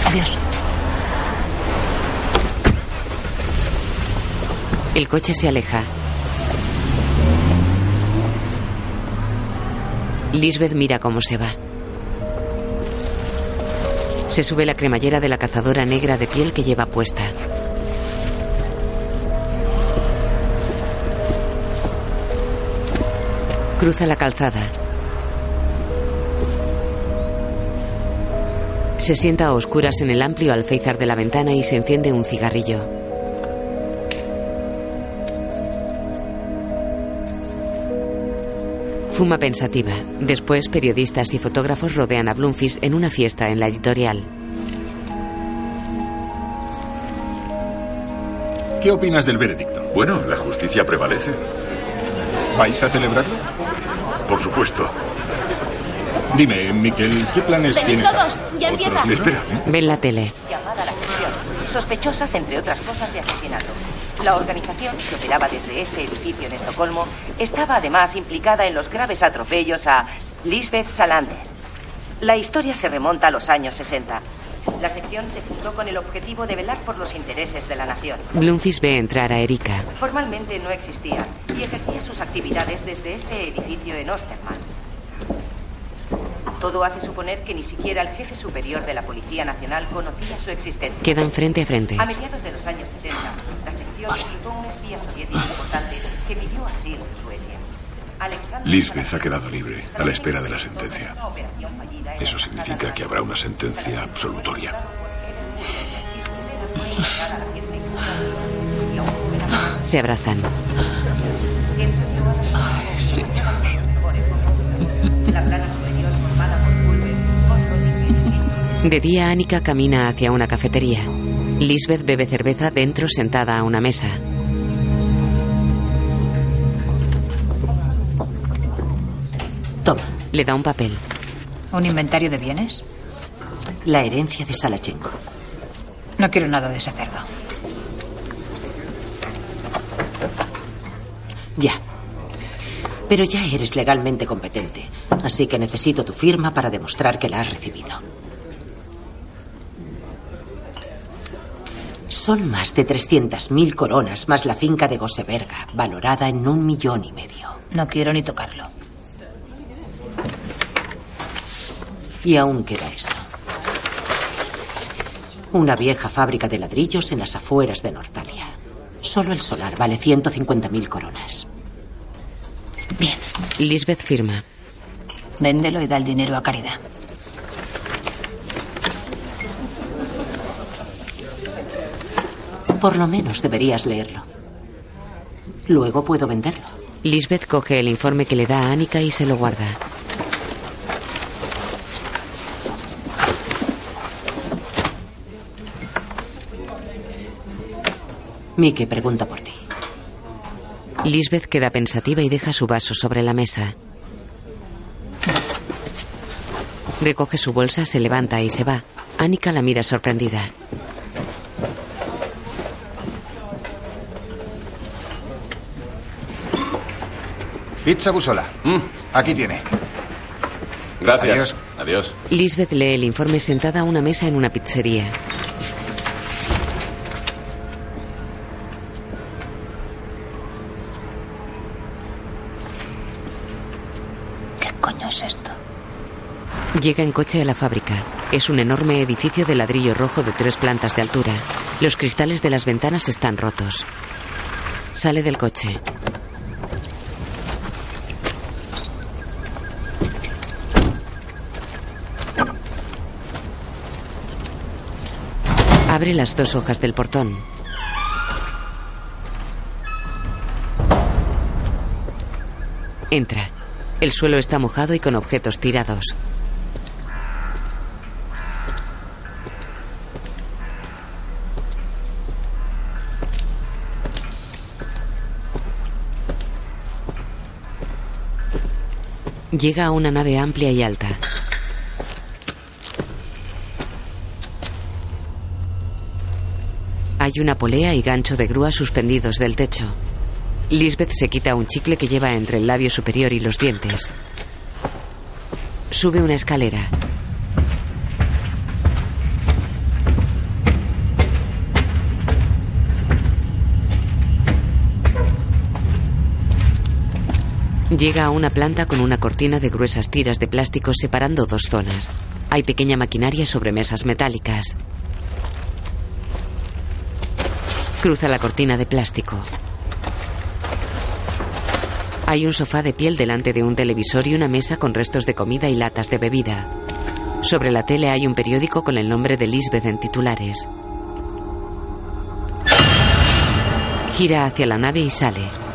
Adiós. El coche se aleja. Lisbeth mira cómo se va. Se sube la cremallera de la cazadora negra de piel que lleva puesta. Cruza la calzada. Se sienta a oscuras en el amplio alféizar de la ventana y se enciende un cigarrillo. Fuma pensativa. Después, periodistas y fotógrafos rodean a Bloomfish en una fiesta en la editorial. ¿Qué opinas del veredicto? Bueno, la justicia prevalece. ¿Vais a celebrarlo? Por supuesto. Dime, Miquel, ¿qué planes Venid tienes? todos, ya ¿Otros empieza. Espera. Ven la tele. Llamada a la sección. Sospechosas, entre otras cosas, de asesinato. La organización, que operaba desde este edificio en Estocolmo, estaba además implicada en los graves atropellos a Lisbeth Salander. La historia se remonta a los años 60. La sección se fundó con el objetivo de velar por los intereses de la nación. Bloomfish ve entrar a Erika. Formalmente no existía y ejercía sus actividades desde este edificio en Osterman. Todo hace suponer que ni siquiera el jefe superior de la Policía Nacional conocía su existencia. Quedan frente a frente. A mediados de los años 70, la sección reclutó un espía soviético importante que pidió asilo en Suecia. Lisbeth ha quedado libre a la espera de la sentencia. Eso significa que habrá una sentencia absolutoria. Se abrazan. La plana superior formada por Culver, Oswald De día, Annika camina hacia una cafetería. Lisbeth bebe cerveza dentro sentada a una mesa. Toma. Le da un papel. ¿Un inventario de bienes? La herencia de Salachenko. No quiero nada de ese cerdo. Ya. Pero ya eres legalmente competente, así que necesito tu firma para demostrar que la has recibido. Son más de 300.000 coronas más la finca de Goseberga, valorada en un millón y medio. No quiero ni tocarlo. Y aún queda esto. Una vieja fábrica de ladrillos en las afueras de Nortalia. Solo el solar vale 150.000 coronas. Bien. Lisbeth firma. Véndelo y da el dinero a caridad. Por lo menos deberías leerlo. Luego puedo venderlo. Lisbeth coge el informe que le da a Annika y se lo guarda. Mike pregunta por ti. Lisbeth queda pensativa y deja su vaso sobre la mesa. Recoge su bolsa, se levanta y se va. Annika la mira sorprendida. Pizza Busola. Aquí tiene. Gracias. Adiós. Adiós. Lisbeth lee el informe sentada a una mesa en una pizzería. Llega en coche a la fábrica. Es un enorme edificio de ladrillo rojo de tres plantas de altura. Los cristales de las ventanas están rotos. Sale del coche. Abre las dos hojas del portón. Entra. El suelo está mojado y con objetos tirados. Llega a una nave amplia y alta. Hay una polea y gancho de grúa suspendidos del techo. Lisbeth se quita un chicle que lleva entre el labio superior y los dientes. Sube una escalera. Llega a una planta con una cortina de gruesas tiras de plástico separando dos zonas. Hay pequeña maquinaria sobre mesas metálicas. Cruza la cortina de plástico. Hay un sofá de piel delante de un televisor y una mesa con restos de comida y latas de bebida. Sobre la tele hay un periódico con el nombre de Lisbeth en titulares. Gira hacia la nave y sale.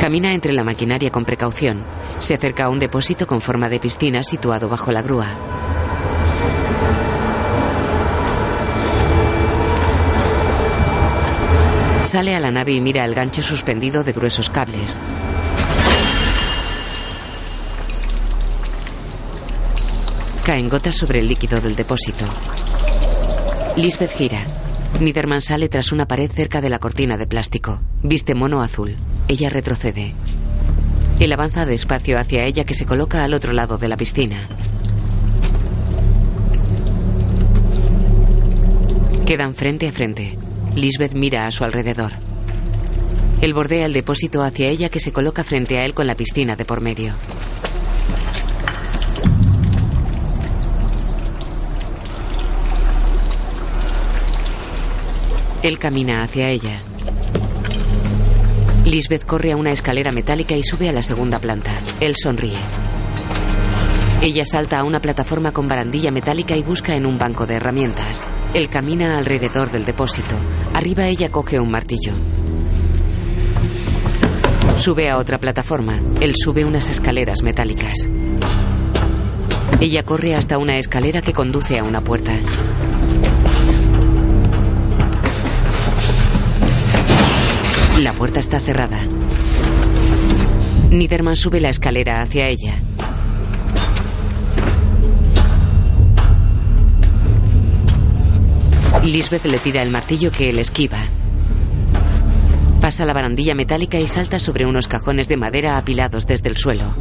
Camina entre la maquinaria con precaución. Se acerca a un depósito con forma de piscina situado bajo la grúa. Sale a la nave y mira el gancho suspendido de gruesos cables. Caen gotas sobre el líquido del depósito. Lisbeth gira. Niederman sale tras una pared cerca de la cortina de plástico. Viste mono azul. Ella retrocede. Él avanza despacio hacia ella que se coloca al otro lado de la piscina. Quedan frente a frente. Lisbeth mira a su alrededor. Él bordea el depósito hacia ella que se coloca frente a él con la piscina de por medio. Él camina hacia ella. Lisbeth corre a una escalera metálica y sube a la segunda planta. Él sonríe. Ella salta a una plataforma con barandilla metálica y busca en un banco de herramientas. Él camina alrededor del depósito. Arriba ella coge un martillo. Sube a otra plataforma. Él sube unas escaleras metálicas. Ella corre hasta una escalera que conduce a una puerta. La puerta está cerrada. Niederman sube la escalera hacia ella. Lisbeth le tira el martillo que él esquiva. Pasa la barandilla metálica y salta sobre unos cajones de madera apilados desde el suelo.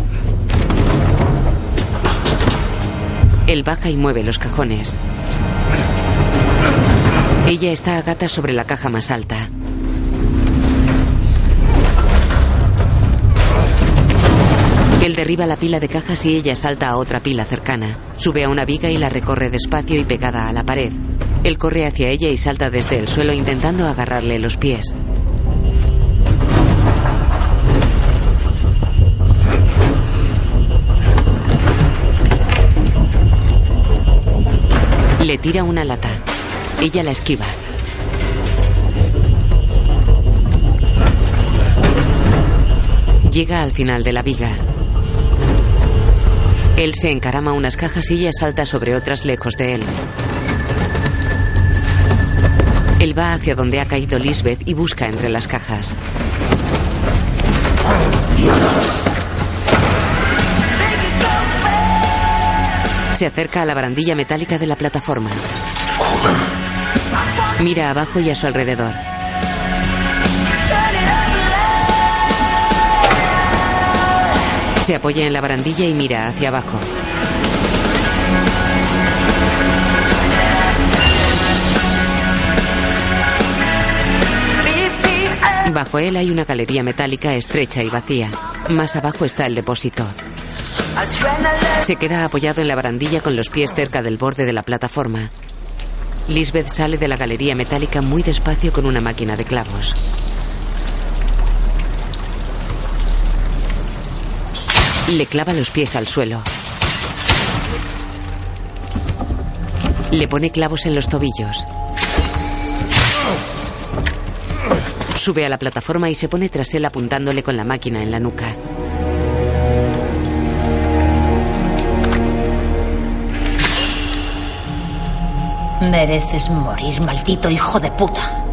Él baja y mueve los cajones. Ella está a gata sobre la caja más alta. Él derriba la pila de cajas y ella salta a otra pila cercana. Sube a una viga y la recorre despacio y pegada a la pared. Él corre hacia ella y salta desde el suelo intentando agarrarle los pies. Le tira una lata. Ella la esquiva. Llega al final de la viga. Él se encarama unas cajas y ella salta sobre otras lejos de él. Él va hacia donde ha caído Lisbeth y busca entre las cajas. Se acerca a la barandilla metálica de la plataforma. Mira abajo y a su alrededor. Se apoya en la barandilla y mira hacia abajo. Bajo él hay una galería metálica estrecha y vacía. Más abajo está el depósito. Se queda apoyado en la barandilla con los pies cerca del borde de la plataforma. Lisbeth sale de la galería metálica muy despacio con una máquina de clavos. Le clava los pies al suelo. Le pone clavos en los tobillos. Sube a la plataforma y se pone tras él apuntándole con la máquina en la nuca. Mereces morir, maldito hijo de puta.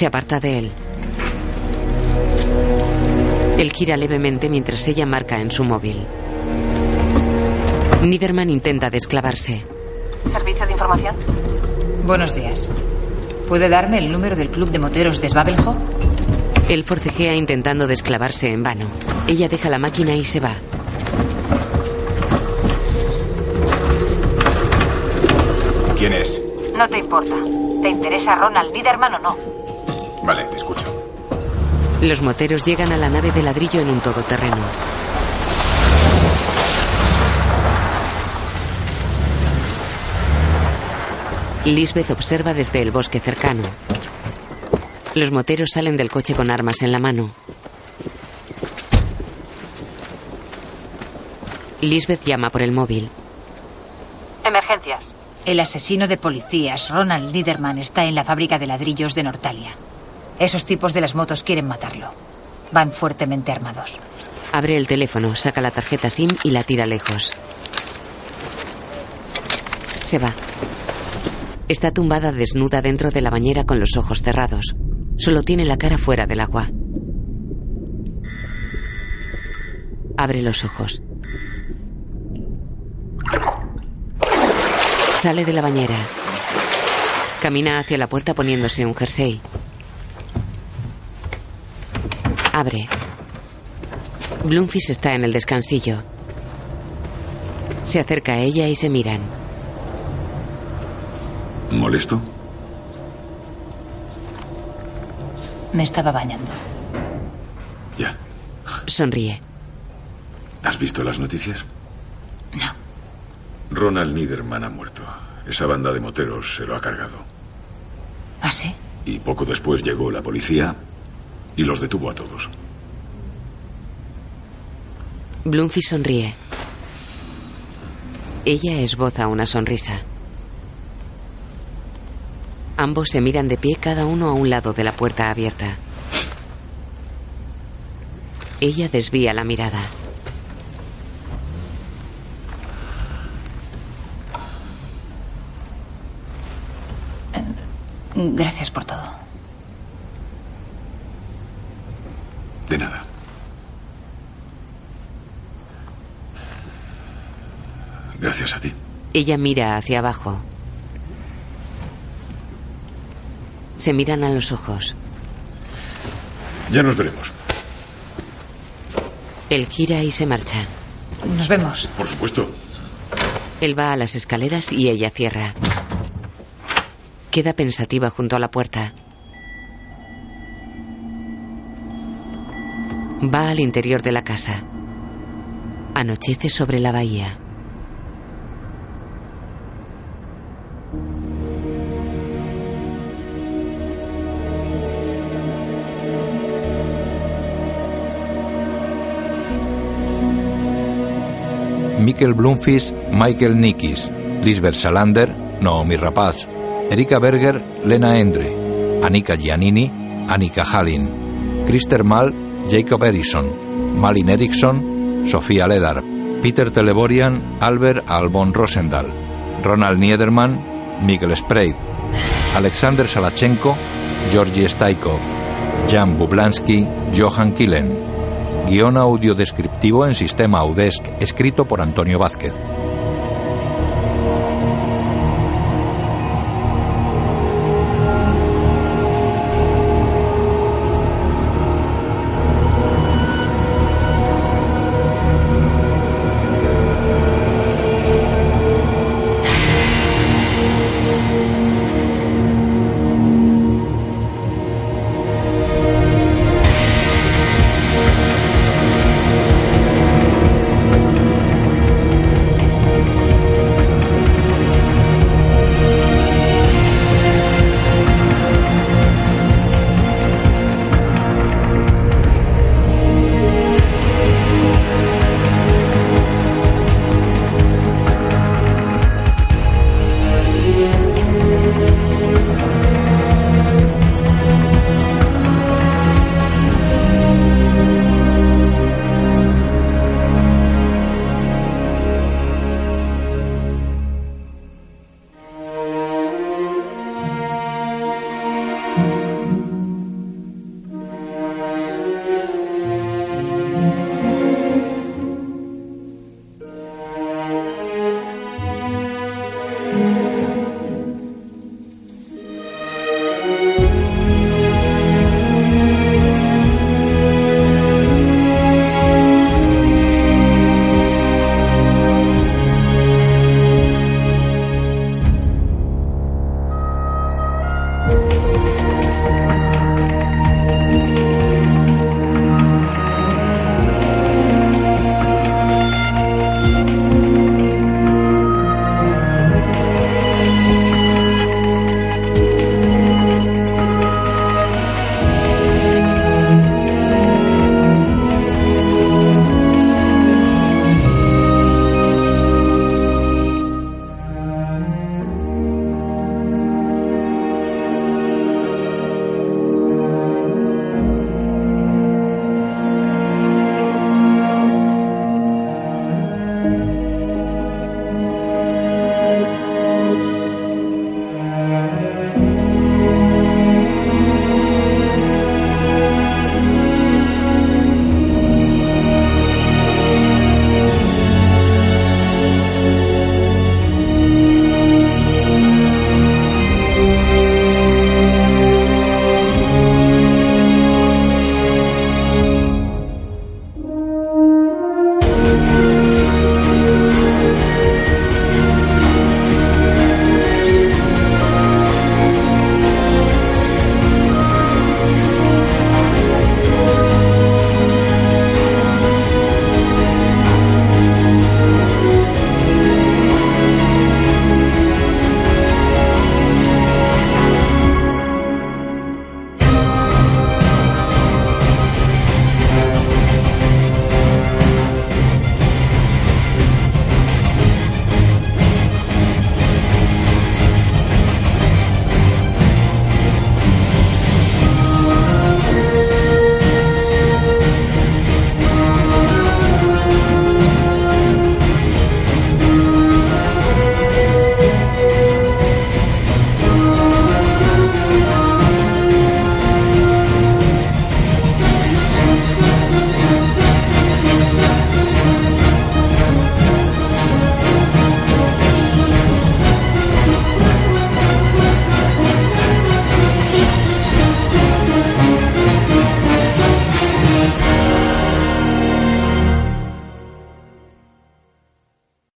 Se aparta de él. Él gira levemente mientras ella marca en su móvil. Niederman intenta desclavarse. ¿Servicio de información? Buenos días. ¿Puede darme el número del club de moteros de Svavelho? Él forcejea intentando desclavarse en vano. Ella deja la máquina y se va. ¿Quién es? No te importa. ¿Te interesa Ronald Niederman o no? Vale, te escucho. Los moteros llegan a la nave de ladrillo en un todoterreno. Lisbeth observa desde el bosque cercano. Los moteros salen del coche con armas en la mano. Lisbeth llama por el móvil. Emergencias. El asesino de policías, Ronald Niederman, está en la fábrica de ladrillos de Nortalia. Esos tipos de las motos quieren matarlo. Van fuertemente armados. Abre el teléfono, saca la tarjeta SIM y la tira lejos. Se va. Está tumbada desnuda dentro de la bañera con los ojos cerrados. Solo tiene la cara fuera del agua. Abre los ojos. Sale de la bañera. Camina hacia la puerta poniéndose un jersey. Abre. Bloomfish está en el descansillo. Se acerca a ella y se miran. ¿Molesto? Me estaba bañando. Ya. Sonríe. ¿Has visto las noticias? No. Ronald Niederman ha muerto. Esa banda de moteros se lo ha cargado. ¿Ah, sí? Y poco después llegó la policía y los detuvo a todos. Bloomfish sonríe. Ella esboza una sonrisa. Ambos se miran de pie cada uno a un lado de la puerta abierta. Ella desvía la mirada. Gracias por todo. De nada. Gracias a ti. Ella mira hacia abajo. Se miran a los ojos. Ya nos veremos. Él gira y se marcha. Nos vemos. Por supuesto. Él va a las escaleras y ella cierra. Queda pensativa junto a la puerta. Va al interior de la casa. Anochece sobre la bahía. Mikkel Blumfish, Michael Nikis, Lisbeth Salander, Naomi Rapaz, Erika Berger, Lena Endre, Annika Giannini, Annika Hallin, Christer Mal, Jacob Erikson, Malin Eriksson, Sofía Ledar, Peter Teleborian, Albert Albon Rosendahl, Ronald Niederman, Miguel Spreid, Alexander Salachenko, Georgi Staikov, Jan Bublansky, Johan Killen. Guión audio descriptivo en sistema Audesc, escrito por Antonio Vázquez.